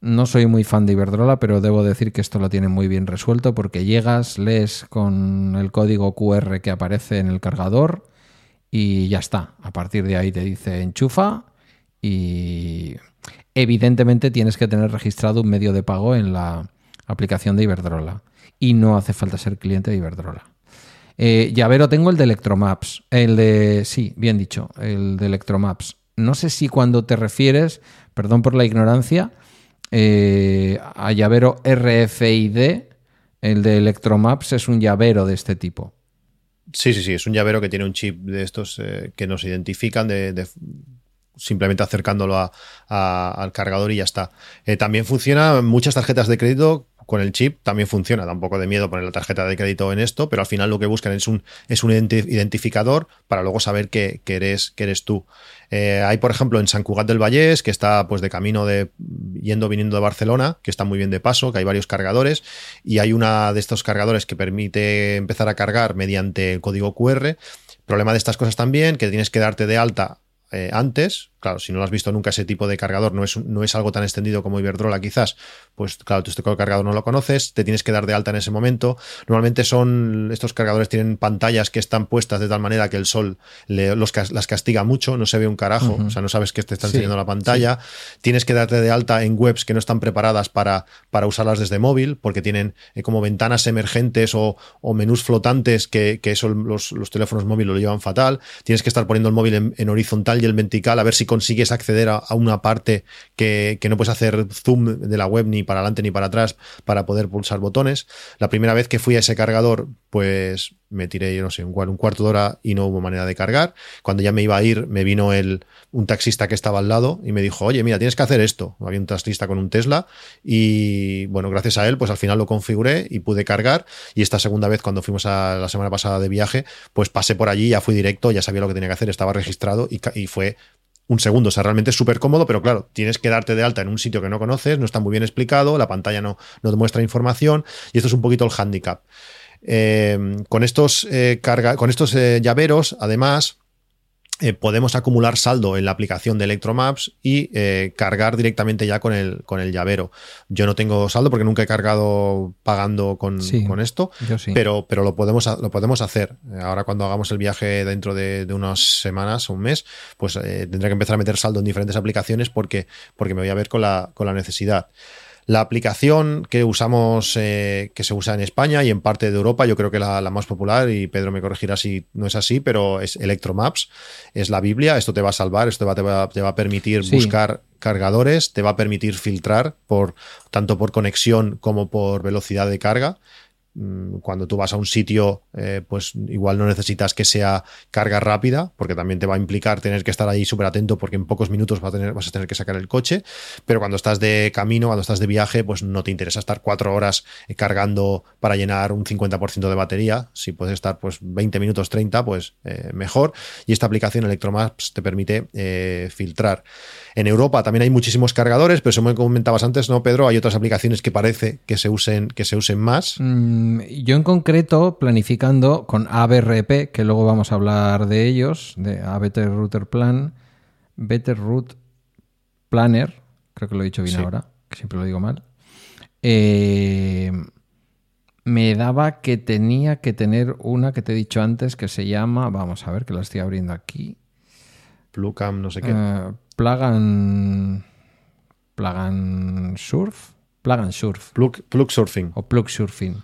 No soy muy fan de Iberdrola, pero debo decir que esto lo tiene muy bien resuelto porque llegas, lees con el código QR que aparece en el cargador y ya está. A partir de ahí te dice enchufa y evidentemente tienes que tener registrado un medio de pago en la aplicación de Iberdrola y no hace falta ser cliente de Iberdrola. Eh, llavero tengo el de Electromaps, el de, sí, bien dicho, el de Electromaps. No sé si cuando te refieres, perdón por la ignorancia, eh, a llavero RFID, el de Electromaps es un llavero de este tipo. Sí, sí, sí, es un llavero que tiene un chip de estos eh, que nos identifican de, de simplemente acercándolo al cargador y ya está. También funciona muchas tarjetas de crédito con el chip también funciona. Da un poco de miedo poner la tarjeta de crédito en esto, pero al final lo que buscan es un, es un identificador para luego saber que, eres, eres tú. Eh, hay, por ejemplo, en San Cugat del Vallés, que está pues de camino de yendo, viniendo de Barcelona, que está muy bien de paso, que hay varios cargadores, y hay una de estos cargadores que permite empezar a cargar mediante el código QR. Problema de estas cosas también, que tienes que darte de alta eh, antes, claro, si no lo has visto nunca ese tipo de cargador, no es, no es algo tan extendido como Iberdrola quizás, pues claro, tú este cargador no lo conoces, te tienes que dar de alta en ese momento. Normalmente son, estos cargadores tienen pantallas que están puestas de tal manera que el sol los, las castiga mucho, no se ve un carajo, o sea, no sabes que te está enseñando la pantalla. Tienes que darte de alta en webs que no están preparadas para, para usarlas desde móvil, porque tienen eh, como ventanas emergentes o, menús flotantes que, eso los, teléfonos móviles lo llevan fatal. Tienes que estar poniendo el móvil en, horizontal y el vertical a ver si consigues acceder a, una parte que, que no puedes hacer zoom de la web ni para adelante ni para atrás para poder pulsar botones. La primera vez que fui a ese cargador, pues me tiré, yo no sé, un, cuarto de hora y no hubo manera de cargar. Cuando ya me iba a ir, me vino el, un taxista que estaba al lado y me dijo, oye, mira, tienes que hacer esto. Había un taxista con un Tesla y, bueno, gracias a él, pues al final lo configuré y pude cargar. Y esta segunda vez, cuando fuimos a la semana pasada de viaje, pues pasé por allí, ya fui directo, ya sabía lo que tenía que hacer, estaba registrado y, y fue un segundo. O sea, realmente es súper cómodo, pero claro, tienes que darte de alta en un sitio que no conoces, no está muy bien explicado, la pantalla no, no muestra información y esto es un poquito el handicap. Eh, con estos, eh, con estos eh, llaveros, además, eh, podemos acumular saldo en la aplicación de Electromaps y eh, cargar directamente ya con el, con el llavero. Yo no tengo saldo porque nunca he cargado pagando con, con esto, pero, pero lo, podemos, lo podemos hacer. Ahora cuando hagamos el viaje dentro de, unas semanas o un mes, pues eh, tendré que empezar a meter saldo en diferentes aplicaciones porque, porque me voy a ver con la, con la necesidad. La aplicación que usamos, eh, que se usa en España y en parte de Europa, yo creo que la, más popular, y Pedro me corregirá si no es así, pero es Electromaps, es la Biblia, esto te va a salvar, esto te va, te va, a permitir buscar cargadores, te va a permitir filtrar por tanto por conexión como por velocidad de carga. Mm, cuando tú vas a un sitio, eh, pues igual no necesitas que sea carga rápida, porque también te va a implicar tener que estar ahí súper atento porque en pocos minutos vas a, tener, vas a tener que sacar el coche, pero cuando estás de camino, cuando estás de viaje, pues no te interesa estar cuatro horas eh, cargando para llenar un 50% de batería, si puedes estar pues 20 minutos, 30, pues eh, mejor, y esta aplicación Electromaps te permite filtrar. En Europa también hay muchísimos cargadores, pero como comentabas antes, ¿no, Pedro? Hay otras aplicaciones que parece que se usen, que se usen más. Mm, yo en concreto, planificando con ABRP, que luego vamos a hablar de ellos, de A Better Router Plan, Better Route Planner, creo que lo he dicho bien ahora, que siempre lo digo mal. Eh, me daba que tenía que tener una que te he dicho antes que se llama, vamos a ver que la estoy abriendo aquí. Plugam, no sé qué. Uh, Plagan. Plagan Surf. Plagan Surf. Plug, plug Surfing. O Plug Surfing.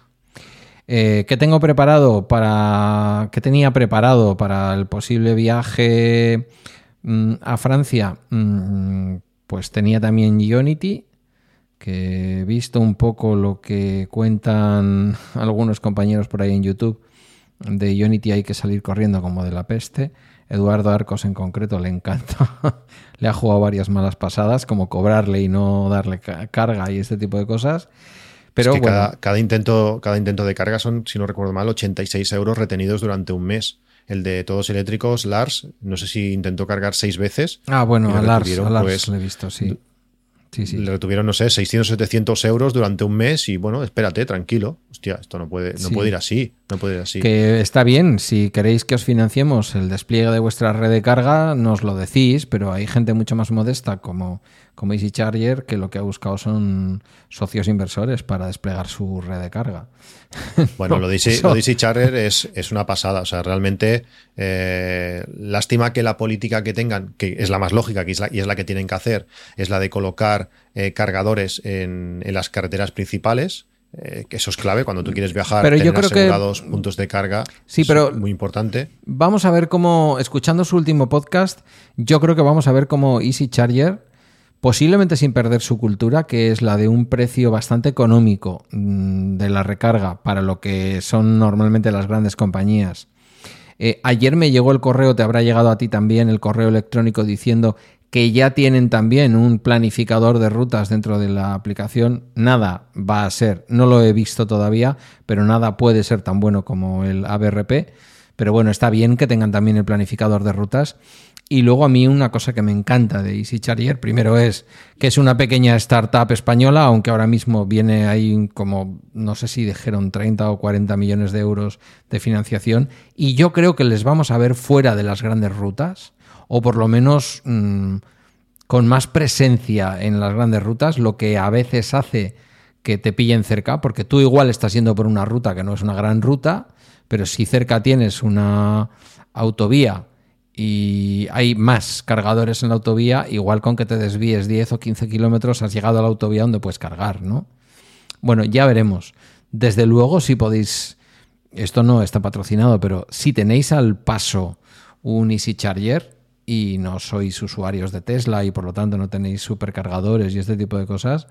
Eh, ¿Qué tengo preparado para. ¿Qué tenía preparado para el posible viaje mm, a Francia? Mm, pues tenía también Unity, que he visto un poco lo que cuentan algunos compañeros por ahí en YouTube. De Unity hay que salir corriendo como de la peste. Eduardo Arcos en concreto le encanta. le ha jugado varias malas pasadas, como cobrarle y no darle carga y este tipo de cosas. Pero cada, intento, cada intento de carga son, si no recuerdo mal, 86 euros retenidos durante un mes. El de todos eléctricos, Lars, no sé si intentó cargar seis veces. Ah, bueno, a Lars, a Lars pues, he visto, sí. Le retuvieron, no sé, 600, 700 euros durante un mes y bueno, espérate, tranquilo. Hostia, esto no puede, no puede ir así, no puede ir así. Que está bien, si queréis que os financiemos el despliegue de vuestra red de carga, nos lo decís, pero hay gente mucho más modesta como, como Easy Charger que lo que ha buscado son socios inversores para desplegar su red de carga. Bueno, lo de Easy, Charger es, es, una pasada. O sea, realmente eh, lástima que la política que tengan, que es la más lógica y es la que tienen que hacer, es la de colocar eh, cargadores en, las carreteras principales. Eh, que eso es clave cuando tú quieres viajar, pero tener yo creo puntos de carga. Sí, pero muy importante. Vamos a ver cómo, escuchando su último podcast, yo creo que vamos a ver cómo Easy Charger, posiblemente sin perder su cultura, que es la de un precio bastante económico mm, de la recarga para lo que son normalmente las grandes compañías. Eh, ayer me llegó el correo, te habrá llegado a ti también el correo electrónico diciendo que ya tienen también un planificador de rutas dentro de la aplicación. Nada va a ser, no lo he visto todavía, pero nada puede ser tan bueno como el ABRP. Pero bueno, está bien que tengan también el planificador de rutas. Y luego a mí una cosa que me encanta de Easy Charger, primero es que es una pequeña startup española, aunque ahora mismo viene ahí como, no sé si dijeron 30 o 40 millones de euros de financiación, y yo creo que les vamos a ver fuera de las grandes rutas o por lo menos mm, con más presencia en las grandes rutas, lo que a veces hace que te pillen cerca, porque tú igual estás yendo por una ruta que no es una gran ruta, pero si cerca tienes una autovía y hay más cargadores en la autovía, igual con que te desvíes 10 o 15 kilómetros has llegado a la autovía donde puedes cargar, ¿no? Bueno, ya veremos. Desde luego, si podéis, esto no está patrocinado, pero si tenéis al paso un Easy Charger, y no sois usuarios de Tesla y por lo tanto no tenéis supercargadores y este tipo de cosas,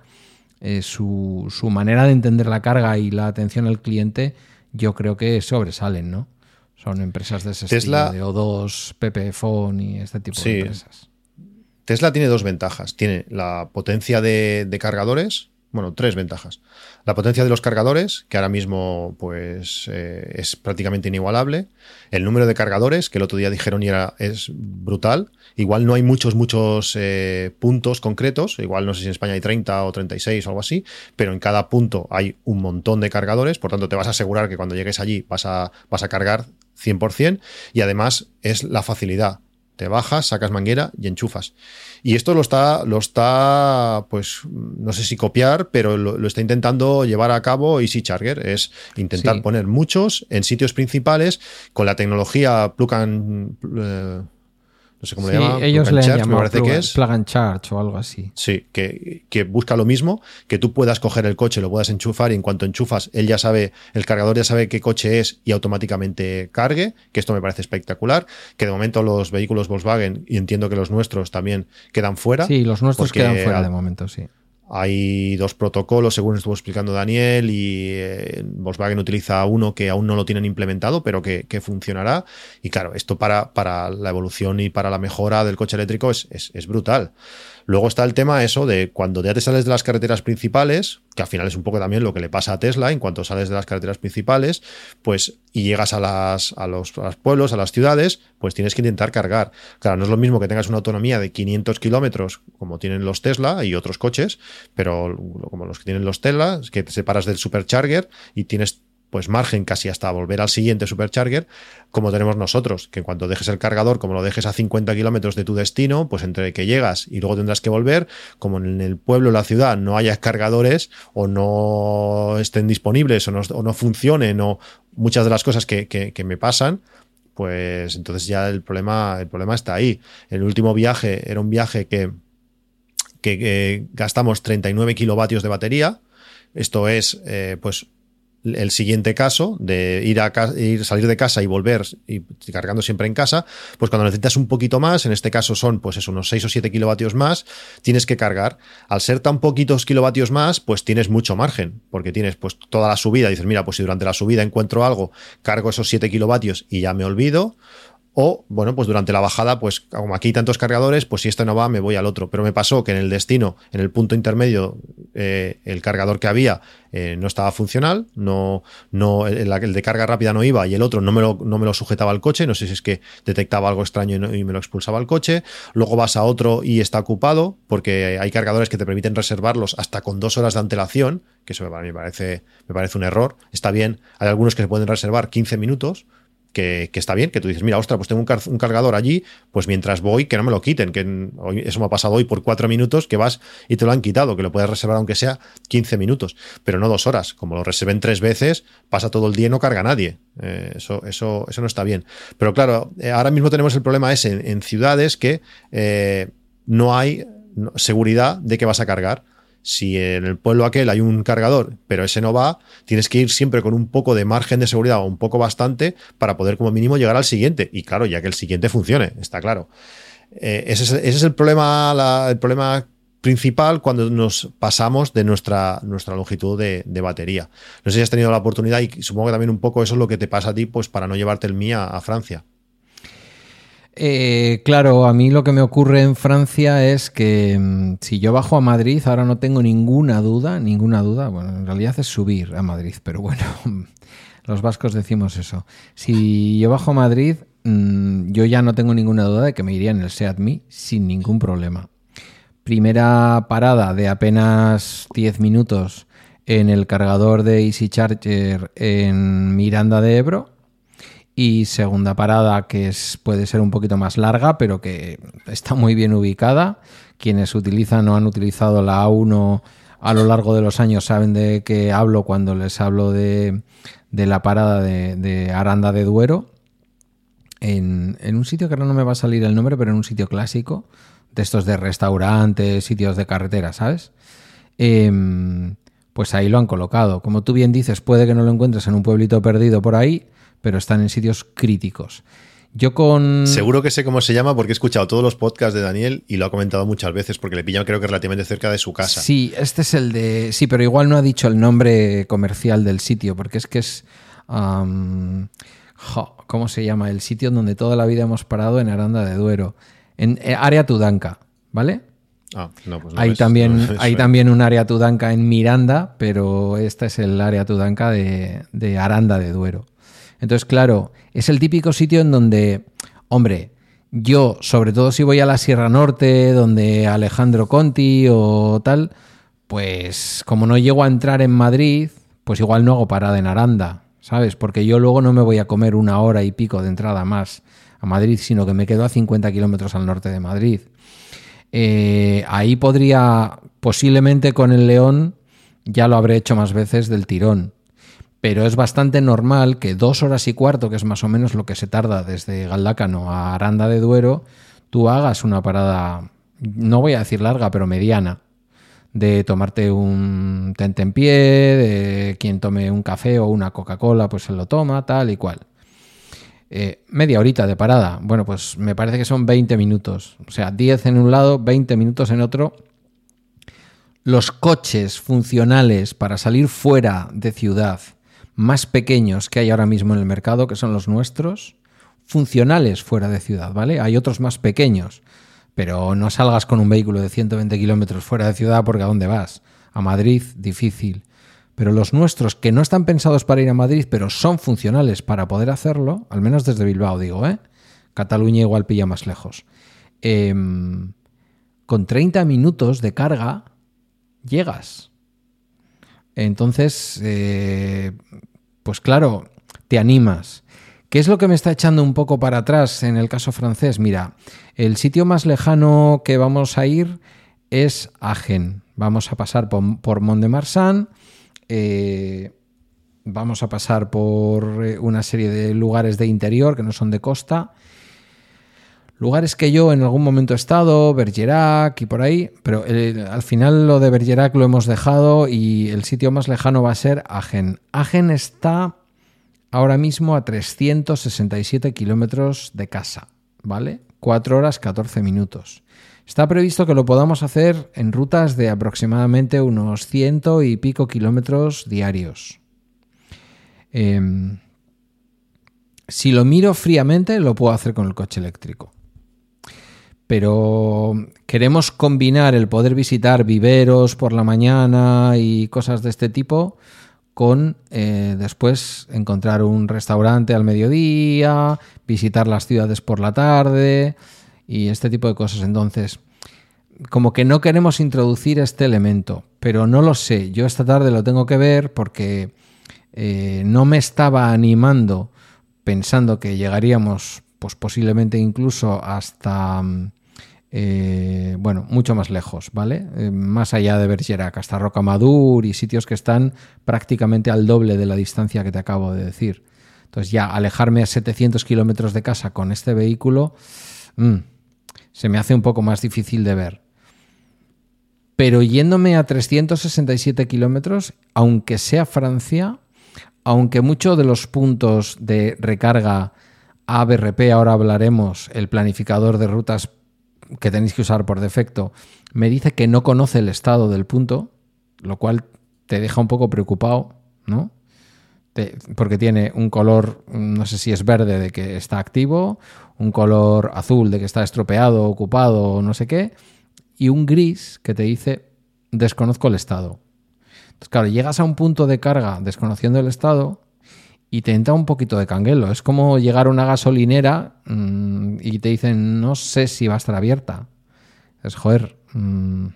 eh, su, su, manera de entender la carga y la atención al cliente yo creo que sobresalen, ¿no? Son empresas de ese Tesla, estilo, de O2, PP y este tipo de empresas. Tesla tiene dos ventajas. Tiene la potencia de, de cargadores, bueno, tres ventajas. La potencia de los cargadores, que ahora mismo pues, eh, es prácticamente inigualable. El número de cargadores, que el otro día dijeron y era, es brutal. Igual no hay muchos, muchos eh, puntos concretos. Igual no sé si en España hay 30 o 36 o algo así. Pero en cada punto hay un montón de cargadores. Por tanto, te vas a asegurar que cuando llegues allí vas a, vas a cargar 100%. Y además es la facilidad te bajas, sacas manguera y enchufas. Y esto lo está, lo está, pues, no sé si copiar, pero lo, está intentando llevar a cabo Easy Charger. Es intentar poner muchos en sitios principales con la tecnología plug and, eh, no sé cómo le llaman. Ellos le llaman plug, que es. plug and charge o algo así. Sí, que, que, busca lo mismo, que tú puedas coger el coche, lo puedas enchufar y en cuanto enchufas, él ya sabe, el cargador ya sabe qué coche es y automáticamente cargue, que esto me parece espectacular, que de momento los vehículos Volkswagen, y entiendo que los nuestros también quedan fuera. Sí, los nuestros quedan fuera de momento, sí. Hay dos protocolos, según estuvo explicando Daniel, y eh, Volkswagen utiliza uno que aún no lo tienen implementado, pero que, funcionará. Y claro, esto para, para, la evolución y para la mejora del coche eléctrico es, es brutal. Luego está el tema eso de cuando ya te sales de las carreteras principales, que al final es un poco también lo que le pasa a Tesla, en cuanto sales de las carreteras principales, pues y llegas a, las, a, los, pueblos, a las ciudades, pues tienes que intentar cargar. Claro, no es lo mismo que tengas una autonomía de 500 kilómetros como tienen los Tesla y otros coches, pero como los que tienen los Tesla, que te separas del supercharger y tienes pues margen casi hasta volver al siguiente supercharger, como tenemos nosotros, que cuando dejes el cargador, como lo dejes a 50 kilómetros de tu destino, pues entre que llegas y luego tendrás que volver, como en el pueblo o la ciudad no haya cargadores o no estén disponibles o no, funcionen o muchas de las cosas que, me pasan, pues entonces ya el problema, el problema está ahí. El último viaje era un viaje que, que, gastamos 39 kilovatios de batería. Esto es, eh, pues, el siguiente caso de ir a ir, salir de casa y volver y cargando siempre en casa, pues cuando necesitas un poquito más, en este caso son pues es unos 6 o 7 kilovatios más, tienes que cargar. Al ser tan poquitos kilovatios más, pues tienes mucho margen, porque tienes pues toda la subida, dices, mira, pues si durante la subida encuentro algo, cargo esos 7 kilovatios y ya me olvido, o, bueno, pues durante la bajada, pues como aquí hay tantos cargadores, pues si este no va, me voy al otro. Pero me pasó que en el destino, en el punto intermedio, eh, el cargador que había eh, no estaba funcional, no, no, el, de carga rápida no iba y el otro no me, lo, no me lo sujetaba al coche. No sé si es que detectaba algo extraño y, me lo expulsaba al coche. Luego vas a otro y está ocupado, porque hay cargadores que te permiten reservarlos hasta con dos horas de antelación, que eso me parece, me parece un error. Está bien, hay algunos que se pueden reservar 15 minutos que, está bien, que tú dices, mira, ostras, pues tengo un, cargador allí, pues mientras voy, que no me lo quiten, que eso me ha pasado hoy por cuatro minutos, que vas y te lo han quitado, que lo puedes reservar aunque sea 15 minutos, pero no dos horas. Como lo reserven tres veces, pasa todo el día y no carga nadie. Eh, eso, eso, eso no está bien. Pero claro, eh, ahora mismo tenemos el problema ese en, ciudades que eh, no hay seguridad de que vas a cargar. Si en el pueblo aquel hay un cargador, pero ese no va, tienes que ir siempre con un poco de margen de seguridad o un poco bastante para poder como mínimo llegar al siguiente. Y claro, ya que el siguiente funcione, está claro. Eh, ese, es, el problema, el problema principal cuando nos pasamos de nuestra, nuestra longitud de, batería. No sé si has tenido la oportunidad y supongo que también un poco eso es lo que te pasa a ti pues para no llevarte el mía a Francia. Eh, claro, a mí lo que me ocurre en Francia es que mm, si yo bajo a Madrid, ahora no tengo ninguna duda, ninguna duda, bueno, en realidad es subir a Madrid, pero bueno, los vascos decimos eso. Si yo bajo a Madrid, mm, yo ya no tengo ninguna duda de que me iría en el Seat Me sin ningún problema. Primera parada de apenas 10 minutos en el cargador de Easy Charger en Miranda de Ebro y segunda parada que es, puede ser un poquito más larga, pero que está muy bien ubicada. Quienes utilizan o han utilizado la A1 a lo largo de los años saben de qué hablo cuando les hablo de, la parada de, Aranda de Duero. En, un sitio que ahora no me va a salir el nombre, pero en un sitio clásico, de estos de restaurantes, sitios de carretera, ¿sabes? Em, pues ahí lo han colocado. Como tú bien dices, puede que no lo encuentres en un pueblito perdido por ahí, pero están en sitios críticos. Yo con. Seguro que sé cómo se llama porque he escuchado todos los podcasts de Daniel y lo ha comentado muchas veces porque le pillan, creo que relativamente cerca de su casa. Sí, este es el de. Sí, pero igual no ha dicho el nombre comercial del sitio porque es que es. ¿Cómo se llama? El sitio donde toda la vida hemos parado en Aranda de Duero. En eh, Área Tudanca, ¿vale? Ah, no, pues hay también, hay también un área Tudanca en Miranda, pero esta es el área Tudanca de, de Aranda de Duero. Entonces, claro, es el típico sitio en donde, hombre, yo, sobre todo si voy a la Sierra Norte, donde Alejandro Conti o tal, pues como no llego a entrar en Madrid, pues igual no hago parada en Aranda, ¿sabes? Porque yo luego no me voy a comer una hora y pico de entrada más a Madrid, sino que me quedo a 50 kilómetros al norte de Madrid. Eh, ahí podría, posiblemente con el León, ya lo habré hecho más veces del tirón pero es bastante normal que dos horas y cuarto, que es más o menos lo que se tarda desde Galdácano a Aranda de Duero, tú hagas una parada, no voy a decir larga, pero mediana, de tomarte un tente en pie, de quien tome un café o una Coca-Cola, pues se lo toma, tal y cual. Eh, media horita de parada, bueno, pues me parece que son 20 minutos, o sea, 10 en un lado, 20 minutos en otro. Los coches funcionales para salir fuera de ciudad, más pequeños que hay ahora mismo en el mercado, que son los nuestros, funcionales fuera de ciudad, ¿vale? Hay otros más pequeños, pero no salgas con un vehículo de 120 kilómetros fuera de ciudad porque ¿a dónde vas? A Madrid, difícil. Pero los nuestros, que no están pensados para ir a Madrid, pero son funcionales para poder hacerlo, al menos desde Bilbao, digo, ¿eh? Cataluña igual pilla más lejos. Em, con 30 minutos de carga, llegas. Entonces, eh, pues claro, te animas. ¿Qué es lo que me está echando un poco para atrás en el caso francés? Mira, el sitio más lejano que vamos a ir es Agen. Vamos a pasar por, Mont de Marsan, eh, vamos a pasar por eh, una serie de lugares de interior que no son de costa Lugares que yo en algún momento he estado, Bergerac y por ahí, pero eh, al final lo de Bergerac lo hemos dejado y el sitio más lejano va a ser Agen. Agen está ahora mismo a 367 kilómetros de casa, ¿vale? 4 horas 14 minutos. Está previsto que lo podamos hacer en rutas de aproximadamente unos ciento y pico kilómetros diarios. Em, si lo miro fríamente, lo puedo hacer con el coche eléctrico pero queremos combinar el poder visitar viveros por la mañana y cosas de este tipo con eh, después encontrar un restaurante al mediodía, visitar las ciudades por la tarde y este tipo de cosas. Entonces, como que no queremos introducir este elemento, pero no lo sé. Yo esta tarde lo tengo que ver porque eh, no me estaba animando pensando que llegaríamos, pues posiblemente incluso hasta mm, eh, bueno, mucho más lejos, ¿vale? Eh, más allá de Bergerac, hasta Rocamadur y sitios que están prácticamente al doble de la distancia que te acabo de decir. Entonces ya alejarme a 700 kilómetros de casa con este vehículo mm, se me hace un poco más difícil de ver. Pero yéndome a 367 kilómetros, aunque sea Francia, aunque muchos de los puntos de recarga ABRP, ahora hablaremos, el planificador de rutas que tenéis que usar por defecto, me dice que no conoce el estado del punto, lo cual te deja un poco preocupado, ¿no? porque tiene un color, no sé si es verde de que está activo, un color azul de que está estropeado, ocupado no sé qué, y un gris que te dice desconozco el estado. Entonces, claro, llegas a un punto de carga desconociendo el estado y te entra un poquito de canguelo. Es como llegar a una gasolinera mm, y te dicen no sé si va a estar abierta. Es joder. Mm,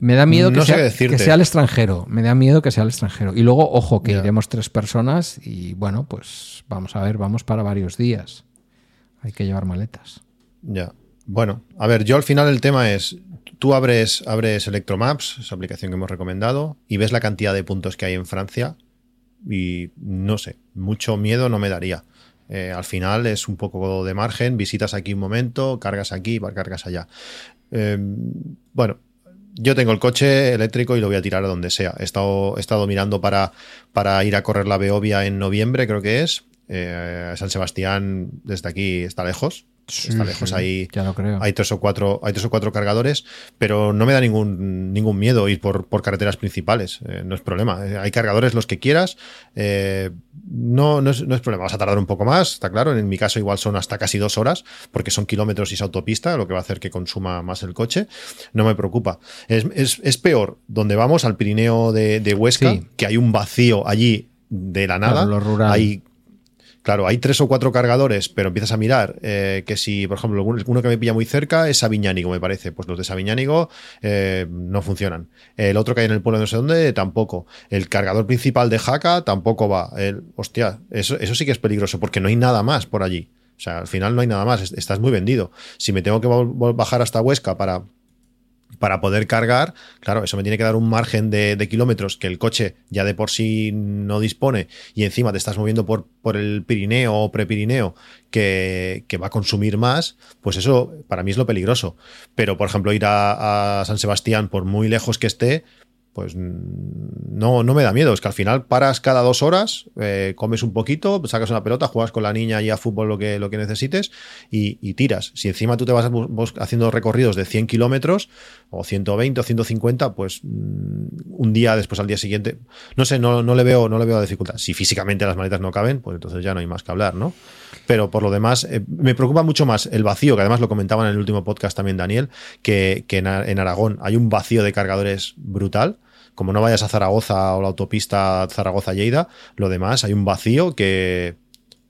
me da miedo que, sea, que, sea, el extranjero. Me da miedo que sea el extranjero. Y luego, ojo, que iremos tres personas y bueno, pues vamos a ver, vamos para varios días. Hay que llevar maletas. Ya. Bueno, a ver, yo al final el tema es, tú abres, abres Electromaps, esa aplicación que hemos recomendado, y ves la cantidad de puntos que hay en Francia y no sé, mucho miedo no me daría. Eh, al final es un poco de margen, visitas aquí un momento, cargas aquí, cargas allá. Em, bueno, yo tengo el coche eléctrico y lo voy a tirar a donde sea. He estado, he estado mirando para, para ir a correr la Beovia en noviembre, creo que es. Eh, San Sebastián desde aquí está lejos, está lejos. Hay, hay tres o cuatro, hay tres o cuatro cargadores, pero no me da ningún, ningún miedo ir por, por carreteras principales. Eh, no es problema. Eh, hay cargadores los que quieras. Eh, no, no es, no, es, problema. Vas a tardar un poco más, está claro. En mi caso, igual son hasta casi dos horas, porque son kilómetros y es autopista, lo que va a hacer que consuma más el coche. No me preocupa. Es, es, es peor donde vamos, al Pirineo de, de Huesca, que hay un vacío allí de la nada. lo rural. Hay Claro, hay tres o cuatro cargadores, pero empiezas a mirar eh, que si, por ejemplo, uno que me pilla muy cerca es Sabiñánigo, me parece. Pues los de Sabiñánigo eh, no funcionan. El otro que hay en el pueblo de no sé dónde tampoco. El cargador principal de Jaca tampoco va. El, hostia, eso, eso sí que es peligroso porque no hay nada más por allí. O sea, al final no hay nada más. Estás muy vendido. Si me tengo que bajar hasta Huesca para para poder cargar, claro, eso me tiene que dar un margen de, kilómetros que el coche ya de por sí no dispone y encima te estás moviendo por, por el Pirineo o Prepirineo que, que, va a consumir más, pues eso para mí es lo peligroso. Pero, por ejemplo, ir a San Sebastián, por muy lejos que esté, pues no, no me da miedo. Es que al final paras cada dos horas, eh, comes un poquito, sacas una pelota, juegas con la niña y a fútbol lo que, lo que necesites y, tiras. Si encima tú te vas haciendo recorridos de 100 kilómetros o 120 o 150, pues mm, un día después al día siguiente, no sé, no, no, le veo, no le veo dificultad. Si físicamente las maletas no caben, pues entonces ya no hay más que hablar, ¿no? Pero por lo demás, eh, me preocupa mucho más el vacío, que además lo comentaba en el último podcast también Daniel, que, en Aragón hay un vacío de cargadores brutal como no vayas a Zaragoza o la autopista Zaragoza-Lleida, lo demás hay un vacío que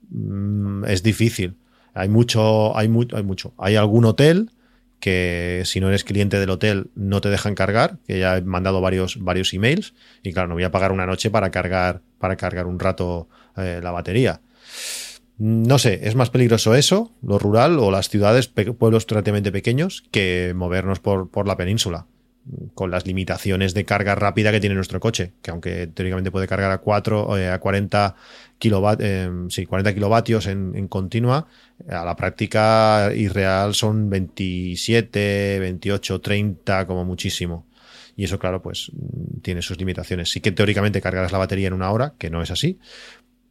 mm, es difícil. Hay mucho, hay, hay mucho. Hay algún hotel que si no eres cliente del hotel no te dejan cargar, que ya he mandado varios, varios emails y claro, no voy a pagar una noche para cargar, para cargar un rato eh, la batería. No sé, es más peligroso eso, lo rural o las ciudades, pueblos relativamente pequeños, que movernos por, por la península con las limitaciones de carga rápida que tiene nuestro coche, que aunque teóricamente puede cargar a 4 eh, a 40 kilovatios, sí, 40 kilovatios en, continua, a la práctica irreal son 27, 28, 30 como muchísimo. Y eso, claro, pues tiene sus limitaciones. Sí que teóricamente cargarás la batería en una hora, que no es así,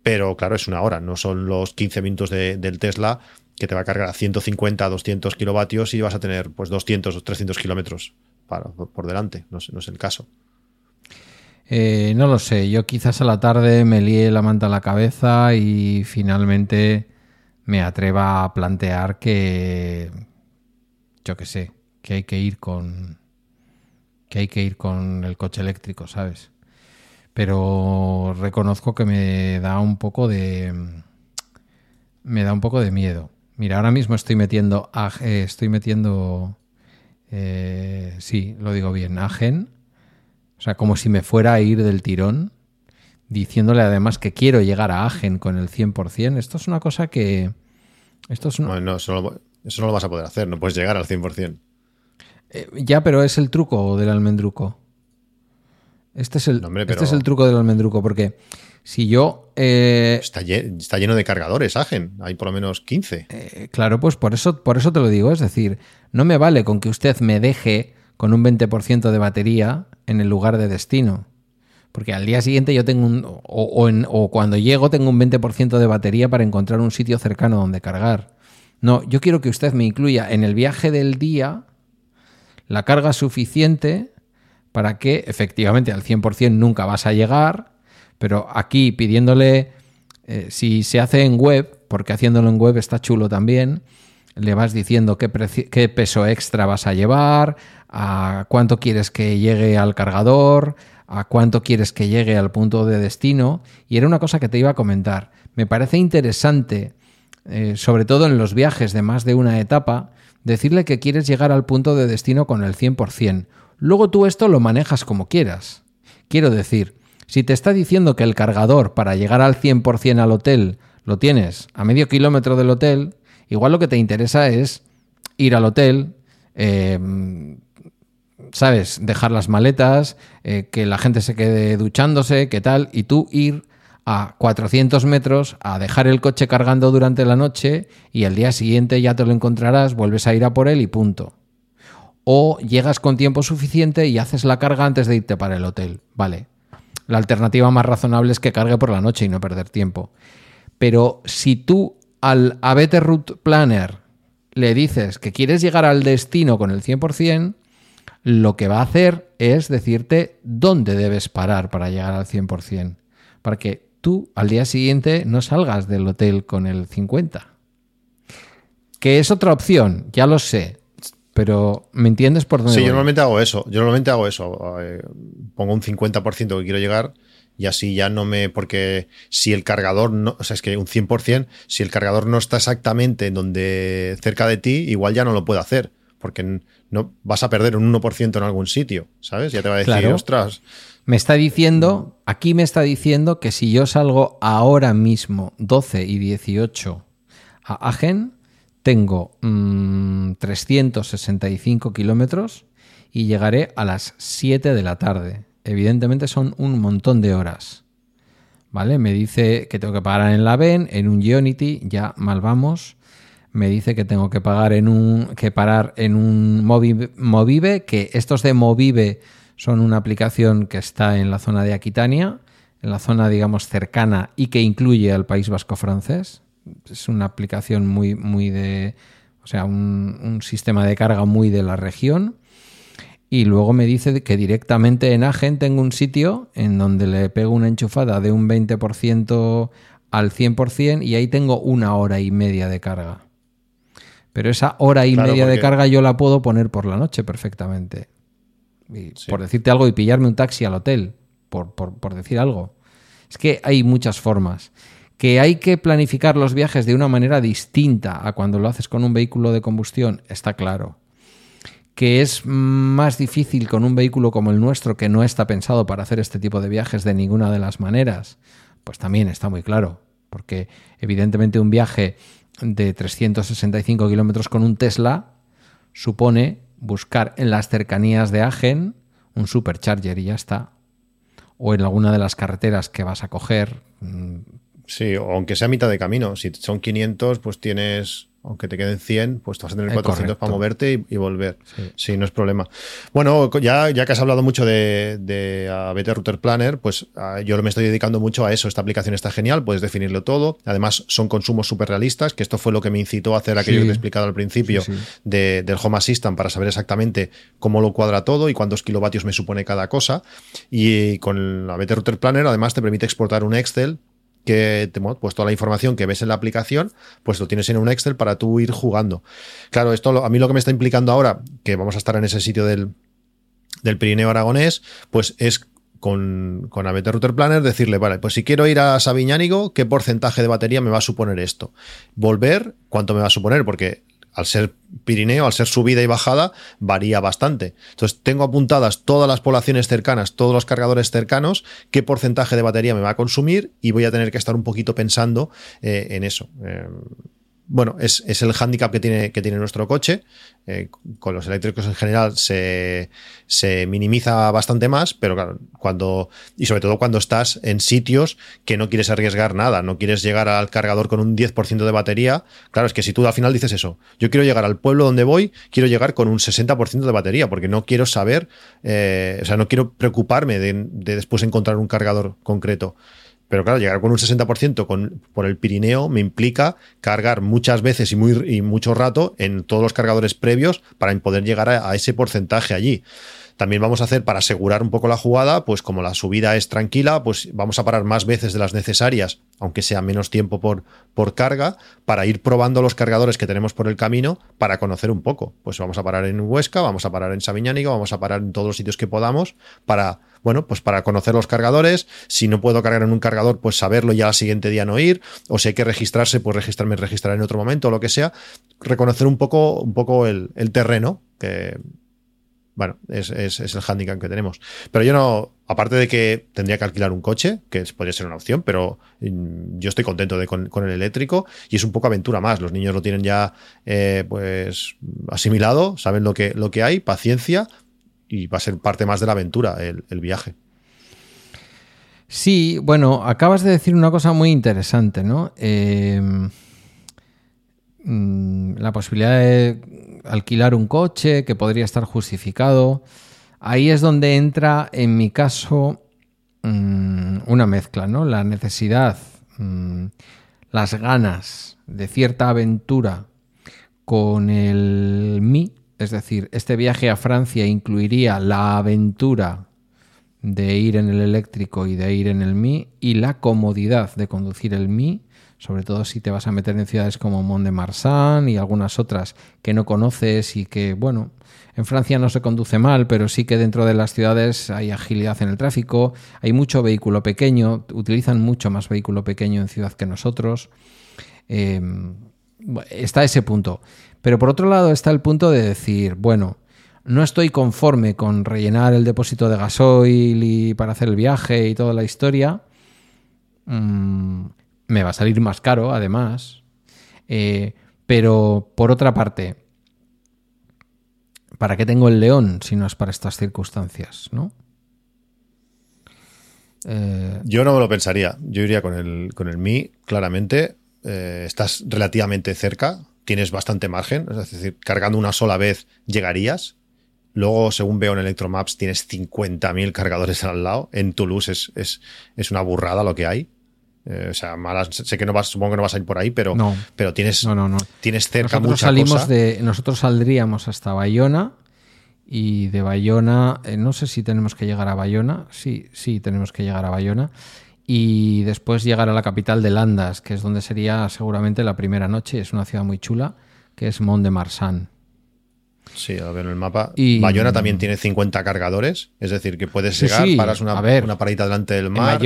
pero claro, es una hora, no son los 15 minutos del Tesla que te va a cargar a 150, 200 kilovatios y vas a tener pues 200 o 300 kilómetros por delante. No, no es el caso. Eh, no lo sé. Yo quizás a la tarde me lié la manta a la cabeza y finalmente me atreva a plantear que. Yo qué sé. Que hay que ir con. Que hay que ir con el coche eléctrico, ¿sabes? Pero reconozco que me da un poco de. Me da un poco de miedo. Mira, ahora mismo estoy metiendo. Eh, estoy metiendo eh, sí, lo digo bien, Agen, o sea, como si me fuera a ir del tirón, diciéndole además que quiero llegar a Agen con el 100%. Esto es una cosa que... Esto es no, eso, no, lo vas a poder hacer, no puedes llegar al 100%. Eh, ya, pero es el truco del almendruco. Este es el, este es el truco del almendruco, porque si yo... Eh, está, lleno, de cargadores, Agen. Hay por lo menos 15. Eh, claro, pues por eso, por eso te lo digo. Es decir, no me vale con que usted me deje con un 20% de batería en el lugar de destino. Porque al día siguiente yo tengo un... O, o cuando llego tengo un 20% de batería para encontrar un sitio cercano donde cargar. No, yo quiero que usted me incluya en el viaje del día la carga suficiente para que efectivamente al 100% nunca vas a llegar, Pero aquí pidiéndole, eh, si se hace en web, porque haciéndolo en web está chulo también, le vas diciendo qué, peso extra vas a llevar, a cuánto quieres que llegue al cargador, a cuánto quieres que llegue al punto de destino. Y era una cosa que te iba a comentar. Me parece interesante, eh, sobre todo en los viajes de más de una etapa, decirle que quieres llegar al punto de destino con el 100%. Luego tú esto lo manejas como quieras. Quiero decir, si te está diciendo que el cargador para llegar al 100% al hotel lo tienes a medio kilómetro del hotel, igual lo que te interesa es ir al hotel, eh, ¿sabes? Dejar las maletas, eh, que la gente se quede duchándose, qué tal, y tú ir a 400 metros a dejar el coche cargando durante la noche y al día siguiente ya te lo encontrarás, vuelves a ir a por él y punto. O llegas con tiempo suficiente y haces la carga antes de irte para el hotel. Vale. La alternativa más razonable es que cargue por la noche y no perder tiempo. Pero si tú al ABT Route Planner le dices que quieres llegar al destino con el 100%, lo que va a hacer es decirte dónde debes parar para llegar al 100%, para que tú al día siguiente no salgas del hotel con el 50%. Que es otra opción, ya lo sé, pero ¿me entiendes por dónde? Sí, yo normalmente hago eso, yo normalmente hago eso, eh, pongo un 50% que quiero llegar y así ya no me. Porque si el cargador no. O sea, es que un 100%, si el cargador no está exactamente donde cerca de ti, igual ya no lo puedo hacer porque no vas a perder un 1% en algún sitio, ¿sabes? Ya te va a decir, ostras. Me está diciendo, aquí me está diciendo que si yo salgo ahora mismo 12 y 18 a Agen, tengo 365 mm, kilómetros y llegaré a las 7 de la tarde. Evidentemente son un montón de horas. ¿Vale? Me dice que tengo que parar en la VEN, en un Unity, ya mal vamos me dice que tengo que pagar en un que parar en un Movive, que estos de Movive son una aplicación que está en la zona de Aquitania, en la zona digamos cercana y que incluye al País Vasco francés. Es una aplicación muy muy de o sea, un, un sistema de carga muy de la región. Y luego me dice que directamente en Agen tengo un sitio en donde le pego una enchufada de un 20% al 100% y ahí tengo una hora y media de carga. Pero esa hora y media de carga yo la puedo poner por la noche perfectamente. Por decirte algo y pillarme un taxi al hotel, por, por, decir algo. Es que hay muchas formas. Que hay que planificar los viajes de una manera distinta a cuando lo haces con un vehículo de combustión, está claro. Que es más difícil con un vehículo como el nuestro, que no está pensado para hacer este tipo de viajes de ninguna de las maneras, pues también está muy claro. Porque evidentemente un viaje de 365 kilómetros con un Tesla supone buscar en las cercanías de Agen un supercharger y ya está. O en alguna de las carreteras que vas a coger. Sí, o aunque sea mitad de camino. Si son 500, pues tienes aunque te queden 100, pues te vas a tener 400 para moverte y, volver. Sí. no es problema. Bueno, ya, ya que has hablado mucho de, de BT Router Planner, pues yo me estoy dedicando mucho a eso. Esta aplicación está genial, puedes definirlo todo. Además, son consumos súper realistas, que esto fue lo que me incitó a hacer aquello que te he explicado al principio del Home Assistant para saber exactamente cómo lo cuadra todo y cuántos kilovatios me supone cada cosa. Y con la BT Router Planner, además, te permite exportar un Excel que pues toda la información que ves en la aplicación, pues lo tienes en un Excel para tú ir jugando. Claro, esto a mí lo que me está implicando ahora, que vamos a estar en ese sitio del, del Pirineo Aragonés, pues es con, con ABT Router Planner decirle, vale, pues si quiero ir a Sabiñánigo, ¿qué porcentaje de batería me va a suponer esto? Volver, ¿cuánto me va a suponer? Porque al ser Pirineo, al ser subida y bajada, varía bastante. Entonces, tengo apuntadas todas las poblaciones cercanas, todos los cargadores cercanos, qué porcentaje de batería me va a consumir y voy a tener que estar un poquito pensando eh, en eso. Eh, bueno, es, el hándicap que tiene, que tiene nuestro coche. Eh, con los eléctricos en general se, minimiza bastante más, pero claro, cuando, y sobre todo cuando estás en sitios que no quieres arriesgar nada, no quieres llegar al cargador con un 10% de batería. Claro, es que si tú al final dices eso, yo quiero llegar al pueblo donde voy, quiero llegar con un 60% de batería, porque no quiero saber, eh, o sea, no quiero preocuparme de después encontrar un cargador concreto. Pero claro, llegar con un 60% con, por el Pirineo me implica cargar muchas veces y, muy, y mucho rato en todos los cargadores previos para poder llegar a, ese porcentaje allí. También vamos a hacer para asegurar un poco la jugada, pues como la subida es tranquila, pues vamos a parar más veces de las necesarias, aunque sea menos tiempo por, por carga, para ir probando los cargadores que tenemos por el camino para conocer un poco. Pues vamos a parar en Huesca, vamos a parar en Sabiñánigo, vamos a parar en todos los sitios que podamos para, bueno, pues para conocer los cargadores. Si no puedo cargar en un cargador, pues saberlo ya al siguiente día no ir. O si hay que registrarse, pues registrarme, registrar en otro momento o lo que sea. Reconocer un poco, un poco el, el terreno, que bueno, es, es, el handicap que tenemos. Pero yo no, aparte de que tendría que alquilar un coche, que podría ser una opción, pero mm, yo estoy contento de, con, el eléctrico y es un poco aventura más. Los niños lo tienen ya eh, pues asimilado, saben lo que, lo que hay, paciencia y va a ser parte más de la aventura el, el viaje. Sí, bueno, acabas de decir una cosa muy interesante, ¿no? Eh, mm, la posibilidad de alquilar un coche que podría estar justificado. Ahí es donde entra, en mi caso, mm, una mezcla, ¿no? La necesidad, mm, las ganas de cierta aventura con el mí, es decir, este viaje a Francia incluiría la aventura de ir en el eléctrico y de ir en el mí y la comodidad de conducir el mí sobre todo si te vas a meter en ciudades como Mont de Marsan y algunas otras que no conoces y que, bueno, en Francia no se conduce mal, pero sí que dentro de las ciudades hay agilidad en el tráfico, hay mucho vehículo pequeño, utilizan mucho más vehículo pequeño en ciudad que nosotros. Em, está ese punto. Pero por otro lado está el punto de decir, bueno, no estoy conforme con rellenar el depósito de gasoil y para hacer el viaje y toda la historia. Mm, me va a salir más caro, además. Eh, pero por otra parte, ¿para qué tengo el león si no es para estas circunstancias? ¿no? Eh, Yo no me lo pensaría. Yo iría con el, con el Mi, claramente. Eh, estás relativamente cerca, tienes bastante margen. Es decir, cargando una sola vez llegarías. Luego, según veo en Electromaps, tienes 50.000 cargadores al lado. En Toulouse es, es, es una burrada lo que hay. Eh, o sea, malas, sé que no vas, supongo que no vas a ir por ahí, pero, pero tienes, no, tienes cerca nosotros salimos De, nosotros saldríamos hasta Bayona y de Bayona, eh, no sé si tenemos que llegar a Bayona, sí, sí, tenemos que llegar a Bayona y después llegar a la capital de Landas, que es donde sería seguramente la primera noche, es una ciudad muy chula, que es Mont de Marsan. Sí, a ver en el mapa. Y, Bayona también tiene 50 cargadores, es decir, que puedes llegar, paras una, una paradita delante del mar,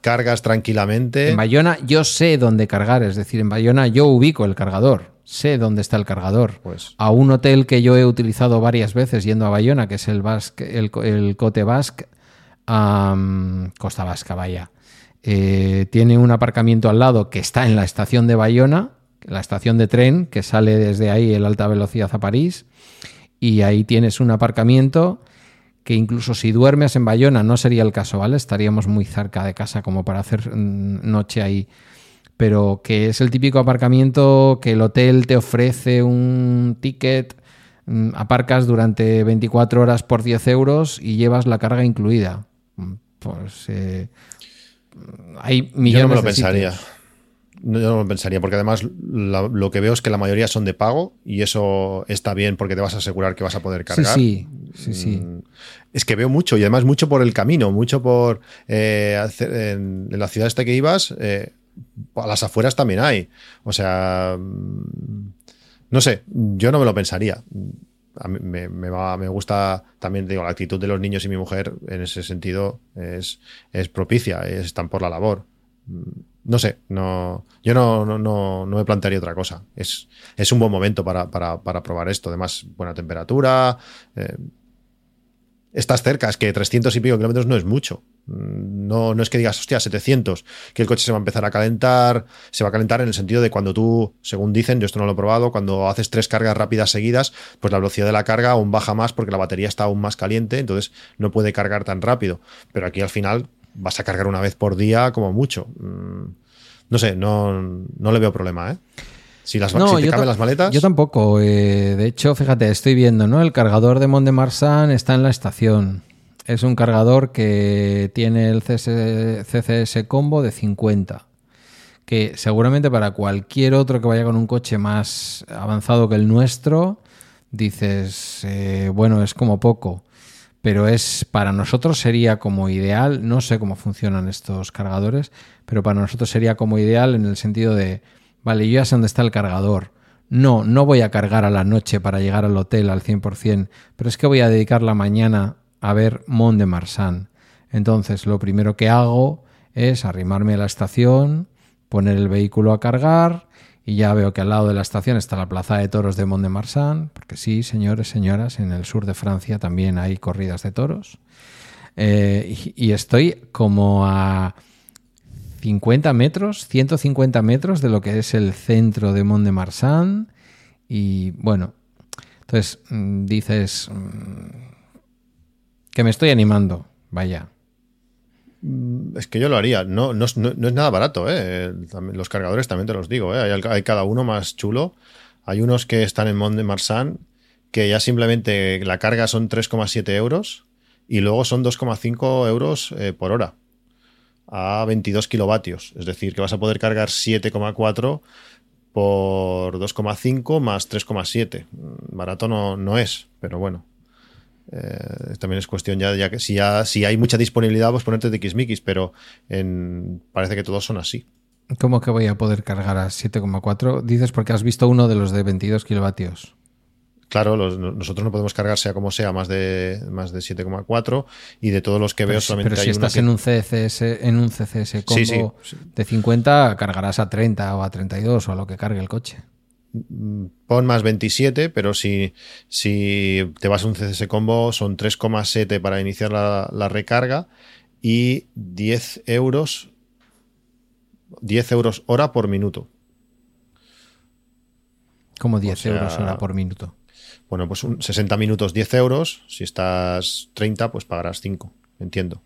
cargas tranquilamente. En Bayona yo sé dónde cargar, es decir, en Bayona yo ubico el cargador, sé dónde está el cargador. Pues. A un hotel que yo he utilizado varias veces yendo a Bayona, que es el, Basque, el, Cote Basque, Costa Vasca, vaya. Eh, tiene un aparcamiento al lado que está en la estación de Bayona, la estación de tren que sale desde ahí en alta velocidad a París y ahí tienes un aparcamiento que incluso si duermes en Bayona no sería el caso, ¿vale? Estaríamos muy cerca de casa como para hacer mm, noche ahí. Pero que es el típico aparcamiento que el hotel te ofrece un ticket, mm, aparcas durante 24 horas por 10 euros y llevas la carga incluida. Mm, pues eh, hay millones Yo no me lo pensaría. No, yo no lo pensaría, porque además lo que veo es que la mayoría son de pago y eso está bien porque te vas a asegurar que vas a poder cargar. Sí, sí, sí. Mm, es que veo mucho y además mucho por el camino, mucho por eh, en, la ciudad esta que ibas, eh, a las afueras también hay. O sea, mm, no sé, yo no me lo pensaría. A mí me, me, gusta también, digo, la actitud de los niños y mi mujer en ese sentido es, es propicia, están por la labor no sé, no, yo no, no, no, me plantearía otra cosa. Es, es un buen momento para, para, para probar esto. Además, buena temperatura. Eh, estás cerca, es que 300 y pico kilómetros no es mucho. No, no es que digas, hostia, 700, que el coche se va a empezar a calentar. Se va a calentar en el sentido de cuando tú, según dicen, yo esto no lo he probado, cuando haces tres cargas rápidas seguidas, pues la velocidad de la carga aún baja más porque la batería está aún más caliente, entonces no puede cargar tan rápido. Pero aquí al final vas a cargar una vez por día como mucho. Mm, no sé, no, no le veo problema, ¿eh? Si, las, no, te caben las maletas. Yo tampoco. Eh, de hecho, fíjate, estoy viendo, ¿no? El cargador de Mont de Marsan está en la estación. Es un cargador que tiene el CCS combo de 50. Que seguramente para cualquier otro que vaya con un coche más avanzado que el nuestro, dices, eh, bueno, es como poco pero es para nosotros sería como ideal, no sé cómo funcionan estos cargadores, pero para nosotros sería como ideal en el sentido de, vale, yo ya sé dónde está el cargador. No, no voy a cargar a la noche para llegar al hotel al 100%, pero es que voy a dedicar la mañana a ver Mont de Marsan. Entonces, lo primero que hago es arrimarme a la estación, poner el vehículo a cargar y ya veo que al lado de la estación está la plaza de toros de Mont-de-Marsan, porque sí, señores, señoras, en el sur de Francia también hay corridas de toros. Eh, y, estoy como a 50 metros, 150 metros de lo que es el centro de Mont-de-Marsan. Y bueno, entonces mm, dices mm, que me estoy animando, vaya. Mm, es que yo lo haría. No, no, es nada barato, ¿eh? Los cargadores también te los digo, ¿eh? Hay, cada uno más chulo. Hay unos que están en Mont de Marsan que ya simplemente la carga son 3,7 euros y luego son 2,5 euros eh, por hora a 22 kilovatios. Es decir, que vas a poder cargar 7,4 por 2,5 más 3,7. Barato no, no es, pero bueno. Eh, también es cuestión ya, ya que si, ya, si hay mucha disponibilidad, pues ponerte de Xmikis, pero parece que todos son así. ¿Cómo que voy a poder cargar a 7,4? Dices porque has visto uno de los de 22 kilovatios. Claro, nosotros no podemos cargar sea como sea más de más de 7,4 y de todos los que veo solamente pero si estás en un CCS en un CCS combo de 50 cargarás a 30 o a 32 o a lo que cargue el coche pon más 27, pero si, si te vas a un CCS combo son 3,7 para iniciar la, recarga y 10 euros 10 euros hora por minuto. ¿Cómo 10 euros hora por minuto? Bueno, pues 60 minutos 10 euros. Si estás 30, pues pagarás 5, entiendo.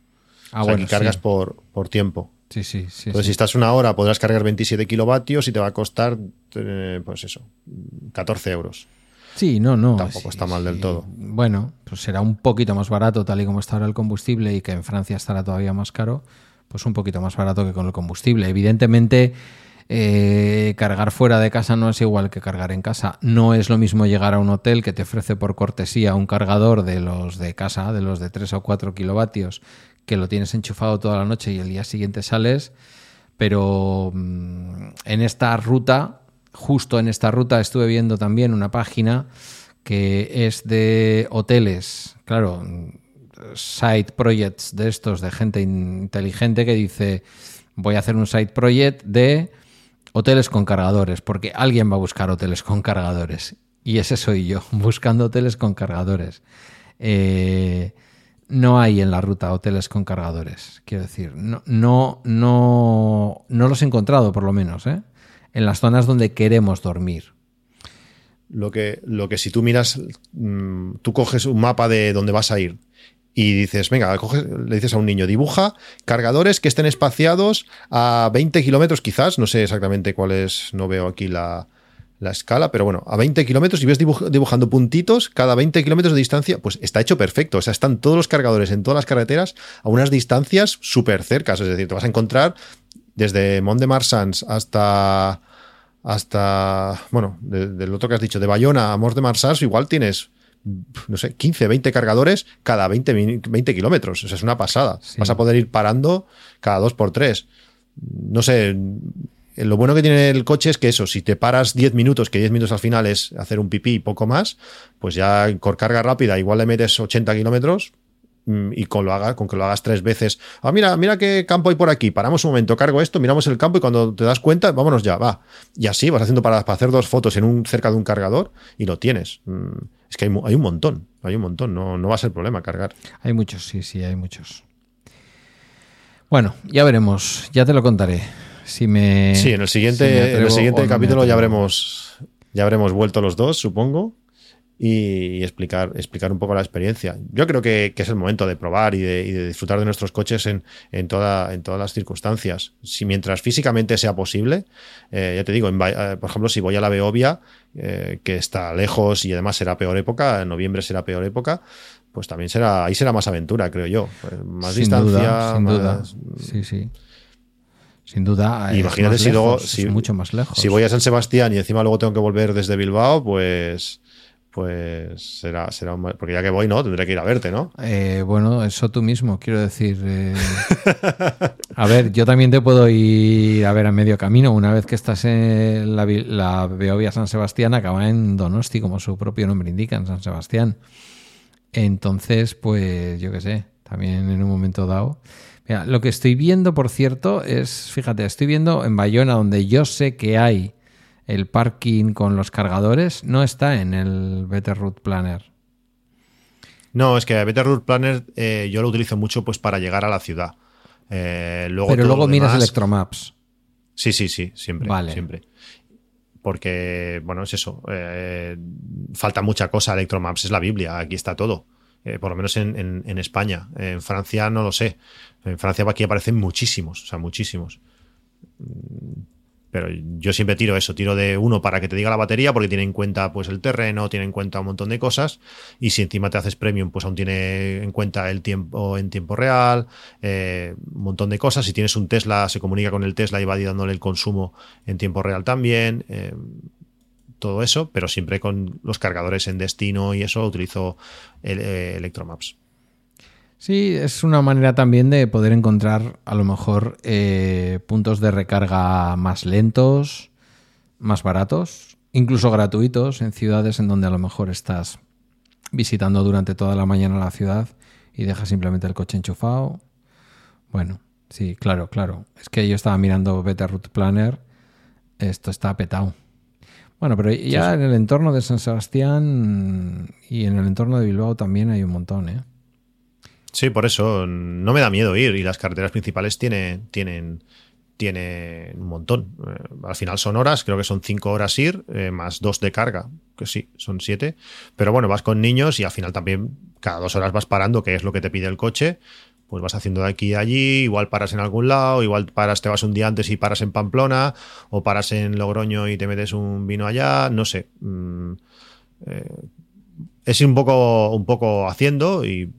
Ah, o sea, cargas por, por tiempo. Sí, sí, sí. Entonces, si estás una hora, podrás cargar 27 kilovatios y te va a costar, eh, pues eso, 14 euros. Sí, no, no. Tampoco está mal del todo. Bueno, pues será un poquito más barato, tal y como está ahora el combustible, y que en Francia estará todavía más caro, pues un poquito más barato que con el combustible. Evidentemente, eh, cargar fuera de casa no es igual que cargar en casa. No es lo mismo llegar a un hotel que te ofrece por cortesía un cargador de los de casa, de los de 3 o 4 kilovatios, que lo tienes enchufado toda la noche y el día siguiente sales, pero mm, en esta ruta, justo en esta ruta, estuve viendo también una página que es de hoteles, claro, side projects de estos, de gente inteligente que dice, voy a hacer un side project de hoteles con cargadores, porque alguien va a buscar hoteles con cargadores. Y ese soy yo, buscando hoteles con cargadores. Eh, no hay en la ruta hoteles con cargadores. Quiero decir, no, no, no, no los he encontrado, por lo menos, ¿eh? en las zonas donde queremos dormir. Lo que, lo que si tú miras, mm, tú coges un mapa de dónde vas a ir y dices, venga, le dices a un niño, dibuja cargadores que estén espaciados a 20 kilómetros quizás, no sé exactamente cuál es, no veo aquí la, la escala, pero bueno, a 20 kilómetros y ves dibujando puntitos cada 20 kilómetros de distancia, pues está hecho perfecto. O sea, están todos los cargadores en todas las carreteras a unas distancias súper cercas. Es decir, te vas a encontrar desde Mont de Marsans hasta, hasta, bueno, del otro que has dicho, de Bayona a Mont de Marsans, igual tienes, no sé, 15, 20 cargadores cada 20, 20 kilómetros. O sea, es una pasada. Vas a poder ir parando cada dos por tres. No sé, lo bueno que tiene el coche es que eso, si te paras 10 minutos, que 10 minutos al final es hacer un pipí y poco más, pues ya con carga rápida igual le metes 80 kilómetros mm, y con, lo haga, con que lo hagas tres veces. Ah, mira, mira qué campo hay por aquí. Paramos un momento, cargo esto, miramos el campo y cuando te das cuenta, vámonos ya, va. Y así vas haciendo para, para hacer dos fotos en un, cerca de un cargador y lo tienes. Mm, es que hay, hay un montón, hay un montón, no, no va a ser problema cargar. Hay muchos, sí, sí, hay muchos. Bueno, ya veremos, ya te lo contaré si me. Sí, en el siguiente, en el siguiente capítulo ya habremos, ya habremos vuelto los dos, supongo, y, explicar, explicar un poco la experiencia. Yo creo que, es el momento de probar y de, disfrutar de nuestros coches en, en, toda, en todas las circunstancias. Si mientras físicamente sea posible, eh, ya te digo, eh, por ejemplo, si voy a la Beovia, eh, que está lejos y además será peor época, en noviembre será peor época, pues también será, ahí será más aventura, creo yo. Pues más distancia, sin Duda. Sí, sí. Sin duda. Imagínate si luego. Si, mucho más lejos. Si voy a San Sebastián y encima luego tengo que volver desde Bilbao, pues. pues será, será un... Porque ya que voy, ¿no? Tendré que ir a verte, ¿no? Eh, bueno, eso tú mismo, quiero decir. eh, A ver, yo también te puedo ir a ver a medio camino. Una vez que estás en la, la Beovia San Sebastián, acaba en Donosti, como su propio nombre indica, en San Sebastián. Entonces, pues yo qué sé, también en un momento dado. Mira, lo que estoy viendo, por cierto, es, fíjate, estoy viendo en Bayona, donde yo sé que hay el parking con los cargadores, no está en el Better Route Planner. No, es que Better Route Planner eh, yo lo utilizo mucho pues para llegar a la ciudad. Eh, luego Pero luego miras demás- Electromaps. Sí, sí, sí, siempre. Vale. Siempre. Porque, bueno, es eso. eh, falta mucha cosa. Electromaps es la Biblia. Aquí está todo. Eh, por lo menos en, en- España. En Francia no lo sé. En Francia aquí aparecen muchísimos. O sea, muchísimos. Mm, Pero yo siempre tiro eso, tiro de uno para que te diga la batería, porque tiene en cuenta pues el terreno, tiene en cuenta un montón de cosas. Y si encima te haces premium, pues aún tiene en cuenta el tiempo en tiempo real, eh, un montón de cosas. Si tienes un Tesla, se comunica con el Tesla y va dándole el consumo en tiempo real también. eh, todo eso, pero siempre con los cargadores en destino y eso utilizo el, eh, Electromaps. Sí, es una manera también de poder encontrar a lo mejor eh, puntos de recarga más lentos, más baratos, incluso gratuitos en ciudades en donde a lo mejor estás visitando durante toda la mañana la ciudad y dejas simplemente el coche enchufado. Bueno, sí, claro, claro. Es que yo estaba mirando Beta Route Planner, esto está petado. Bueno, pero ya en el entorno de San Sebastián y en el entorno de Bilbao también hay un montón, ¿eh? Sí, por eso no me da miedo ir y las carreteras principales tienen, tienen, tienen un montón. Eh, al final son horas, creo que son cinco horas ir, eh, más dos de carga, que sí, son siete. Pero bueno, vas con niños y al final también cada dos horas vas parando, que es lo que te pide el coche. Pues vas haciendo de aquí a allí, igual paras en algún lado, igual paras, te vas un día antes y paras en Pamplona, o paras en Logroño y te metes un vino allá, no sé. Mm, eh, es un poco, un poco haciendo y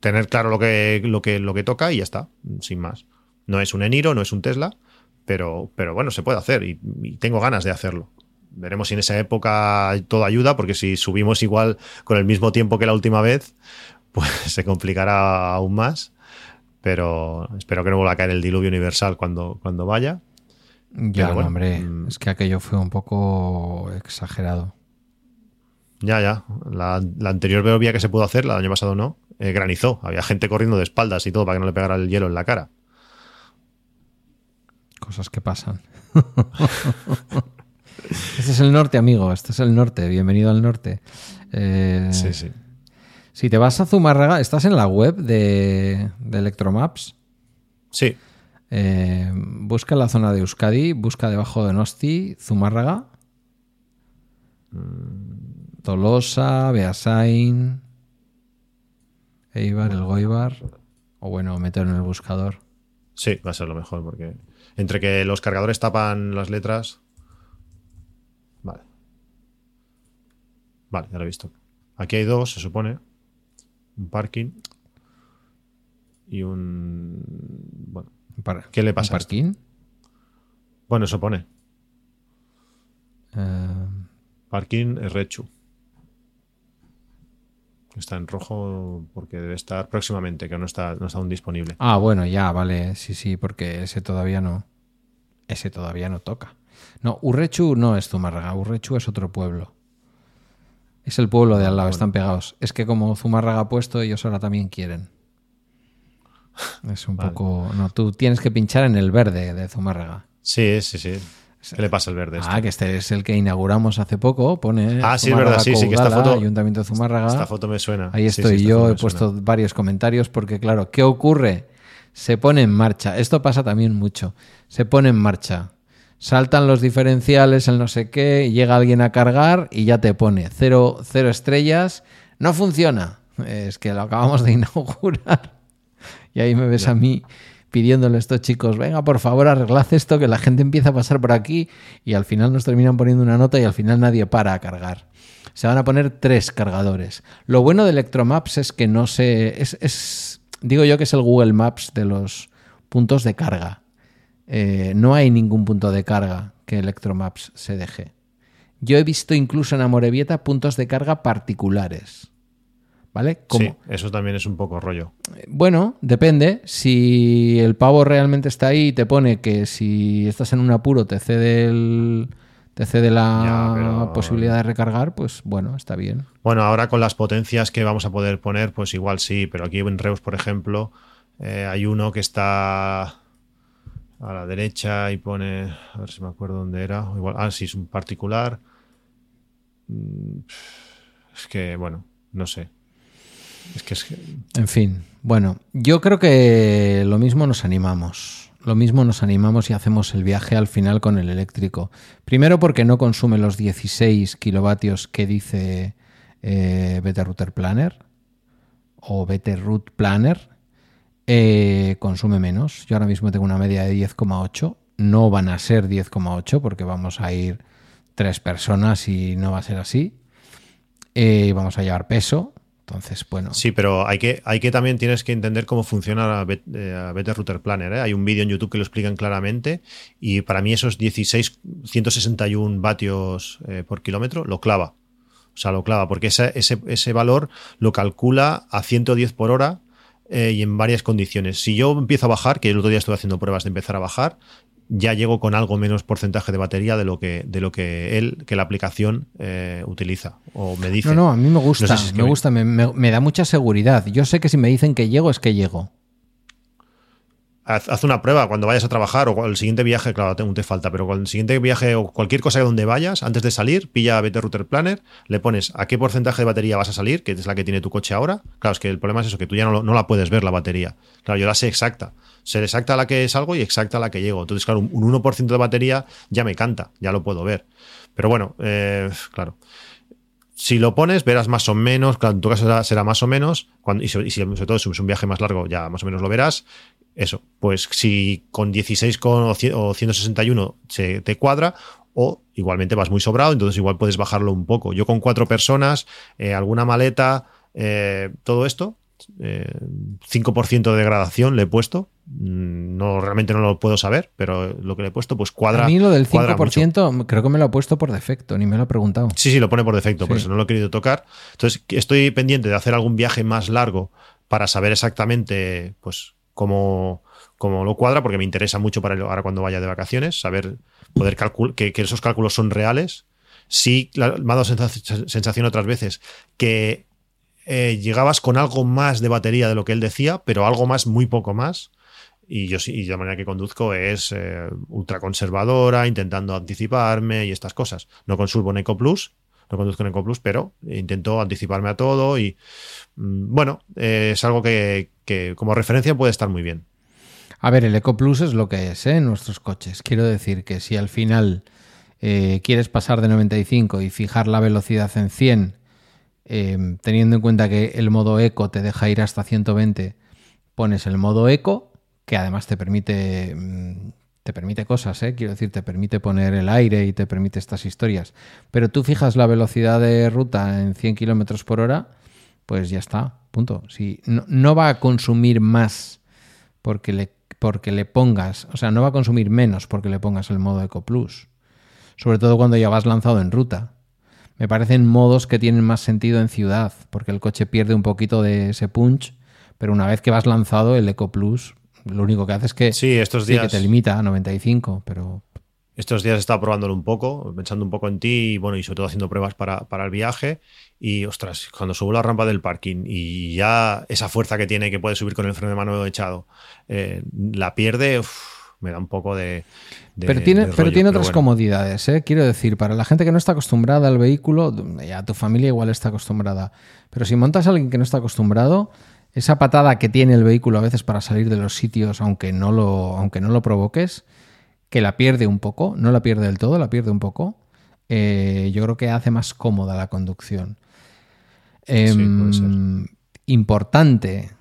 tener claro lo que, lo que, lo que toca y ya está, sin más. No es un Eniro, no es un Tesla, pero, pero bueno, se puede hacer y, y tengo ganas de hacerlo. Veremos si en esa época todo ayuda, porque si subimos igual con el mismo tiempo que la última vez, pues se complicará aún más. Pero espero que no vuelva a caer el diluvio universal cuando, cuando vaya. Ya, bueno, hombre, mm. es que aquello fue un poco exagerado. Ya, ya. La, la anterior Beovia que se pudo hacer, la del año pasado no, eh, granizó. Había gente corriendo de espaldas y todo para que no le pegara el hielo en la cara. Cosas que pasan. este es el norte, amigo. Este es el norte. Bienvenido al norte. Eh, Sí, sí. Si te vas a Zumárraga, estás en la web de, de Electromaps. Sí, Eh, busca la zona de Euskadi, busca debajo de Nosti, Zumárraga, Tolosa, Beasain, Eibar, El Goibar, o bueno, meter en el buscador. Sí, va a ser lo mejor, porque entre que los cargadores tapan las letras. Vale. Vale, ya lo he visto. Aquí hay dos, se supone. Un parking. Y un. Bueno, Par- ¿Qué le pasa ¿Un parking? bueno eso pone. Eh, Parking Rechu. Está en rojo porque debe estar próximamente, que no está, no está aún disponible. ah, bueno, ya, vale, sí, sí, porque ese todavía no. Ese todavía no toca. No, Urrechu no es Zumárraga, Urrechu es otro pueblo. Es el pueblo de al lado, están pegados. Es que como Zumárraga ha puesto, ellos ahora también quieren. Es un Vale. poco. No, tú tienes que pinchar en el verde de Zumárraga. Sí, sí, sí. ¿Qué le pasa al verde? este? Ah, que este es el que inauguramos hace poco. Pone. Ah, sí, es verdad, sí, sí, que esta foto- Ayuntamiento de Zumárraga. Esta foto me suena. Ahí estoy sí, yo, he puesto suena. varios comentarios porque, claro, ¿qué ocurre? Se pone en marcha. Esto pasa también mucho. Se pone en marcha. Saltan los diferenciales, el no sé qué, llega alguien a cargar y ya te pone cero, cero estrellas. No funciona. Es que lo acabamos de inaugurar. Y ahí me ves a mí pidiéndole a estos chicos, venga, por favor, arreglad esto, que la gente empieza a pasar por aquí y al final nos terminan poniendo una nota y al final nadie para a cargar. Se van a poner tres cargadores. Lo bueno de Electromaps es que no se... Es, es- digo yo que es el Google Maps de los puntos de carga. Eh, no hay ningún punto de carga que Electromaps se deje. Yo he visto incluso en Amorebieta puntos de carga particulares. ¿Vale? Sí, eso también es un poco rollo. Bueno, depende. Si el pavo realmente está ahí y te pone que si estás en un apuro te cede el, te cede la posibilidad de recargar, pues bueno, está bien. Bueno, ahora con las potencias que vamos a poder poner, pues igual sí, pero aquí en Reus, por ejemplo, eh, hay uno que está a la derecha y pone, a ver si me acuerdo dónde era, ah, sí, es un particular. Mm, es que, bueno, no sé. Es que es que... En fin, bueno, yo creo que lo mismo nos animamos lo mismo nos animamos y hacemos el viaje al final con el eléctrico. Primero porque no consume los 16 kilovatios que dice eh, Router Planner o BT Root Planner. Eh, consume menos. Yo ahora mismo tengo una media de 10,8. No van a ser 10,8 porque vamos a ir tres personas y no va a ser así. Eh, vamos a llevar peso. Entonces, bueno. Sí, pero hay que, hay que también tienes que entender cómo funciona eh, Better Router Planner. ¿eh? Hay un vídeo en YouTube que lo explican claramente y para mí esos 16, 161 vatios por kilómetro lo clava. O sea, lo clava, porque ese, ese, valor lo calcula a 110 por hora y en varias condiciones. Si yo empiezo a bajar, que el otro día estuve haciendo pruebas de empezar a bajar, ya llego con algo menos porcentaje de batería de lo que, de lo que él, que la aplicación eh, utiliza o me dice. No, no, a mí me gusta, me, gusta, me, da mucha seguridad. Yo sé que si me dicen que llego, es que llego haz, una prueba cuando vayas a trabajar o el siguiente viaje, claro, aún te falta, pero con el siguiente viaje o cualquier cosa donde vayas, antes de salir, pilla BT Router Planner, le pones a qué porcentaje de batería vas a salir, que es la que tiene tu coche ahora. Claro, es que el problema es eso, que tú ya no, la puedes ver la batería. Claro, yo la sé exacta. Sé exacta a la que salgo y exacta a la que llego. Entonces, claro, un, 1% de batería ya me canta, ya lo puedo ver. Pero bueno, eh, claro si lo pones, verás más o menos, claro, en tu caso será, más o menos, cuando, y, sobre, sobre todo si es un viaje más largo, ya más o menos lo verás. Eso, pues si con 16 con, o 161 se te cuadra, o igualmente vas muy sobrado, entonces igual puedes bajarlo un poco. Yo con cuatro personas, eh, alguna maleta, eh, todo esto, 5% eh, de degradación le he puesto. Mm, no, realmente no lo puedo saber, pero lo que le he puesto, pues cuadra. A mí lo del 5% creo que me lo ha puesto por defecto, ni me lo ha preguntado. Sí, sí, lo pone por defecto, por eso no lo he querido tocar. Entonces, estoy pendiente de hacer algún viaje más largo para saber exactamente, pues, cómo, lo cuadra, porque me interesa mucho para ahora cuando vaya de vacaciones, saber, poder calcular, que, esos cálculos son reales. Sí, me ha dado sensación otras veces que eh, llegabas con algo más de batería de lo que él decía, pero algo más, muy poco más. Y yo y la manera que conduzco es eh, ultra conservadora, intentando anticiparme y estas cosas. No consumo en Eco Plus, no conduzco en Eco Plus, pero intento anticiparme a todo y mm, bueno, eh, es algo que, como referencia puede estar muy bien. A ver, el Eco Plus es lo que es ¿eh? en nuestros coches. Quiero decir que si al final eh, quieres pasar de 95 y fijar la velocidad en 100, teniendo en cuenta que el modo Eco te deja ir hasta 120, pones el modo Eco, que además te permite mm, te permite cosas, ¿eh? quiero decir, te permite poner el aire y te permite estas historias. Pero tú fijas la velocidad de ruta en 100 kilómetros por hora, pues ya está, punto. Si no, va a consumir más porque le, porque le pongas, o sea, no va a consumir menos porque le pongas el modo Eco Plus. Sobre todo cuando ya vas lanzado en ruta. Me parecen modos que tienen más sentido en ciudad, porque el coche pierde un poquito de ese punch, pero una vez que vas lanzado, el Eco Plus lo único que hace es que, sí, estos días, que te limita a 95, pero... Estos días he estado probándolo un poco, pensando un poco en ti y bueno, y sobre todo haciendo pruebas para, el viaje. Y ostras, cuando subo la rampa del parking y ya esa fuerza que tiene que puede subir con el freno de mano echado, eh, la pierde, me da un poco de. pero tiene, pero tiene otras comodidades, ¿eh? quiero decir, para la gente que no está acostumbrada al vehículo, ya tu familia igual está acostumbrada. Pero si montas a alguien que no está acostumbrado, esa patada que tiene el vehículo a veces para salir de los sitios, aunque no lo, aunque no lo provoques, que la pierde un poco, no la pierde del todo, la pierde un poco, eh, yo creo que hace más cómoda la conducción. Em, importante,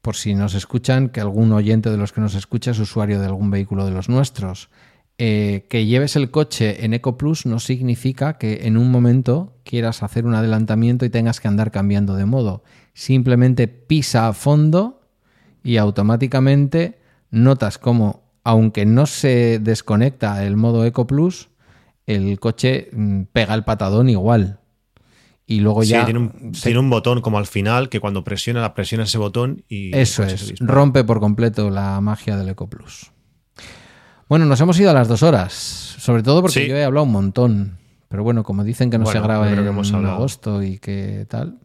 por si nos escuchan, que algún oyente de los que nos escucha es usuario de algún vehículo de los nuestros. Eh, que lleves el coche en Eco Plus no significa que en un momento quieras hacer un adelantamiento y tengas que andar cambiando de modo simplemente pisa a fondo y automáticamente notas como, aunque no se desconecta el modo Eco Plus, el coche mm, pega el patadón igual. Y luego Sí, ya. tiene un, se- tiene un botón como al final que cuando presiona, presiona ese botón y. Eso es, rompe por completo la magia del EcoPlus. Bueno, nos hemos ido a las dos horas, sobre todo porque Sí. yo he hablado un montón. Pero bueno, como dicen que no se graba en hemos agosto y que tal,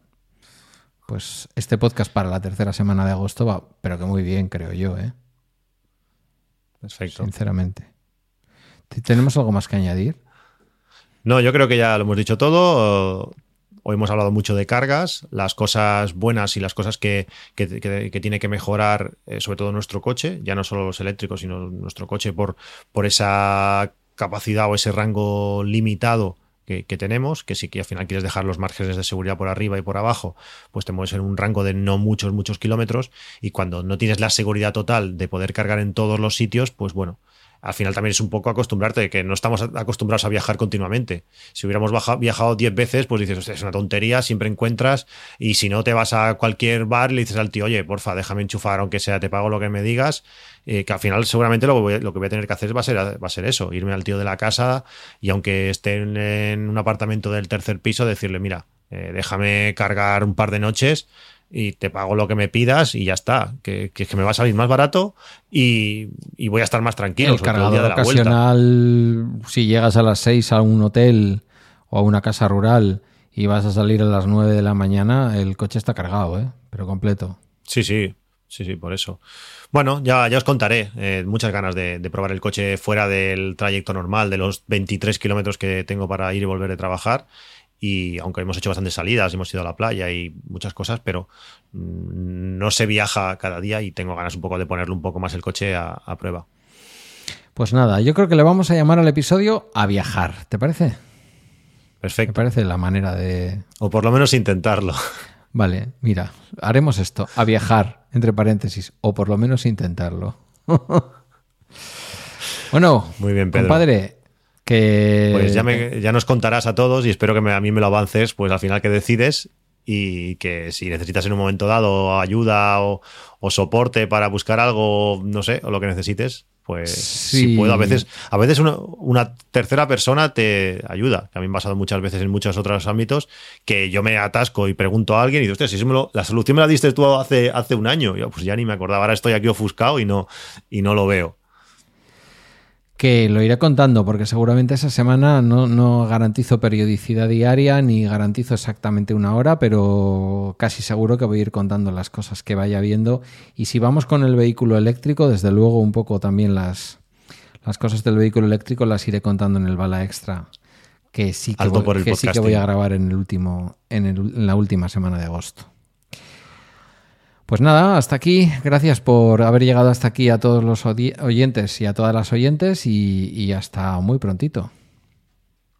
pues este podcast para la tercera semana de agosto va, pero que muy bien, creo yo, ¿eh? Perfecto. sinceramente. ¿T- ¿Tenemos algo más que añadir? No, yo creo que ya lo hemos dicho todo. Hoy hemos hablado mucho de cargas, las cosas buenas y las cosas que, que- que- que tiene que mejorar, eh, sobre todo nuestro coche, ya no solo los eléctricos, sino nuestro coche por, por esa capacidad o ese rango limitado que, tenemos, que si al final quieres dejar los márgenes de seguridad por arriba y por abajo, pues te mueves en un rango de no muchos, muchos kilómetros. Y cuando no tienes la seguridad total de poder cargar en todos los sitios, pues bueno, al final también es un poco acostumbrarte que no estamos acostumbrados a viajar continuamente. Si hubiéramos viajado 10 veces, pues dices, "Hostia, es una tontería, siempre encuentras. Y si no, te vas a cualquier bar le dices al tío, oye, porfa, déjame enchufar, aunque sea, te pago lo que me digas. eh, que al final, seguramente lo, lo que voy a tener que hacer va a, ser, va a ser eso: irme al tío de la casa y aunque esté en, en un apartamento del tercer piso, decirle, mira, eh, déjame cargar un par de noches y te pago lo que me pidas y ya está. Que, que es que me va a salir más barato y, y voy a estar más tranquilo. el día cargador de la vuelta. ocasional, si llegas a las 6 a un hotel o a una casa rural y vas a salir a las 9 de la mañana, el coche está cargado, ¿eh? pero completo. Sí, sí, sí, sí, por eso. Bueno, ya, ya os contaré. eh, muchas ganas de, de probar el coche fuera del trayecto normal, de los 23 kilómetros que tengo para ir y volver de trabajar. Y aunque hemos hecho bastantes salidas, hemos ido a la playa y muchas cosas, pero mm, no se viaja cada día y tengo ganas un poco de ponerle un poco más el coche a, a prueba. Pues nada, yo creo que le vamos a llamar al episodio a viajar, ¿te parece? Me Perfecto. parece la manera de... O por lo menos intentarlo. Vale, mira, haremos esto, a viajar, entre paréntesis, o por lo menos intentarlo. bueno, Muy bien, Pedro. compadre, que... Pues ya, me- ya nos contarás a todos y espero que me- a mí me lo avances, pues al final que decides y que si necesitas en un momento dado ayuda o, o soporte para buscar algo, no sé, o lo que necesites, pues Sí. si puedo, a veces, a veces una, una tercera persona te ayuda, que a mí me ha pasado muchas veces en muchos otros ámbitos, que yo me atasco y pregunto a alguien y digo, hostia, si me lo- la solución me la diste tú hace, hace un año, yo pues ya ni me acordaba, ahora estoy aquí ofuscado y no, y no lo veo. Que lo iré contando, porque seguramente esa semana no, no garantizo periodicidad diaria ni garantizo exactamente una hora, pero casi seguro que voy a ir contando las cosas que vaya viendo. Y si vamos con el vehículo eléctrico, desde luego un poco también las, las cosas del vehículo eléctrico las iré contando en el bala extra, que sí que, voy, por el que sí que voy a grabar en, el último, en, el- en la última semana de agosto. Pues nada, hasta aquí. Gracias por haber llegado hasta aquí a todos los oyentes y a todas las oyentes y hasta muy prontito.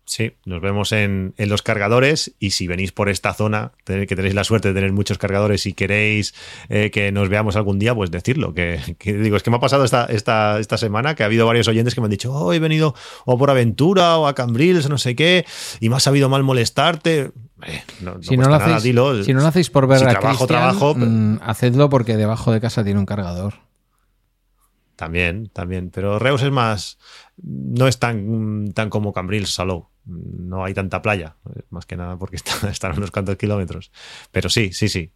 Sí, nos vemos en, en los cargadores y si venís por esta zona, que tenéis la suerte de tener muchos cargadores y queréis eh, que nos veamos algún día, pues decirlo. Que, que digo, es que me ha pasado esta, esta, esta semana que ha habido varios oyentes que me han dicho, oh, he venido o por Aventura o a Cambrils, no sé qué, y me ha sabido mal molestarte. Eh, no, no Si no, lo nada, hacéis, dilo. si no lo hacéis por ver Si a trabajo, trabajo, pero- mm, hacedlo porque debajo de casa tiene un cargador. También, también. Pero Reus es más. No es tan, tan como Cambrils, Salou. No hay tanta playa. Más que nada porque está- están a unos cuantos kilómetros. Pero sí, sí, sí.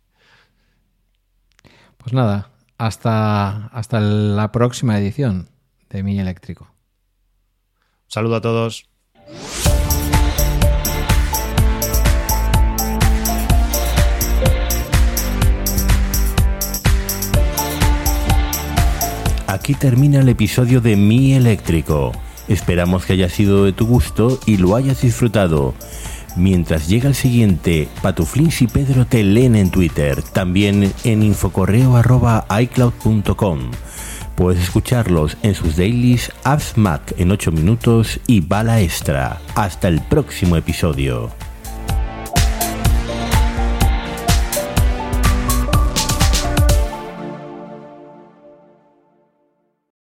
Pues nada, hasta, hasta la próxima edición de Mi Eléctrico. Saludo a todos. Aquí termina el episodio de Mi Eléctrico. Esperamos que haya sido de tu gusto y lo hayas disfrutado. Mientras llega el siguiente, Patuflins y Pedro te leen en Twitter, también en infocorreo.icloud.com. Puedes escucharlos en sus dailies, Apps Mac en 8 minutos y Bala Extra. Hasta el próximo episodio.